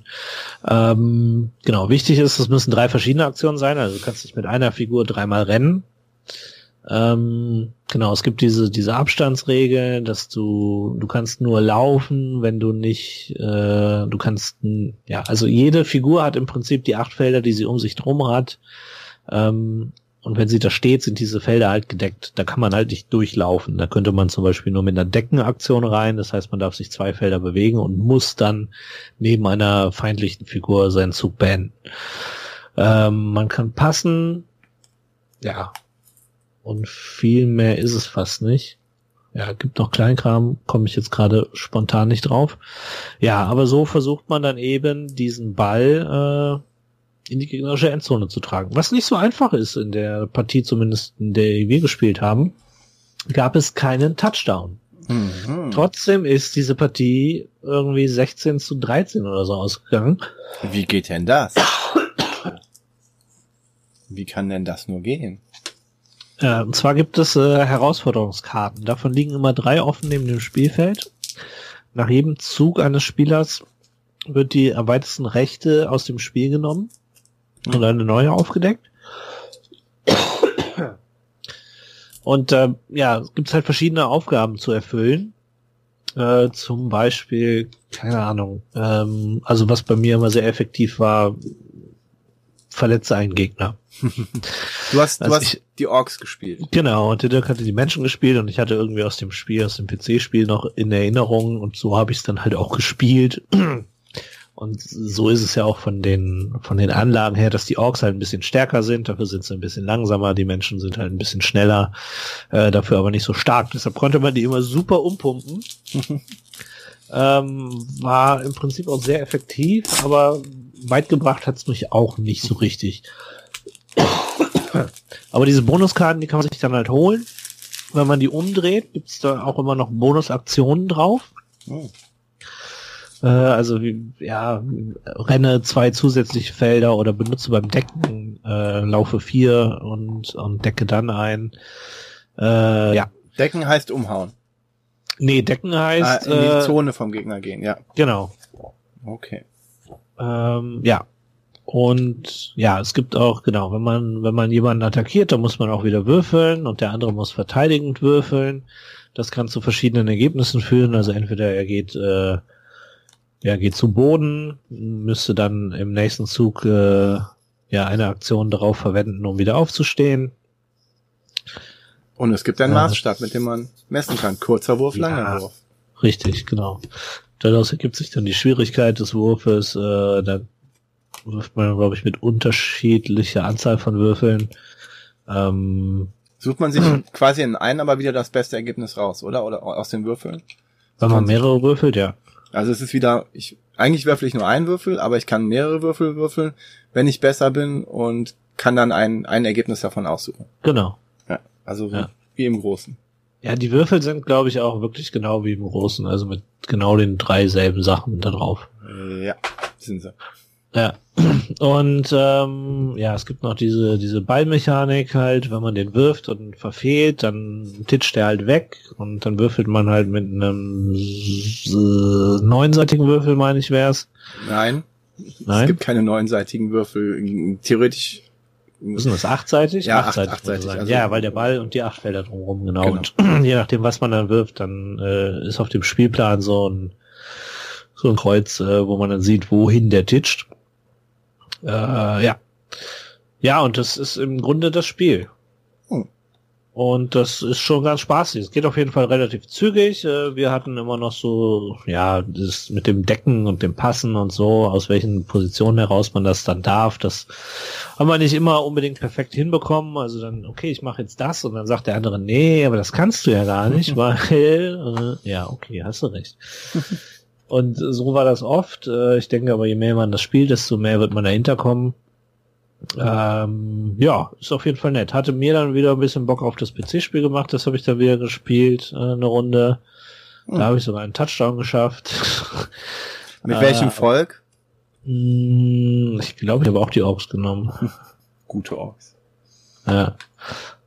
Ähm, genau, wichtig ist, es müssen drei verschiedene Aktionen sein, also du kannst nicht mit einer Figur dreimal rennen. Ähm, genau, es gibt diese, diese Abstandsregel, dass du, du kannst nur laufen, wenn du nicht, äh, du kannst, ja, also jede Figur hat im Prinzip die acht Felder, die sie um sich drum hat. Ähm, und wenn sie da steht, sind diese Felder halt gedeckt. Da kann man halt nicht durchlaufen. Da könnte man zum Beispiel nur mit einer Deckenaktion rein. Das heißt, man darf sich zwei Felder bewegen und muss dann neben einer feindlichen Figur seinen Zug beenden. Ähm, man kann passen. Ja. Und viel mehr ist es fast nicht. Ja, gibt noch Kleinkram, komme ich jetzt gerade spontan nicht drauf. Ja, aber so versucht man dann eben diesen Ball äh, in die gegnerische Endzone zu tragen. Was nicht so einfach ist in der Partie, zumindest in der wir gespielt haben, gab es keinen Touchdown. Mhm. Trotzdem ist diese Partie irgendwie 16 zu 13 oder so ausgegangen. Wie geht denn das? Wie kann denn das nur gehen? Äh, und zwar gibt es äh, Herausforderungskarten. Davon liegen immer drei offen neben dem Spielfeld. Nach jedem Zug eines Spielers wird die am weitesten rechte aus dem Spiel genommen und eine neue aufgedeckt. Und äh, ja, es gibt halt verschiedene Aufgaben zu erfüllen. Äh, zum Beispiel, keine Ahnung, ähm, also was bei mir immer sehr effektiv war, verletze einen Gegner. Du hast, du Also hast ich- die Orks gespielt. Genau, und der Dirk hatte die Menschen gespielt und ich hatte irgendwie aus dem Spiel, aus dem PC-Spiel noch in Erinnerung und so habe ich es dann halt auch gespielt. Und so ist es ja auch von den, von den Anlagen her, dass die Orks halt ein bisschen stärker sind, dafür sind sie ein bisschen langsamer, die Menschen sind halt ein bisschen schneller, äh, dafür aber nicht so stark. Deshalb konnte man die immer super umpumpen. [LAUGHS] ähm, war im Prinzip auch sehr effektiv, aber weit gebracht hat es mich auch nicht so richtig. [COUGHS] Aber diese Bonuskarten, die kann man sich dann halt holen. Wenn man die umdreht, gibt's da auch immer noch Bonusaktionen drauf. Oh. Äh, also ja, renne zwei zusätzliche Felder oder benutze beim Decken, äh, laufe vier und, und decke dann ein. Äh, ja. Decken heißt umhauen. Nee, decken Ah, heißt, in die äh, Zone vom Gegner gehen, ja. genau. Okay. Ähm, ja. Und ja, es gibt auch, genau, wenn man, wenn man jemanden attackiert, dann muss man auch wieder würfeln und der andere muss verteidigend würfeln. Das kann zu verschiedenen Ergebnissen führen. Also entweder er geht, äh, er geht zu Boden, müsste dann im nächsten Zug äh, ja eine Aktion darauf verwenden, um wieder aufzustehen. Und es gibt einen Ja. Maßstab, mit dem man messen kann. Kurzer Wurf, Ja. langer Wurf. Richtig, genau. Daraus ergibt sich dann die Schwierigkeit des Wurfes. Äh, da wirft man, glaube ich, mit unterschiedlicher Anzahl von Würfeln. Ähm, Sucht man sich quasi in einen, aber wieder das beste Ergebnis raus, oder? Oder aus den Würfeln? wenn man mehrere würfelt, ja. Also es ist wieder, ich, eigentlich würfel ich nur einen Würfel, aber ich kann mehrere Würfel würfeln, wenn ich besser bin und kann dann ein, ein Ergebnis davon aussuchen. Genau. Ja, also Ja. wie im Großen. Ja, die Würfel sind, glaube ich, auch wirklich genau wie im Großen, also mit genau den drei selben Sachen da drauf. Ja, sind sie. Ja. [CLEARS THROAT] Und ähm, ja, es gibt noch diese, diese Ballmechanik halt, wenn man den wirft und verfehlt, dann titscht der halt weg und dann würfelt man halt mit einem äh, neunseitigen Würfel, meine ich, wär's. Nein. Nein? Es gibt keine neunseitigen Würfel. Theoretisch. Was ist das? Achtseitig? Ja, acht- achtseitig. achtseitig, also- ja, weil der Ball und die acht Felder drumherum, genau. Genau. Und [CLEARS THROAT] je nachdem, was man dann wirft, dann äh, ist auf dem Spielplan so ein so ein Kreuz, äh, wo man dann sieht, wohin der titscht. Äh, ja. Ja, und das ist im Grunde das Spiel. Hm. Und das ist schon ganz spaßig. Es geht auf jeden Fall relativ zügig. Äh, Wir hatten immer noch so, ja, das mit dem Decken und dem Passen und so, aus welchen Positionen heraus man das dann darf. Das haben wir nicht immer unbedingt perfekt hinbekommen. Also dann, okay, ich mache jetzt das und dann sagt der andere, nee, aber das kannst du ja gar nicht, [LAUGHS] weil, äh, ja, okay, hast du recht. [LAUGHS] Und so war das oft. Äh, Ich denke aber, je mehr man das spielt, desto mehr wird man dahinter kommen. Ähm, ja, ist auf jeden Fall nett. Hatte mir dann wieder ein bisschen Bock auf das PC-Spiel gemacht. Das habe ich dann wieder gespielt, äh, eine Runde. Da Hm. habe ich sogar einen Touchdown geschafft. [LAUGHS] Mit Äh, welchem Volk? Mm, ich glaube, ich habe auch die Orks genommen. [LAUGHS] Gute Orks. Ja.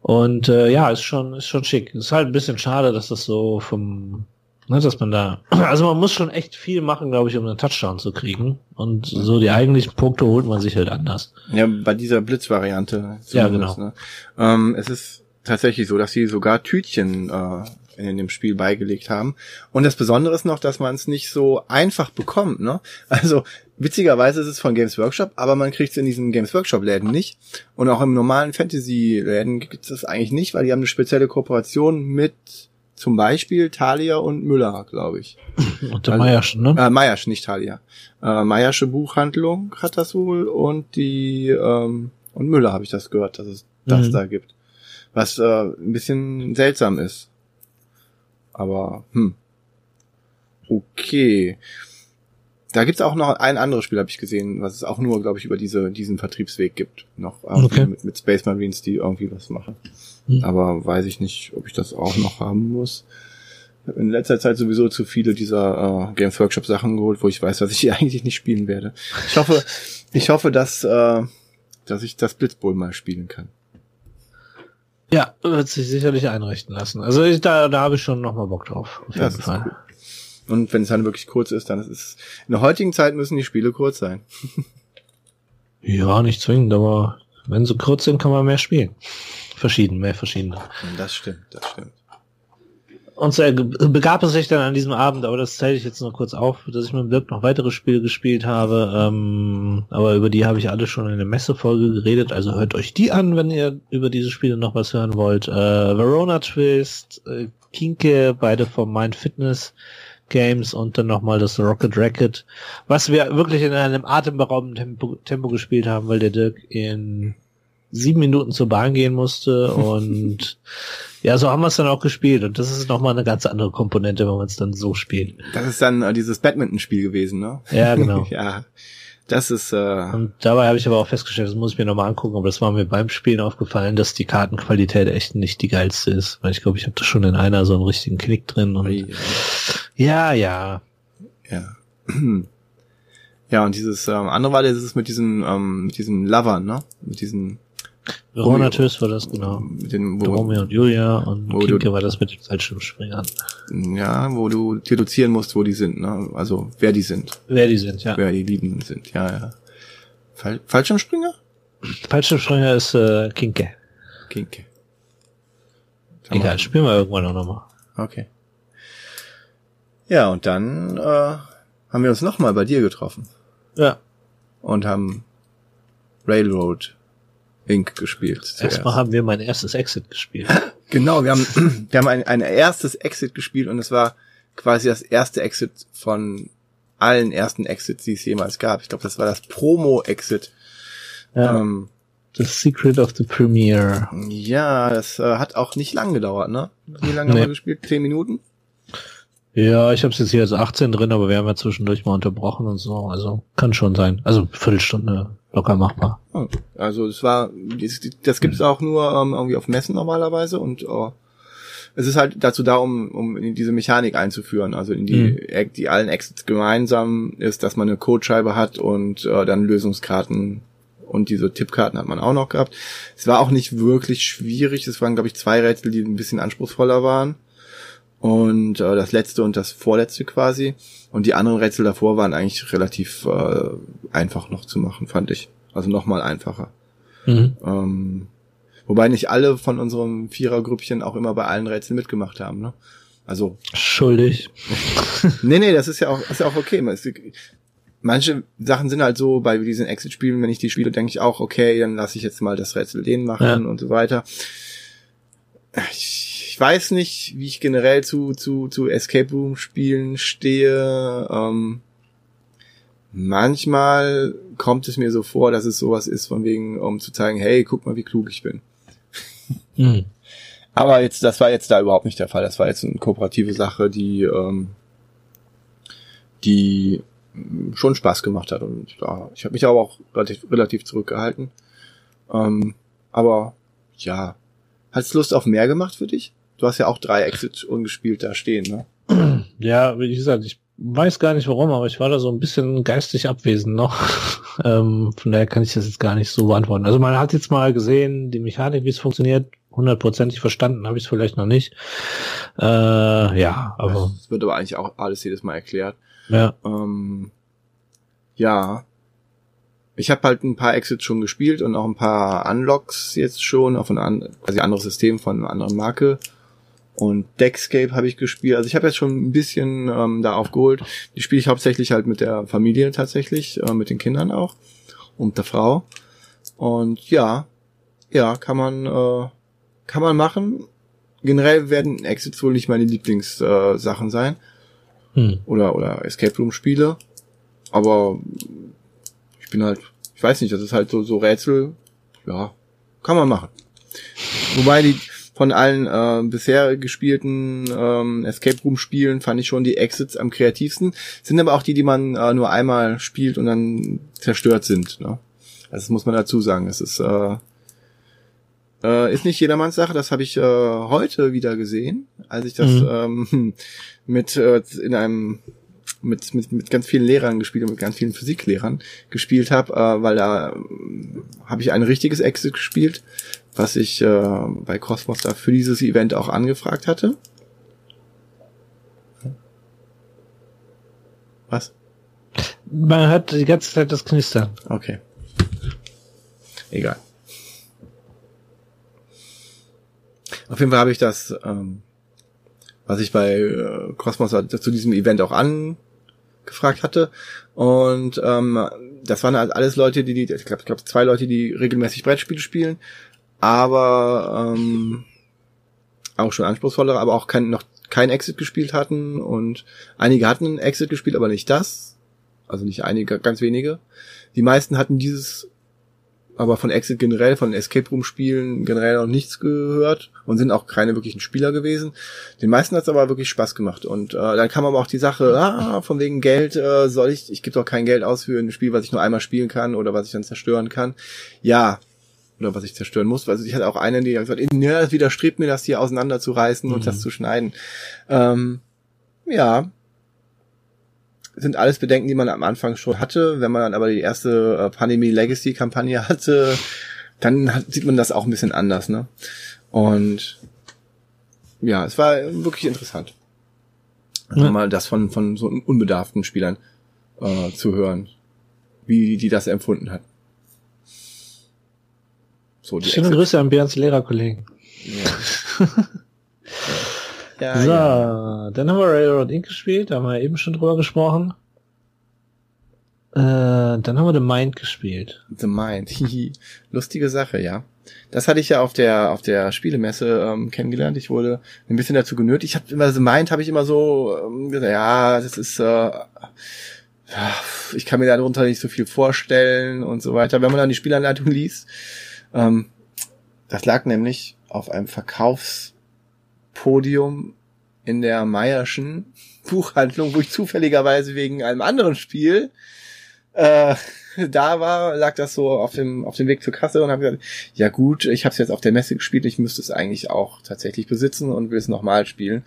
Und äh, ja, ist schon, ist schon schick. Ist halt ein bisschen schade, dass das so vom, ne, dass man da, [CLEARS THROAT] also man muss schon echt viel machen, glaube ich, um einen Touchdown zu kriegen. Und so die eigentlichen Punkte holt man sich halt anders. Ja, bei dieser Blitzvariante. Ja, genau. Ne? Ähm, es ist tatsächlich so, dass sie sogar Tütchen äh, in dem Spiel beigelegt haben. Und das Besondere ist noch, dass man es nicht so einfach bekommt. Ne? Also witzigerweise ist es von Games Workshop, aber man kriegt es in diesen Games Workshop Läden nicht. Und auch im normalen Fantasy Läden gibt es das eigentlich nicht, weil die haben eine spezielle Kooperation mit zum Beispiel Thalia und Müller, glaube ich. [LAUGHS] Und der Also- Meier schon, ne? Äh, Meiersch, nicht Thalia. Äh, Meiersche Buchhandlung hat das wohl und die ähm, und Müller habe ich das gehört, dass es das Mhm. da gibt. Was äh, ein bisschen seltsam ist. Aber hm. Okay. Da gibt's auch noch ein anderes Spiel, habe ich gesehen, was es auch nur, glaube ich, über diese, diesen Vertriebsweg gibt. Noch irgendwie Okay. mit, mit Space Marines, die irgendwie was machen. Hm. Aber weiß ich nicht, ob ich das auch noch haben muss. Ich habe in letzter Zeit sowieso zu viele dieser äh, Games Workshop Sachen geholt, wo ich weiß, dass ich die [LAUGHS] eigentlich nicht spielen werde. Ich hoffe, ich hoffe, dass, äh, dass ich das Blitzbowl mal spielen kann. Ja, wird sich sicherlich einrichten lassen. Also ich, da, da habe ich schon nochmal Bock drauf. Auf Ja, jeden ist Fall. cool. Und wenn es dann wirklich kurz ist, dann ist es. In der heutigen Zeit müssen die Spiele kurz sein. [LAUGHS] Ja, nicht zwingend, aber wenn sie kurz sind, kann man mehr spielen. Verschieden, mehr verschiedene. Das stimmt, das stimmt. Und so erge- begab es sich dann an diesem Abend, aber das zähle ich jetzt nur kurz auf, dass ich mit Dirk noch weitere Spiele gespielt habe. Ähm, aber über die habe ich alle schon in der Messefolge geredet. Also hört euch die an, wenn ihr über diese Spiele noch was hören wollt. Äh, Verona Twist, äh, Kinke, beide vom Mind Fitness Games und dann nochmal das Rocket Racket, was wir wirklich in einem atemberaubenden Tempo, Tempo gespielt haben, weil der Dirk in sieben Minuten zur Bahn gehen musste [LAUGHS] und ja, so haben wir es dann auch gespielt und das ist nochmal eine ganz andere Komponente, wenn man es dann so spielt. Das ist dann äh, dieses Badminton-Spiel gewesen, ne? Ja, genau. [LAUGHS] ja. Das ist, äh, Und dabei habe ich aber auch festgestellt, das muss ich mir nochmal angucken, aber das war mir beim Spielen aufgefallen, dass die Kartenqualität echt nicht die geilste ist, weil ich glaube, ich habe da schon in einer so einen richtigen Knick drin und ja, ja. ja. [CLEARS THROAT] Ja, und dieses ähm, andere war dieses mit diesen, ähm, mit diesen Lovern, ne? Mit diesen, Tschüss war das, genau. mit den, wo, Romeo und Julia und du- Kinke war das mit den Fallschirmspringern. ja, wo du deduzieren musst, wo die sind, ne? Also, wer die sind, Wer die sind, ja. wer die Lieben sind, ja, ja. Fall, Fallschirmspringer? Fallschirmspringer ist äh, Kinke. Kinke. Egal, spielen wir irgendwann auch nochmal. Okay. Ja, und dann äh, haben wir uns nochmal bei dir getroffen Ja. und haben Railroad Inc. gespielt. zuerst. Erstmal haben wir mein erstes Exit gespielt. [CLEARS THROAT] Genau, wir haben, [CLEARS THROAT] wir haben ein, ein erstes Exit gespielt und es war quasi das erste Exit von allen ersten Exits, die es jemals gab. Ich glaube, das war das Promo-Exit. Ja. Ähm, The Secret of the Premiere. ja, das äh, hat auch nicht lang gedauert, ne? Wie lange haben Nee. wir gespielt? Zehn Minuten? Ja, ich habe es jetzt hier als 18 drin, aber wir haben ja zwischendurch mal unterbrochen und so. Also kann schon sein. Also Viertelstunde locker machbar. Oh, Also es war, das, gibt's auch nur ähm, irgendwie auf Messen normalerweise und äh, es ist halt dazu da, um, um in diese Mechanik einzuführen, also in die, Mhm. die allen Exits gemeinsam ist, dass man eine Codescheibe hat und äh, dann Lösungskarten und diese Tippkarten hat man auch noch gehabt. Es war auch nicht wirklich schwierig, es waren, glaube ich, zwei Rätsel, die ein bisschen anspruchsvoller waren. Und äh, das letzte und das vorletzte quasi. Und die anderen Rätsel davor waren eigentlich relativ äh, einfach noch zu machen, fand ich. Also nochmal einfacher. Mhm. Ähm, wobei nicht alle von unserem Vierergrüppchen auch immer bei allen Rätseln mitgemacht haben, ne? Also, Schuldig. [LAUGHS] nee, nee, das ist ja auch, ist ja auch okay. Manche Sachen sind halt so, bei diesen Exit-Spielen, wenn ich die spiele, denke ich auch, okay, dann lasse ich jetzt mal das Rätsel den machen Ja. und so weiter. Ich, ich weiß nicht, wie ich generell zu, zu, zu Escape Room-Spielen stehe. Ähm, manchmal kommt es mir so vor, dass es sowas ist, von wegen, um zu zeigen, hey, guck mal, wie klug ich bin. Mhm. Aber jetzt, das war jetzt da überhaupt nicht der Fall. Das war jetzt eine kooperative Sache, die, ähm, die schon Spaß gemacht hat. Und ja, ich habe mich aber auch relativ, relativ zurückgehalten. Ähm, aber ja, hat's Lust auf mehr gemacht für dich? Du hast ja auch drei Exit ungespielt da stehen, ne? Ja, wie gesagt, ich weiß gar nicht warum, aber ich war da so ein bisschen geistig abwesend noch. [LAUGHS] ähm, von daher kann ich das jetzt gar nicht so beantworten. Also man hat jetzt mal gesehen, die Mechanik, wie es funktioniert, hundertprozentig verstanden habe ich es vielleicht noch nicht. Äh, ja, aber Das wird aber eigentlich auch alles jedes Mal erklärt. ja. Ähm, ja. Ich habe halt ein paar Exits schon gespielt und auch ein paar Unlocks jetzt schon auf ein an, quasi anderes System von einer anderen Marke. Und Deckscape habe ich gespielt. Also ich habe jetzt schon ein bisschen ähm, da aufgeholt. Die spiele ich hauptsächlich halt mit der Familie tatsächlich, äh, mit den Kindern auch und der Frau. Und ja, ja, kann man äh, kann man machen. Generell werden Exits wohl nicht meine Lieblingssachen äh, sein Hm. oder oder Escape Room Spiele, aber ich bin halt, ich weiß nicht, das ist halt so so Rätsel, ja, kann man machen. Wobei die von allen äh, bisher gespielten ähm, Escape Room Spielen fand ich schon die Exits am kreativsten, sind aber auch die, die man äh, nur einmal spielt und dann zerstört sind. Ne? Also das muss man dazu sagen. Es ist äh, äh, ist nicht jedermanns Sache. Das habe ich äh, heute wieder gesehen, als ich das Mhm. ähm, [LAUGHS] mit äh, in einem mit, mit, mit ganz vielen Lehrern gespielt und mit ganz vielen Physiklehrern gespielt habe, äh, weil da ähm, habe ich ein richtiges Exit gespielt, was ich äh, bei Cosmos da für dieses Event auch angefragt hatte. Was? Man hört die ganze Zeit das Knistern. Okay. Egal. Auf jeden Fall habe ich das, ähm, was ich bei äh, Cosmos zu diesem Event auch angefragt hatte. Und ähm, das waren halt alles Leute, die, die ich glaube, ich glaub, zwei Leute, die regelmäßig Brettspiele spielen, aber ähm, auch schon anspruchsvollere, aber auch kein, noch kein Exit gespielt hatten. Und einige hatten ein Exit gespielt, aber nicht das. Also nicht einige, ganz wenige. Die meisten hatten dieses, aber von Exit generell, von Escape Room Spielen generell noch nichts gehört und sind auch keine wirklichen Spieler gewesen. Den meisten hat es aber wirklich Spaß gemacht. Und äh, dann kam aber auch die Sache, ah, von wegen Geld äh, soll ich, ich gebe doch kein Geld aus für ein Spiel, was ich nur einmal spielen kann oder was ich dann zerstören kann. Ja, oder was ich zerstören muss. Also ich hatte auch einen, die hat gesagt, ja, es widerstrebt mir, das hier auseinanderzureißen und Mhm. das zu schneiden. Ähm, ja, sind alles Bedenken, die man am Anfang schon hatte. Wenn man dann aber die erste äh, Pandemie Legacy Kampagne hatte, dann hat, sieht man das auch ein bisschen anders, ne? Und ja, es war wirklich interessant. Ja. mal das von, von so unbedarften Spielern äh, zu hören, wie die das empfunden hat. So, die Schöne Exit- Grüße an Björns Lehrerkollegen. Ja. [LAUGHS] ja, so, ja. dann haben wir Railroad Inc. gespielt, da haben wir eben schon drüber gesprochen. Äh, dann haben wir The Mind gespielt. The Mind. [LAUGHS] Hihi. Lustige Sache, ja. Das hatte ich ja auf der auf der Spielemesse ähm, kennengelernt. Ich wurde ein bisschen dazu genötigt. Ich habe immer The Mind habe ich immer so ähm, gesagt, ja, das ist äh, ich kann mir darunter nicht so viel vorstellen und so weiter. Wenn man dann die Spielanleitung [LAUGHS] liest, ähm, das lag nämlich auf einem Verkaufspodium in der Meierschen Buchhandlung, wo ich zufälligerweise wegen einem anderen Spiel äh, da war, lag das so auf dem, auf dem Weg zur Kasse und habe gesagt, ja gut, ich habe es jetzt auf der Messe gespielt, ich müsste es eigentlich auch tatsächlich besitzen und will es nochmal spielen.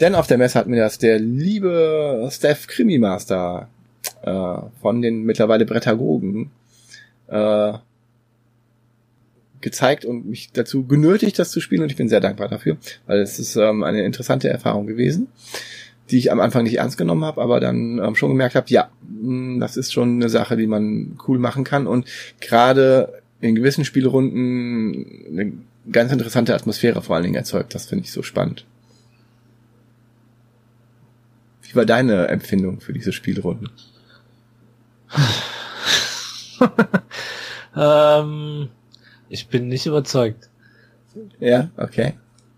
Denn auf der Messe hat mir das der liebe Steph Krimi Master äh, von den mittlerweile Brettagogen äh, gezeigt und mich dazu genötigt, das zu spielen und ich bin sehr dankbar dafür, weil es ist ähm, eine interessante Erfahrung gewesen die ich am Anfang nicht ernst genommen habe, aber dann ähm, schon gemerkt habe, ja, mh, das ist schon eine Sache, die man cool machen kann und gerade in gewissen Spielrunden eine ganz interessante Atmosphäre vor allen Dingen erzeugt. Das finde ich so spannend. Wie war deine Empfindung für diese Spielrunden? [LAUGHS] ähm, ich bin nicht überzeugt. Ja, okay.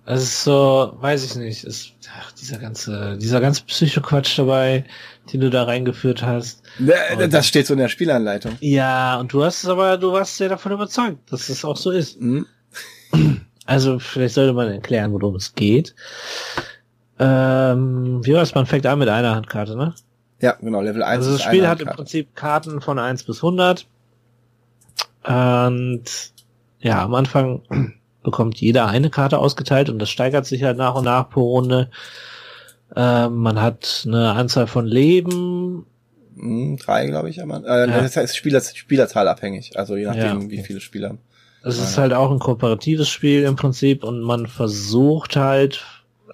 Es ist so, weiß ich nicht, ist ach, dieser ganze, dieser ganze Psychoquatsch dabei, den du da reingeführt hast. Und das steht so in der Spielanleitung. Ja, und du hast es aber, du warst sehr davon überzeugt, dass es auch so ist. Mhm. [CLEARS THROAT] Also vielleicht sollte man erklären, worum es geht. Ähm, wie war es? Man fängt an mit einer Handkarte, ne? Ja, genau, Level 1 Also das Spiel hat im. Prinzip Karten von 1 bis 100. Und ja, am Anfang [CLEARS THROAT] bekommt jeder eine Karte ausgeteilt und das steigert sich halt nach und nach pro Runde. Ähm, man hat eine Anzahl von Leben. Mhm, drei, glaube ich, aber äh, Ja. das heißt Spieler, Spielerzahl abhängig, also je nachdem, Ja, okay. wie viele Spieler. Es ist halt auch ein kooperatives Spiel im Prinzip und man versucht halt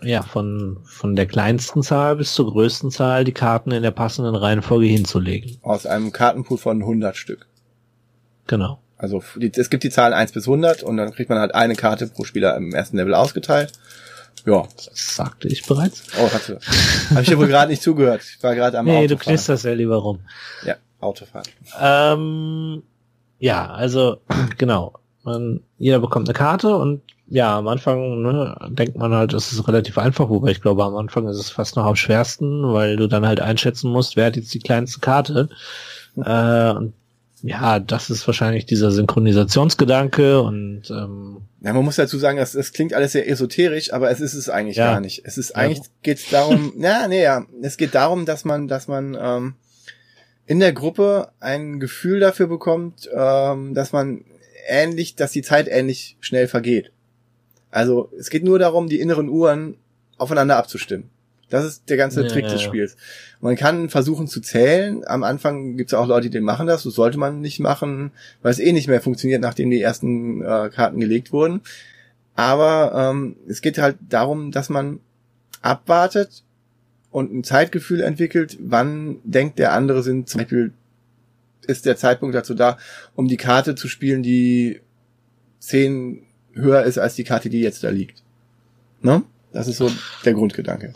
ja von von der kleinsten Zahl bis zur größten Zahl die Karten in der passenden Reihenfolge hinzulegen. Aus einem Kartenpool von 100 Stück. Genau. Also es gibt die Zahlen 1 bis 100 und dann kriegt man halt eine Karte pro Spieler im ersten Level ausgeteilt. Ja, Das sagte ich bereits. oh, hast du. Habe ich dir wohl gerade nicht zugehört. Ich war gerade am Nee, du Autofahren. knisterst ja lieber rum. Ja, Autofahren. Ähm, ja, also genau. Man, jeder bekommt eine Karte und ja, am Anfang ne, denkt man halt, es ist relativ einfach, wobei ich glaube, am Anfang ist es fast noch am schwersten, weil du dann halt einschätzen musst, wer hat jetzt die kleinste Karte. Äh, und ja, das ist wahrscheinlich dieser Synchronisationsgedanke und ähm, Ja, man muss dazu sagen, das, das klingt alles sehr esoterisch, aber es ist es eigentlich Ja. gar nicht. Es ist eigentlich geht's darum, [LAUGHS] ja, nee, ja, es geht darum, dass man, dass man ähm, in der Gruppe ein Gefühl dafür bekommt, ähm, dass man ähnlich, dass die Zeit ähnlich schnell vergeht. Also es geht nur darum, die inneren Uhren aufeinander abzustimmen. Das ist der ganze Ja, Trick des. Spiels. Man kann versuchen zu zählen. Am Anfang gibt es auch Leute, die machen das. Das sollte man nicht machen, weil es eh nicht mehr funktioniert, nachdem die ersten äh, Karten gelegt wurden. Aber ähm, es geht halt darum, dass man abwartet und ein Zeitgefühl entwickelt, wann denkt der andere sind zum Beispiel ist der Zeitpunkt dazu da, um die Karte zu spielen, die zehn höher ist als die Karte, die jetzt da liegt. Ne? Das ist so der Grundgedanke.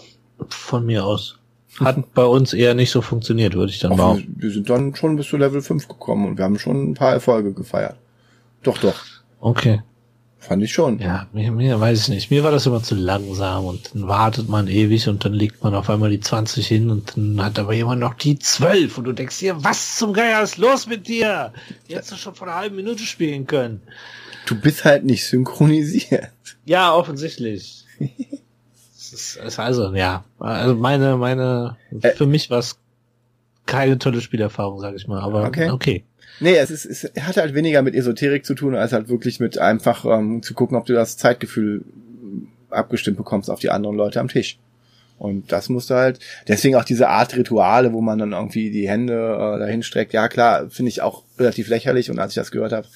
Von mir aus. Hat bei uns eher nicht so funktioniert, würde ich dann Auch behaupten. wir, wir sind dann schon bis zu Level 5 gekommen und wir haben schon ein paar Erfolge gefeiert. Doch, doch. Okay. Fand ich schon. Ja, mir, mir weiß ich nicht. Mir war das immer zu langsam und dann wartet man ewig und dann legt man auf einmal die 20 hin und dann hat aber jemand noch die 12 und du denkst dir, was zum Geier ist los mit dir? Die hättest du schon vor einer halben Minute spielen können. Du bist halt nicht synchronisiert. Ja, offensichtlich. [LAUGHS] Es ist, es also, ja. Also meine, meine, Äh. für mich war es keine tolle Spielerfahrung, sag ich mal, aber Okay. okay. Nee, es ist, es hat halt weniger mit Esoterik zu tun, als halt wirklich mit einfach ähm, zu gucken, ob du das Zeitgefühl abgestimmt bekommst auf die anderen Leute am Tisch. Und das musst du halt, deswegen auch diese Art Rituale, wo man dann irgendwie die Hände äh, dahin streckt. Ja, klar, finde ich auch relativ lächerlich und als ich das gehört habe,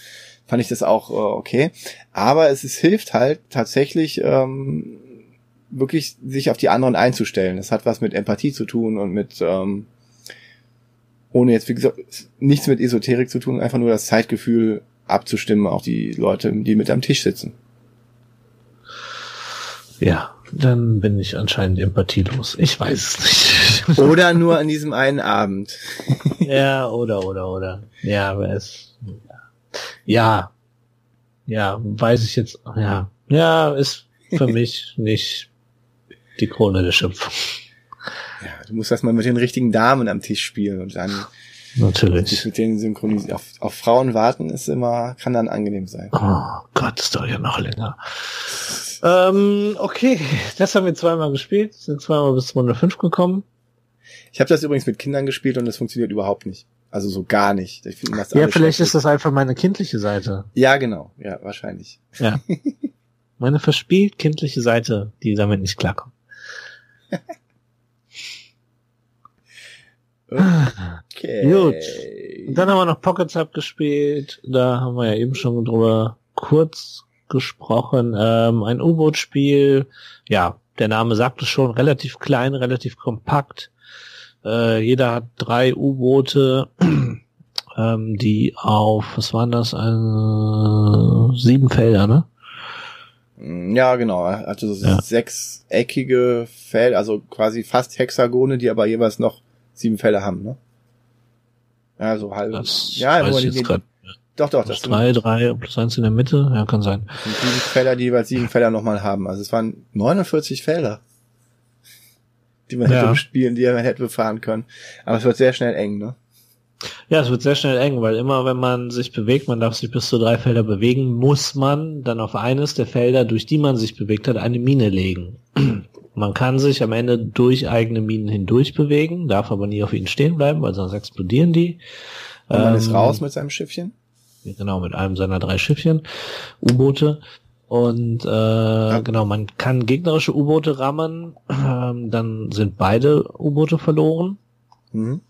fand ich das auch äh, okay. Aber es ist, hilft halt tatsächlich ähm, wirklich sich auf die anderen einzustellen. Das hat was mit Empathie zu tun und mit ähm, ohne jetzt, wie gesagt, nichts mit Esoterik zu tun, einfach nur das Zeitgefühl abzustimmen, auch die Leute, die mit am Tisch sitzen. Ja, dann bin ich anscheinend empathielos. Ich weiß es nicht. [LAUGHS] Oder nur an diesem einen Abend. ja, oder, oder, oder. Ja, aber es, ja. Ja, weiß ich jetzt, ja. Ja, ist für mich nicht die Krone der Schöpfung. Ja, du musst das mal mit den richtigen Damen am Tisch spielen und dann Natürlich. mit denen synchronisieren. Auf, auf Frauen warten ist immer, kann dann angenehm sein. Oh Gott, das dauert ja noch länger. Ähm, okay, das haben wir zweimal gespielt, sind zweimal bis Runde 5 gekommen. Ich habe das übrigens mit Kindern gespielt und es funktioniert überhaupt nicht. Also so gar nicht. Ich finde das Ja, vielleicht ist das einfach meine kindliche Seite. Ja, genau. Ja, wahrscheinlich. Ja. [LAUGHS] meine verspielt kindliche Seite, die damit nicht klarkommt. Okay. Gut. Dann haben wir noch Pockets abgespielt. Da haben wir ja eben schon drüber kurz gesprochen. Ähm, ein U-Boot-Spiel. Ja, der Name sagt es schon. Relativ klein, relativ kompakt. Äh, jeder hat drei U-Boote, [CLEARS THROAT] ähm, die auf, was waren das? Äh, sieben Felder, ne? Ja, genau. Er hatte so Ja. sechseckige Felder, also quasi fast Hexagone, die aber jeweils noch sieben Felder haben, ne? Ja, so halb. Das ja, weiß ich jetzt grad. doch, doch, das drei, drei plus eins in der Mitte. Ja, kann sein. sind sieben Felder, die jeweils sieben Felder nochmal haben. Also es waren 49 Felder, die man Ja. hätte bespielen, die man hätte befahren können. Aber es wird sehr schnell eng, ne? Ja, es wird sehr schnell eng, weil immer wenn man sich bewegt, man darf sich bis zu drei Felder bewegen, muss man dann auf eines der Felder, durch die man sich bewegt hat, eine Mine legen. [CLEARS THROAT] Man kann sich am Ende durch eigene Minen hindurch bewegen, darf aber nie auf ihnen stehen bleiben, weil sonst explodieren die. Und man ist Ähm, raus mit seinem Schiffchen. Genau, mit einem seiner drei Schiffchen, U-Boote. Und äh, genau, man kann gegnerische U-Boote rammen, ähm, dann sind beide U-Boote verloren. Mhm.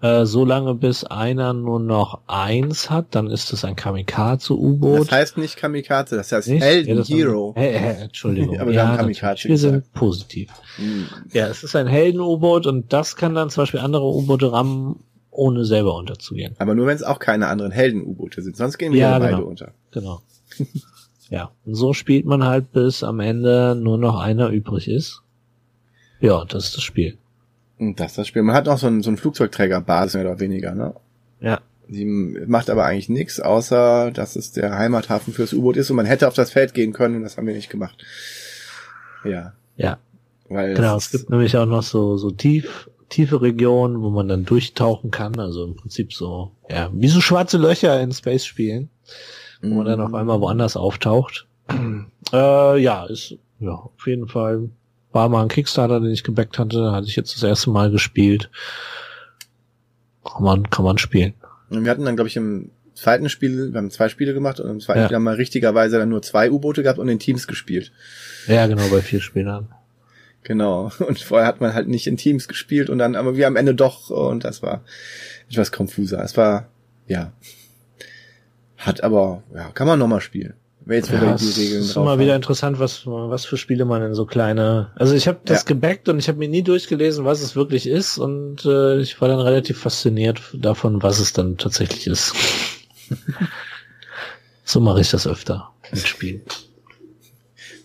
Äh, so lange bis einer nur noch eins hat, dann ist es ein Kamikaze-U-Boot. Das heißt nicht Kamikaze, das heißt Nicht? Helden Ja, das- Hero. Hä- hä, Entschuldigung. [LAUGHS] Aber natürlich. Kamikaze Wir sind positiv. Mhm. Ja, es ist ein Helden-U-Boot und das kann dann zum Beispiel andere U-Boote rammen, ohne selber unterzugehen. Aber nur wenn es auch keine anderen Helden-U-Boote sind. Sonst gehen wir Ja, ja, beide genau. unter. Genau. [LAUGHS] ja, und so spielt man halt, bis am Ende nur noch einer übrig ist. Ja, das ist das Spiel. Das ist das Spiel. Man hat noch so einen, so einen Flugzeugträgerbasis mehr oder weniger, ne? Ja. Die macht aber eigentlich nichts, außer dass es der Heimathafen fürs U-Boot ist und man hätte auf das Feld gehen können und das haben wir nicht gemacht. Ja. Ja. Weil Genau, es es gibt nämlich auch noch so, so tief, tiefe Regionen, wo man dann durchtauchen kann. Also im Prinzip so, ja, wie so schwarze Löcher in Space spielen, wo man dann auf einmal woanders auftaucht. [CLEARS THROAT] äh, ja, ist, ja, auf jeden Fall war mal ein Kickstarter, den ich gebackt hatte, hatte ich jetzt das erste Mal gespielt. Kann man, kann man spielen. Und wir hatten dann, glaube ich, im zweiten Spiel, wir haben zwei Spiele gemacht und im zweiten Ja. Spiel haben wir richtigerweise dann nur zwei U-Boote gehabt und in Teams gespielt. Ja, genau, bei vier Spielern. Genau. [LAUGHS] Und vorher hat man halt nicht in Teams gespielt und dann aber wir am Ende doch und das war etwas konfuser. Es war, ja. Hat aber, ja, kann man nochmal spielen. Jetzt wieder Ja, die es Regeln ist drauf immer hat. wieder interessant, was, was für Spiele man in so kleine. Also ich habe das Ja. gebackt und ich habe mir nie durchgelesen, was es wirklich ist und äh, ich war dann relativ fasziniert davon, was es dann tatsächlich ist. [LAUGHS] so mache ich das öfter mit Spielen.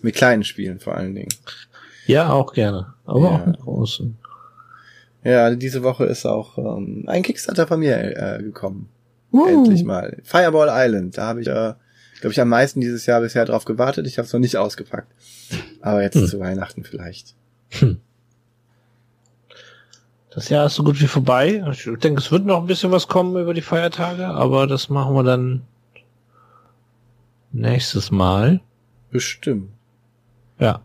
Mit kleinen Spielen vor allen Dingen. Ja, auch gerne, aber Ja. auch mit großen. Ja, diese Woche ist auch ähm, ein Kickstarter von mir äh, gekommen. Endlich mal. Fireball Island. Da habe ich, äh, glaube ich, am meisten dieses Jahr bisher drauf gewartet. Ich habe es noch nicht ausgepackt. Aber jetzt Hm. zu Weihnachten vielleicht. Das Jahr ist so gut wie vorbei. Ich denke, es wird noch ein bisschen was kommen über die Feiertage, aber das machen wir dann nächstes Mal. Bestimmt. Ja.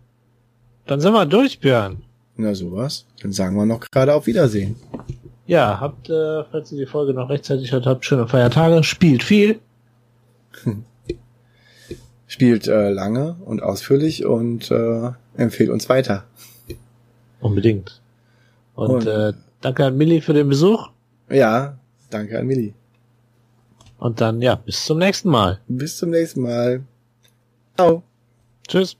Dann sind wir durch, Björn. Na sowas. Dann sagen wir noch gerade auf Wiedersehen. Ja, habt, äh, falls ihr die Folge noch rechtzeitig hört, habt schöne Feiertage, spielt viel. [LAUGHS] Spielt äh, lange und ausführlich und äh, empfiehlt uns weiter. Unbedingt. Und, Und- äh, danke an Milli für den Besuch. Ja, danke an Milli. Und dann, ja, bis zum nächsten Mal. Bis zum nächsten Mal. Ciao. Tschüss.